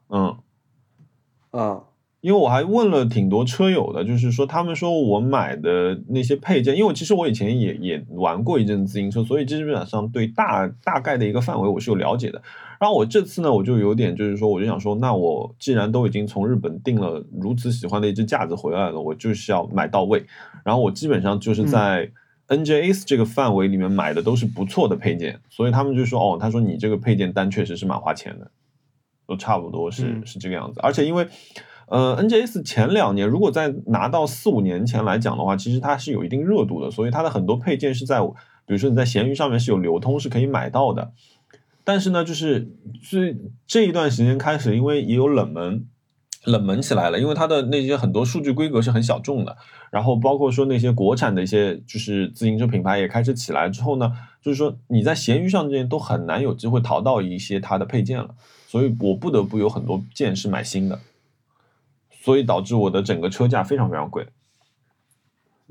S1: 嗯，
S2: 啊
S1: 因为我还问了挺多车友的，就是说他们说我买的那些配件，因为其实我以前也也玩过一阵自行车，所以基本上对大大概的一个范围我是有了解的。然后我这次呢，我就有点就是说，我就想说，那我既然都已经从日本订了如此喜欢的一只架子回来了，我就是要买到位。然后我基本上就是在 NJS 这个范围里面买的都是不错的配件，所以他们就说，哦，他说你这个配件单确实是蛮花钱的。都差不多是、
S2: 嗯
S1: 是这个样子。而且因为呃，NJS 前两年如果在拿到四五年前来讲的话，其实它是有一定热度的，所以它的很多配件是在比如说你在闲鱼上面是有流通是可以买到的。但是呢，就是最这一段时间开始，因为也有冷门，冷门起来了，因为它的那些很多数据规格是很小众的，然后包括说那些国产的一些就是自行车品牌也开始起来之后呢，就是说你在闲鱼上这些都很难有机会淘到一些它的配件了，所以我不得不有很多件是买新的，所以导致我的整个车价非常非常贵。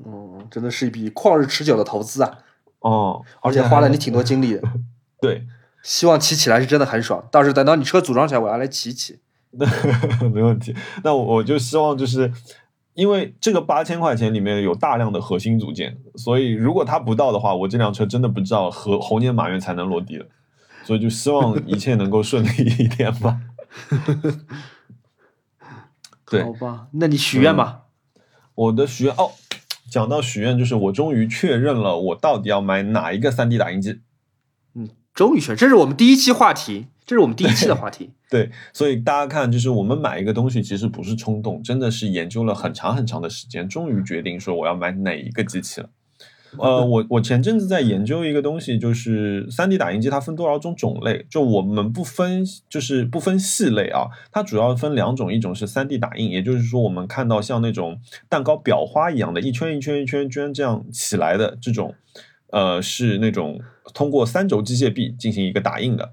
S2: 嗯，真的是一笔旷日持久的投资啊，
S1: 哦，
S2: 而且花了你挺多精力的。
S1: 对，
S2: 希望骑起来是真的很爽，到时候等到你车组装起来，我要来骑一骑。
S1: 没问题。那我我就希望就是。因为这个八千块钱里面有大量的核心组件，所以如果它不到的话，我这辆车真的不知道何猴年马月才能落地了。所以就希望一切能够顺利一点吧。对
S2: 好吧，那你许愿吧。
S1: 我的许愿哦，讲到许愿，就是我终于确认了我到底要买哪一个 3D 打印机。
S2: 嗯，终于选，这是我们第一期话题，这是我们第一期的话题。
S1: 对，所以大家看，就是我们买一个东西，其实不是冲动，真的是研究了很长很长的时间，终于决定说我要买哪一个机器了。呃，我我前阵子在研究一个东西，就是三 D 打印机它分多少种种类，就我们不分，就是不分系类啊，它主要分两种，一种是三 D 打印，也就是说我们看到像那种蛋糕裱花一样的，一圈一圈一圈一圈这样起来的这种，呃，是那种通过三轴机械臂进行一个打印的。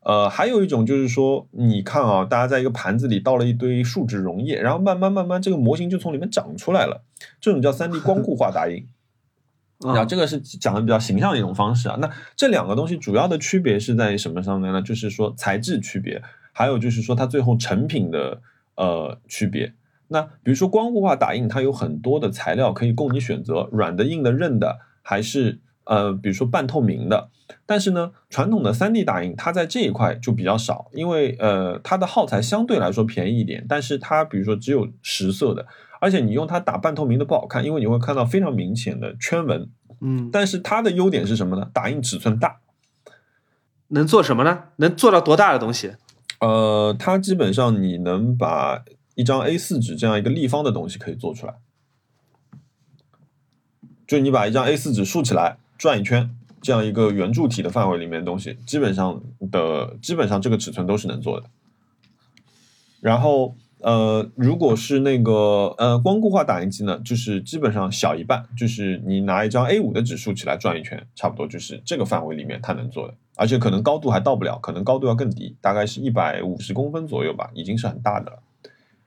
S1: 呃，还有一种就是说，你看啊，大家在一个盘子里倒了一堆树脂溶液，然后慢慢慢慢这个模型就从里面长出来了，这种叫 3D 光固化打印。然后这个是讲的比较形象的一种方式啊。那这两个东西主要的区别是在什么上面呢？就是说材质区别，还有就是说它最后成品的呃区别。那比如说光固化打印，它有很多的材料可以供你选择，软的、硬的、韧的，还是呃比如说半透明的。但是呢，传统的 3D 打印它在这一块就比较少，因为呃它的耗材相对来说便宜一点，但是它比如说只有实色的。而且你用它打半透明的不好看，因为你会看到非常明显的圈纹。
S2: 嗯，
S1: 但是它的优点是什么呢？打印尺寸大。
S2: 能做什么呢？能做到多大的东西？
S1: 呃，它基本上你能把一张 A4 纸这样一个立方的东西可以做出来。就你把一张 A4 纸竖起来转一圈，这样一个圆柱体的范围里面的东西，基本上的基本上这个尺寸都是能做的。然后。呃，如果是那个呃光固化打印机呢，就是基本上小一半，就是你拿一张 A 五的纸竖起来转一圈，差不多就是这个范围里面它能做的，而且可能高度还到不了，可能高度要更低，大概是一百五十公分左右吧，已经是很大的了。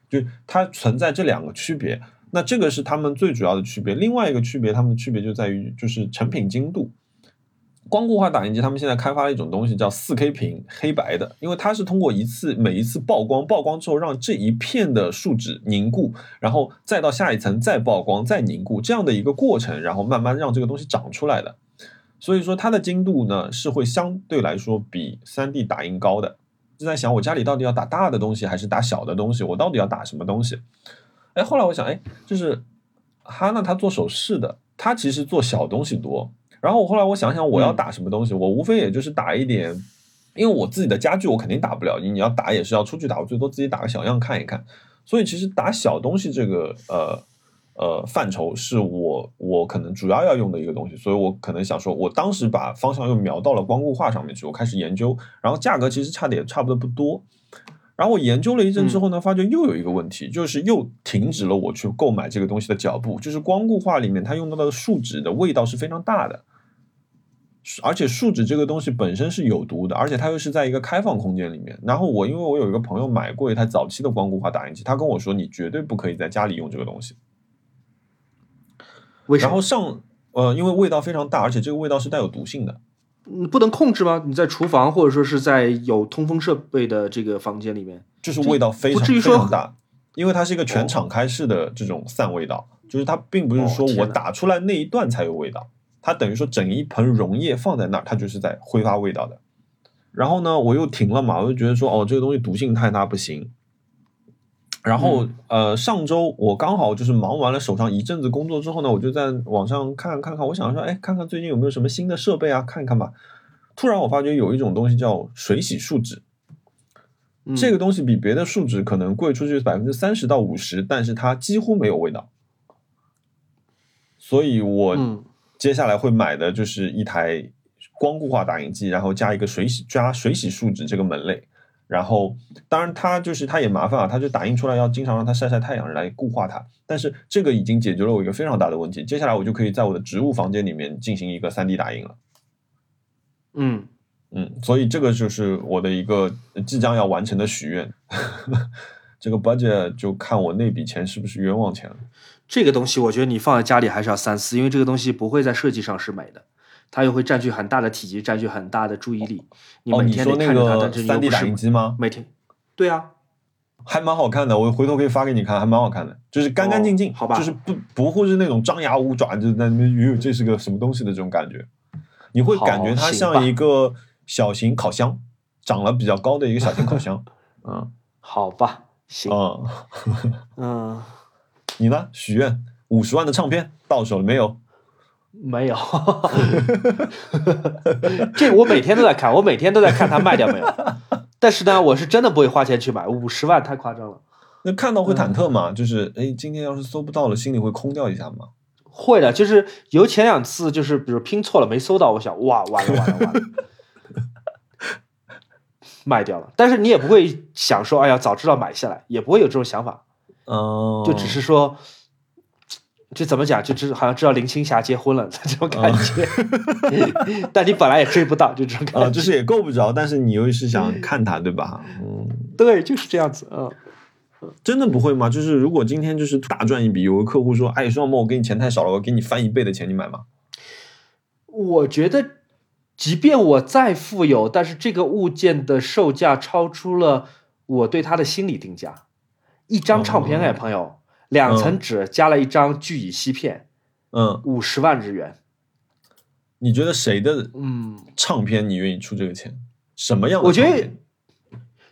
S1: 就它存在这两个区别，那这个是他们最主要的区别。另外一个区别，他们的区别就在于就是成品精度。光固化打印机，他们现在开发了一种东西叫四 K 屏，黑白的，因为它是通过一次每一次曝光，曝光之后让这一片的树脂凝固，然后再到下一层再曝光再凝固这样的一个过程，然后慢慢让这个东西长出来的。所以说它的精度呢是会相对来说比 3D 打印高的。就在想我家里到底要打大的东西还是打小的东西，我到底要打什么东西？哎，后来我想，哎，就是哈娜她做首饰的，她其实做小东西多。然后我后来我想想，我要打什么东西？我无非也就是打一点，因为我自己的家具我肯定打不了，你要打也是要出去打，我最多自己打个小样看一看。所以其实打小东西这个呃呃范畴是我我可能主要要用的一个东西，所以我可能想说，我当时把方向又瞄到了光固化上面去，我开始研究，然后价格其实差的也差不多不多。然后我研究了一阵之后呢，发觉又有一个问题，就是又停止了我去购买这个东西的脚步。就是光固化里面它用到的树脂的味道是非常大的。而且树脂这个东西本身是有毒的，而且它又是在一个开放空间里面。然后我因为我有一个朋友买过一台早期的光固化打印机，他跟我说你绝对不可以在家里用这个东西。
S2: 为什么？
S1: 然后上呃，因为味道非常大，而且这个味道是带有毒性的。
S2: 嗯，不能控制吗？你在厨房或者说是在有通风设备的这个房间里面，
S1: 就是味道非常非
S2: 不至于说
S1: 常大，因为它是一个全敞开式的这种散味道，就是它并不是说我打出来那一段才有味道。它等于说整一盆溶液放在那儿，它就是在挥发味道的。然后呢，我又停了嘛，我就觉得说，哦，这个东西毒性太大，不行。然后、呃，上周我刚好就是忙完了手上一阵子工作之后呢，我就在网上看看看，我想说，哎，看看最近有没有什么新的设备啊，看一看吧。突然我发觉有一种东西叫水洗树脂，
S2: 嗯
S1: 这个东西比别的树脂可能贵出去百分之三十到五十，但是它几乎没有味道。所以我
S2: 嗯
S1: 接下来会买的就是一台光固化打印机，然后加一个水洗加水洗树脂这个门类。然后，当然它就是它也麻烦啊，它就打印出来要经常让它晒晒太阳来固化它。但是这个已经解决了我一个非常大的问题，接下来我就可以在我的植物房间里面进行一个 3D 打印了。
S2: 嗯，
S1: 嗯，所以这个就是我的一个即将要完成的许愿。这个 budget 就看我那笔钱是不是冤枉钱了。
S2: 这个东西我觉得你放在家里还是要三思，因为这个东西不会在设计上是美的，它又会占据很大的体积，占据很大的注意力。你
S1: 哦，
S2: 每天
S1: 你说那
S2: 得看着它，
S1: 个
S2: 但是又
S1: 3D 打
S2: 不是
S1: 印机吗？
S2: 每天，对啊，
S1: 还蛮好看的，我回头可以发给你看，还蛮好看的，就是干干净净，
S2: 哦好吧
S1: 就是不不会是那种张牙舞爪，就在那边哟，这是个什么东西的这种感觉，你会感觉它像一个小型烤箱，长了比较高的一个小型烤箱。嗯
S2: 好吧，行，
S1: 嗯，
S2: 嗯，
S1: 你呢？许愿五十万的唱片到手了没有？
S2: 没有，这个我每天都在看，我每天都在看它卖掉没有。但是呢，我是真的不会花钱去买，五十万太夸张了。
S1: 那看到会
S2: 嗯
S1: 忐忑吗？就是哎，今天要是搜不到了，心里会空掉一下吗？
S2: 会的，就是有前两次，就是比如拼错了没搜到，我想哇，完了完了完了，卖掉了。但是你也不会想说，哎呀，早知道买下来，也不会有这种想法，
S1: 嗯，
S2: 就只是说，就怎么讲，就知好像知道林青霞结婚了 这种感觉。但你本来也追不到，就这种感
S1: 啊，
S2: 觉。
S1: 就是也够不着，但是你又是想看她，对吧？嗯。
S2: 对，就是这样子。嗯，
S1: 真的不会吗？就是如果今天就是大赚一笔，有个客户说：“哎，双某，我给你钱太少了，我给你翻一倍的钱，你买吗
S2: 我觉得，即便我再富有，但是这个物件的售价超出了我对它的心理定价。一张唱片，哎，
S1: 哦
S2: 朋友，两层纸加了一张聚乙烯片，？”
S1: 嗯，
S2: 五十万日元。
S1: 你觉得谁的
S2: 嗯，
S1: 唱片你愿意出这个钱？什么样的
S2: 我觉得？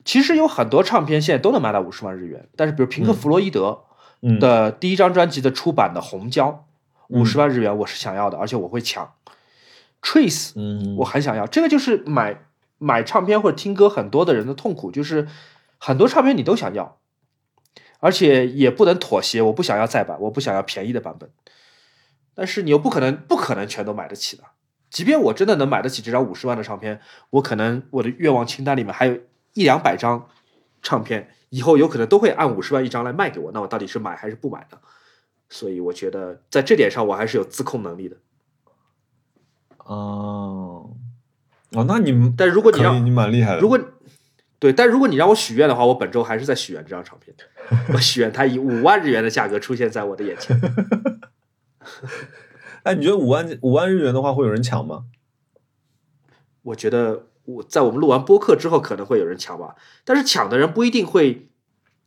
S2: 其实有很多唱片现在都能卖到五十万日元，但是比如平克·弗洛伊德
S1: 嗯
S2: 的第一张专辑的出版的红胶，
S1: 嗯
S2: 五十万日元我是想要的，而且我会抢。Trace
S1: 嗯，
S2: 我很想要，这个就是买买唱片或者听歌很多的人的痛苦，就是很多唱片你都想要，而且也不能妥协，我不想要再版，我不想要便宜的版本，但是你又不可能不可能全都买得起的。即便我真的能买得起这张五十万的唱片，我可能我的愿望清单里面还有一两百张唱片，以后有可能都会按五十万一张来卖给我，那我到底是买还是不买呢？所以我觉得在这点上我还是有自控能力的。
S1: 哦哦，那你
S2: 但如果你让
S1: 你蛮厉害的。
S2: 如果对，但如果你让我许愿的话，我本周还是在许愿这张唱片，我许愿它以五万日元的价格出现在我的眼前。
S1: 哎，你觉得五万五万日元的话会有人抢吗？
S2: 我觉得我在我们录完播客之后，可能会有人抢吧，但是抢的人不一定会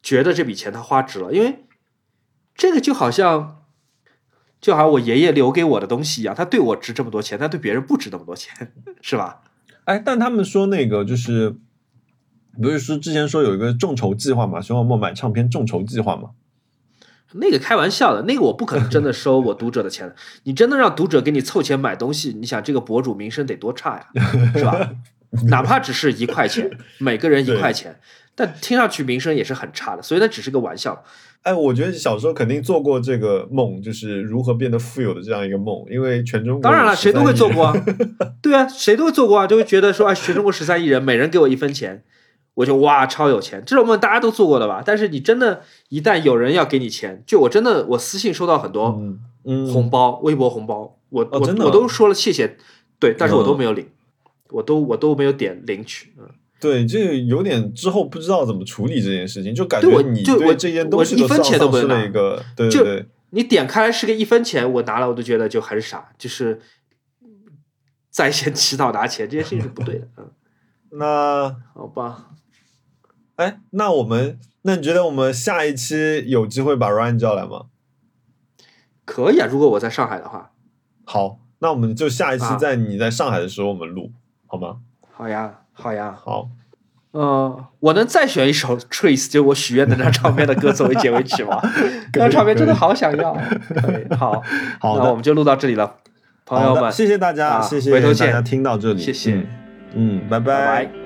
S2: 觉得这笔钱他花值了，因为这个就好像就好像我爷爷留给我的东西一样，他对我值这么多钱，但对别人不值那么多钱，是吧？
S1: 哎，但他们说那个就是，不是说之前说有一个众筹计划嘛，熊小莫买唱片众筹计划嘛？
S2: 那个开玩笑的，那个我不可能真的收我读者的钱的。你真的让读者给你凑钱买东西，你想这个博主名声得多差呀，是吧？哪怕只是一块钱，每个人一块钱，但听上去名声也是很差的。所以那只是个玩笑。
S1: 哎，我觉得小时候肯定做过这个梦，就是如何变得富有的这样一个梦，因为全中国
S2: 当然了，谁都会做过
S1: 啊。
S2: 啊，对啊，谁都会做过啊，就会觉得说，哎，全中国十三亿人，每人给我一分钱，我就哇超有钱。这种梦大家都做过的吧？但是你真的，一旦有人要给你钱，就我真的我私信收到很多
S1: 嗯嗯，
S2: 红包，微博红包，我、我
S1: 哦真的啊
S2: 我都说了谢谢，对，但是我都
S1: 嗯。
S2: 没有领，我都我都没有点领取，嗯，
S1: 对，这个有点之后不知道怎么处理这件事情，就感觉你
S2: 就我
S1: 对这件东西
S2: 我一分钱都不能
S1: 丧失了
S2: 拿
S1: 一个，对
S2: 就
S1: 对。对，
S2: 你点开来是个一分钱，我拿了我都觉得就很傻，就是在线 乞讨拿钱这件事情是不对的，嗯，
S1: 那
S2: 好吧，
S1: 哎，那我们那你觉得我们下一期有机会把 Ryan 叫来吗？
S2: 可以啊，如果我在上海的话，
S1: 好，那我们就下一期
S2: 啊
S1: 在你在上海的时候我们录，好吗？
S2: 好呀，好呀，
S1: 好，
S2: 呃，我能再选一首 Trace，就我许愿的那张唱片的歌作为结尾曲吗？那张唱片真的好想要，对，好，
S1: 好
S2: 那我们就录到这里了，朋友们，
S1: 谢谢大家，
S2: 啊
S1: 谢谢
S2: 回头见
S1: 大家听到这里，
S2: 谢谢
S1: 嗯，
S2: 拜拜。